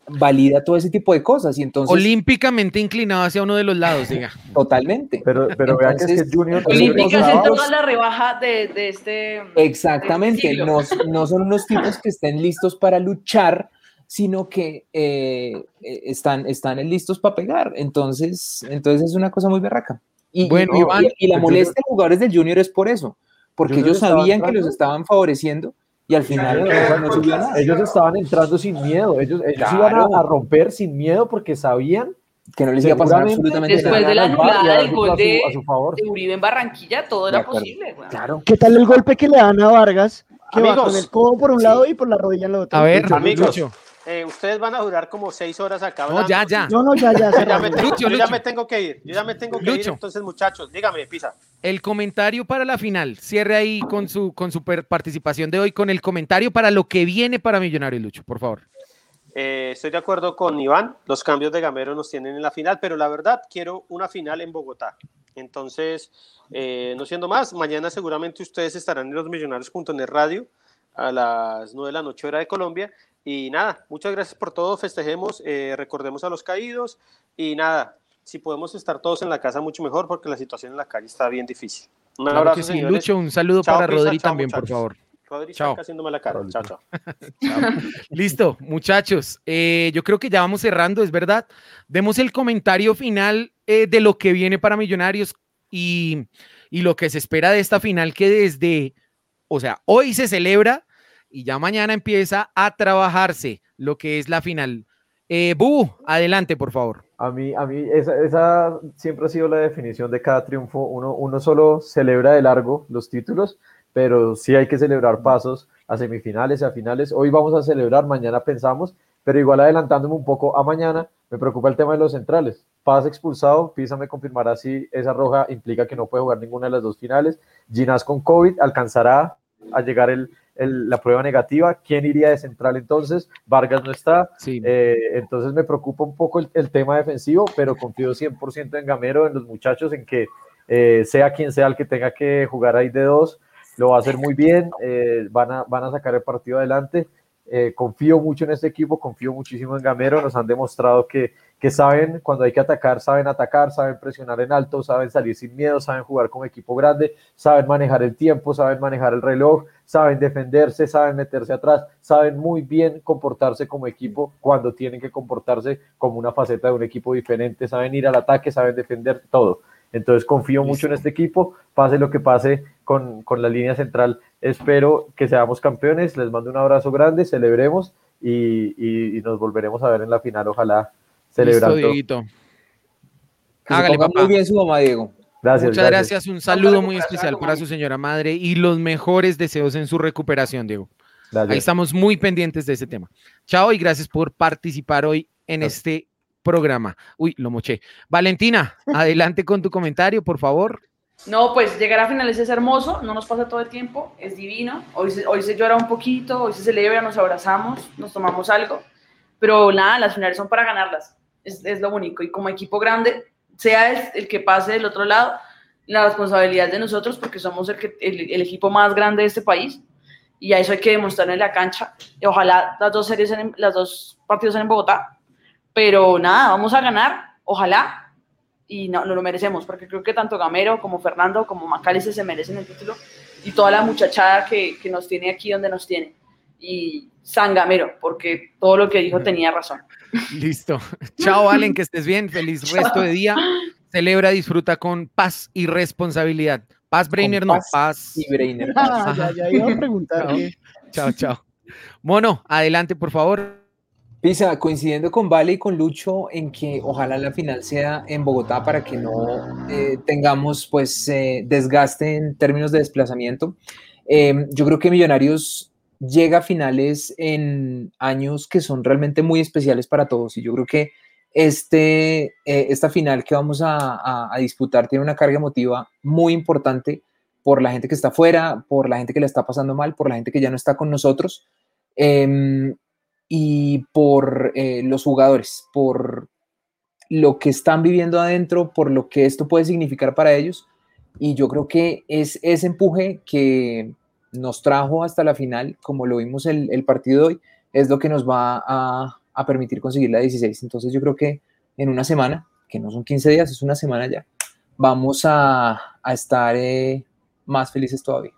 [SPEAKER 4] valida todo ese tipo de cosas y entonces
[SPEAKER 1] Olímpicamente inclinado hacia uno de los lados, diga.
[SPEAKER 4] totalmente.
[SPEAKER 6] Pero, pero vea que es que Junior.
[SPEAKER 5] Olímpicas en toda la rebaja de, de este.
[SPEAKER 4] Exactamente,
[SPEAKER 5] siglo.
[SPEAKER 4] no, no son unos tipos que estén listos para luchar, sino que eh, eh, están, están listos para pegar. Entonces, entonces es una cosa muy berraca. Y,
[SPEAKER 1] Bueno,
[SPEAKER 4] y-
[SPEAKER 1] Iván,
[SPEAKER 4] y la
[SPEAKER 1] el
[SPEAKER 4] molestia
[SPEAKER 1] Junior-
[SPEAKER 4] de los jugadores del Junior es por eso, porque ellos sabían que los estaban favoreciendo y al final no, no subió nada.
[SPEAKER 6] Ellos estaban entrando sin miedo, ellos, ellos
[SPEAKER 4] Claro.
[SPEAKER 6] iban a, a romper sin miedo porque sabían
[SPEAKER 4] que no les iba a pasar absolutamente
[SPEAKER 5] Después
[SPEAKER 4] nada.
[SPEAKER 5] de la
[SPEAKER 6] al VAR y a
[SPEAKER 5] anulada del gol
[SPEAKER 6] a su-
[SPEAKER 5] de,
[SPEAKER 6] a su favor.
[SPEAKER 5] de Uribe en Barranquilla, todo era posible. weón.
[SPEAKER 4] Claro.
[SPEAKER 3] ¿Qué tal el golpe que le dan a Vargas? Que va con el codo por un lado y por la rodilla en la otra.
[SPEAKER 1] A ver,
[SPEAKER 2] Amigos,
[SPEAKER 1] Lucho.
[SPEAKER 2] Eh, ustedes van a durar como seis horas acá.
[SPEAKER 1] No, ya, ya.
[SPEAKER 3] No, no, ya, ya.
[SPEAKER 2] Yo ya, me tengo,
[SPEAKER 1] Lucho,
[SPEAKER 2] yo ya me tengo que ir. Yo ya me tengo que ir. Entonces, muchachos, dígame, Pisa.
[SPEAKER 1] El comentario para la final. Cierre ahí con su, con su participación de hoy, con el comentario para lo que viene para Millonarios, Lucho, por favor.
[SPEAKER 2] Eh, estoy de acuerdo con Iván. Los cambios de Gamero nos tienen en la final, pero la verdad quiero una final en Bogotá. Entonces, eh, no siendo más, mañana seguramente ustedes estarán en los Millonarios.net Radio a las 9 de la noche hora de Colombia. Y nada, muchas gracias por todo. Festejemos, eh, recordemos a los caídos y nada, si podemos estar todos en la casa mucho mejor porque la situación en la calle está bien difícil. Un
[SPEAKER 1] Claro
[SPEAKER 2] abrazo,
[SPEAKER 1] que sí.
[SPEAKER 2] señores.
[SPEAKER 1] Lucho, un saludo
[SPEAKER 2] Chao,
[SPEAKER 1] para Rodri
[SPEAKER 2] chao,
[SPEAKER 1] también, por favor.
[SPEAKER 2] Rodri
[SPEAKER 1] Chao.
[SPEAKER 2] está haciéndome la cara. Chao, chao.
[SPEAKER 1] Listo, muchachos. eh, yo creo que ya vamos cerrando, es verdad. Demos el comentario final eh, de lo que viene para Millonarios y, y lo que se espera de esta final que desde, o sea, hoy se celebra y ya mañana empieza a trabajarse lo que es la final. Eh, Bu, adelante, por favor.
[SPEAKER 6] A mí, a mí esa, esa siempre ha sido la definición de cada triunfo. Uno, uno solo celebra de largo los títulos, pero sí hay que celebrar pasos a semifinales, a finales. Hoy vamos a celebrar, mañana pensamos, pero igual adelantándome un poco a mañana, me preocupa el tema de los centrales. Paz expulsado, Pisa me confirmará si esa roja implica que no puede jugar ninguna de las dos finales. Ginás con COVID, ¿alcanzará a llegar el, el- la prueba negativa? ¿Quién iría de central entonces? Vargas no está.
[SPEAKER 1] Sí.
[SPEAKER 6] Eh, entonces me preocupa un poco el, el tema defensivo, pero confío 100% en Gamero, en los muchachos, en que eh, sea quien sea el que tenga que jugar ahí de dos, lo va a hacer muy bien, eh, van, a, van a sacar el partido adelante. Confío mucho en este equipo, confío muchísimo en Gamero, nos han demostrado que, que saben cuando hay que atacar, saben atacar, saben presionar en alto, saben salir sin miedo, saben jugar como equipo grande, saben manejar el tiempo, saben manejar el reloj, saben defenderse, saben meterse atrás, saben muy bien comportarse como equipo cuando tienen que comportarse como una faceta de un equipo diferente, saben ir al ataque, saben defender todo. Entonces confío mucho en este equipo, pase lo que pase con, con la línea central. Espero que seamos campeones, les mando un abrazo grande, celebremos y, y- y nos volveremos a ver en la final, ojalá celebrando.
[SPEAKER 1] Listo, Dieguito. Hágale, papá.
[SPEAKER 4] muy bien su mamá, Diego.
[SPEAKER 6] Gracias,
[SPEAKER 1] Muchas
[SPEAKER 6] gracias.
[SPEAKER 1] gracias. Un saludo muy especial para su señora madre y los mejores deseos en su recuperación, Diego.
[SPEAKER 6] Gracias.
[SPEAKER 1] Ahí estamos muy pendientes de ese tema. Chao y gracias por participar hoy en este programa. Uy, lo moché. Valentina, adelante con tu comentario, por favor.
[SPEAKER 5] No, pues llegar a finales es hermoso, no nos pasa todo el tiempo, es divino. Hoy se, hoy se llora un poquito, hoy se celebra, nos abrazamos, nos tomamos algo, pero nada, las finales son para ganarlas, es, es lo único. Y como equipo grande, sea el, el que pase del otro lado, la responsabilidad de nosotros, porque somos el, que- el, el equipo más grande de este país, y a eso hay que demostrar en la cancha. Y ojalá las dos series, en, las dos partidos sean en Bogotá, pero nada, vamos a ganar, ojalá, y no, no lo merecemos, porque creo que tanto Gamero como Fernando como Macalice se merecen el título y toda la muchachada que, que nos tiene aquí donde nos tiene. Y San Gamero, porque todo lo que dijo tenía razón.
[SPEAKER 1] Listo. Chao, Valen, que estés bien. Feliz resto de día. Celebra, disfruta con paz y responsabilidad. Paz, Brainer, no,
[SPEAKER 4] paz
[SPEAKER 1] paz.
[SPEAKER 4] Y Brainer.
[SPEAKER 3] Ah, ya, ya iba a preguntar.
[SPEAKER 1] Chao.
[SPEAKER 3] ¿qué?
[SPEAKER 1] Chao, chao. Mono, adelante, por favor.
[SPEAKER 4] Pisa, coincidiendo con Vale y con Lucho en que ojalá la final sea en Bogotá para que no eh, tengamos pues eh, desgaste en términos de desplazamiento. Eh, yo creo que Millonarios llega a finales en años que son realmente muy especiales para todos y yo creo que este, eh, esta final que vamos a, disputar tiene una carga emotiva muy importante por la gente que está afuera, por la gente que la está pasando mal, por la gente que ya no está con nosotros. Em, y por eh, los jugadores, por lo que están viviendo adentro, por lo que esto puede significar para ellos. Y yo creo que es ese empuje que nos trajo hasta la final, como lo vimos el, el partido de hoy, es lo que nos va a, a permitir conseguir la 16. Entonces yo creo que en una semana, que no son 15 días, es una semana ya, vamos a, a estar eh, más felices todavía.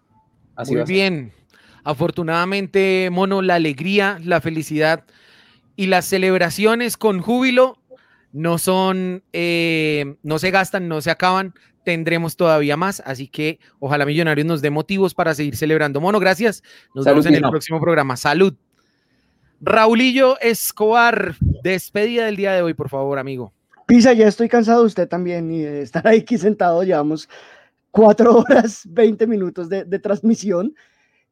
[SPEAKER 4] Así
[SPEAKER 1] Muy bien. Afortunadamente, Mono, la alegría, la felicidad y las celebraciones con júbilo no son, eh, no se gastan, no se acaban, tendremos todavía más, así que ojalá Millonarios nos dé motivos para seguir celebrando. Mono, gracias. Nos
[SPEAKER 4] Salud,
[SPEAKER 1] vemos en el próximo programa. Salud. Raulillo Escobar, despedida del día de hoy, por favor, amigo.
[SPEAKER 3] Pisa, ya estoy cansado de usted también y de estar ahí aquí sentado. Llevamos cuatro horas, 20 minutos de, de transmisión.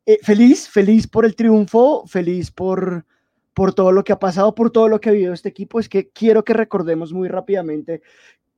[SPEAKER 3] Eh, feliz, feliz por el triunfo, feliz por, por todo lo que ha pasado, por todo lo que ha vivido este equipo. Es que quiero que recordemos muy rápidamente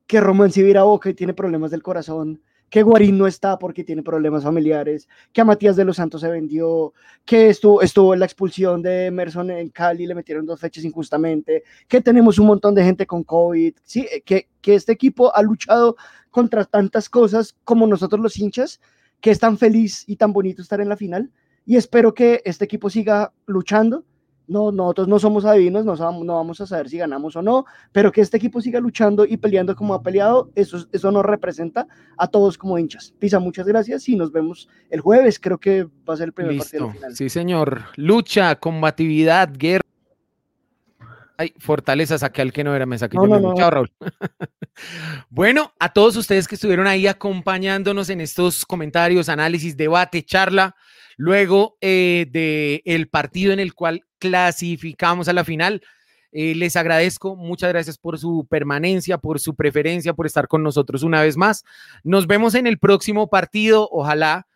[SPEAKER 3] que Román Sivira Boca tiene problemas del corazón, que Guarín no está porque tiene problemas familiares, que a Matías de los Santos se vendió, que estuvo, estuvo en la expulsión de Emerson en Cali, le metieron dos fechas injustamente, que tenemos un montón de gente con COVID, ¿sí? que, que este equipo ha luchado contra tantas cosas como nosotros los hinchas, que es tan feliz y tan bonito estar en la final. Y espero que este equipo siga luchando. No, nosotros no somos adivinos, no, sabemos- no vamos a saber si ganamos o no, pero que este equipo siga luchando y peleando como ha peleado, eso, eso nos representa a todos como hinchas. Pisa, muchas gracias y nos vemos el jueves. Creo que va a ser el primer partido final.
[SPEAKER 1] Sí, señor. Lucha, combatividad, guerra. Ay, fortaleza, saqué al que no era, me saqué
[SPEAKER 3] No,
[SPEAKER 1] yo
[SPEAKER 3] no,
[SPEAKER 1] mismo.
[SPEAKER 3] no.
[SPEAKER 1] Chao, Raúl. bueno, a todos ustedes que estuvieron ahí acompañándonos en estos comentarios, análisis, debate, charla, luego eh, de el partido en el cual clasificamos a la final. eh, les agradezco, muchas gracias por su permanencia, por su preferencia, por estar con nosotros una vez más. Nos vemos en el próximo partido, ojalá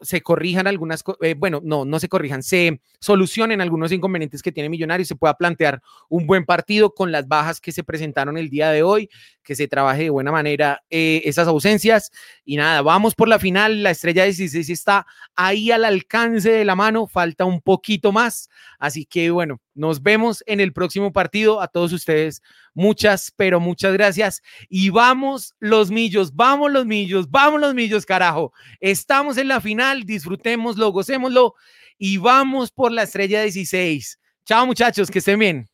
[SPEAKER 1] se corrijan algunas, eh, bueno, no, no se corrijan, se solucionen algunos inconvenientes que tiene Millonarios, se pueda plantear un buen partido con las bajas que se presentaron el día de hoy, que se trabaje de buena manera eh, esas ausencias. Y nada, vamos por la final, la estrella 16 está ahí al alcance de la mano, falta un poquito más, así que bueno, nos vemos en el próximo partido, a todos ustedes, muchas, pero muchas gracias. Y vamos los millos, vamos los millos, vamos los millos, carajo. Estamos en la final, disfrutémoslo, gocémoslo y vamos por la estrella 16. Chao muchachos, que estén bien.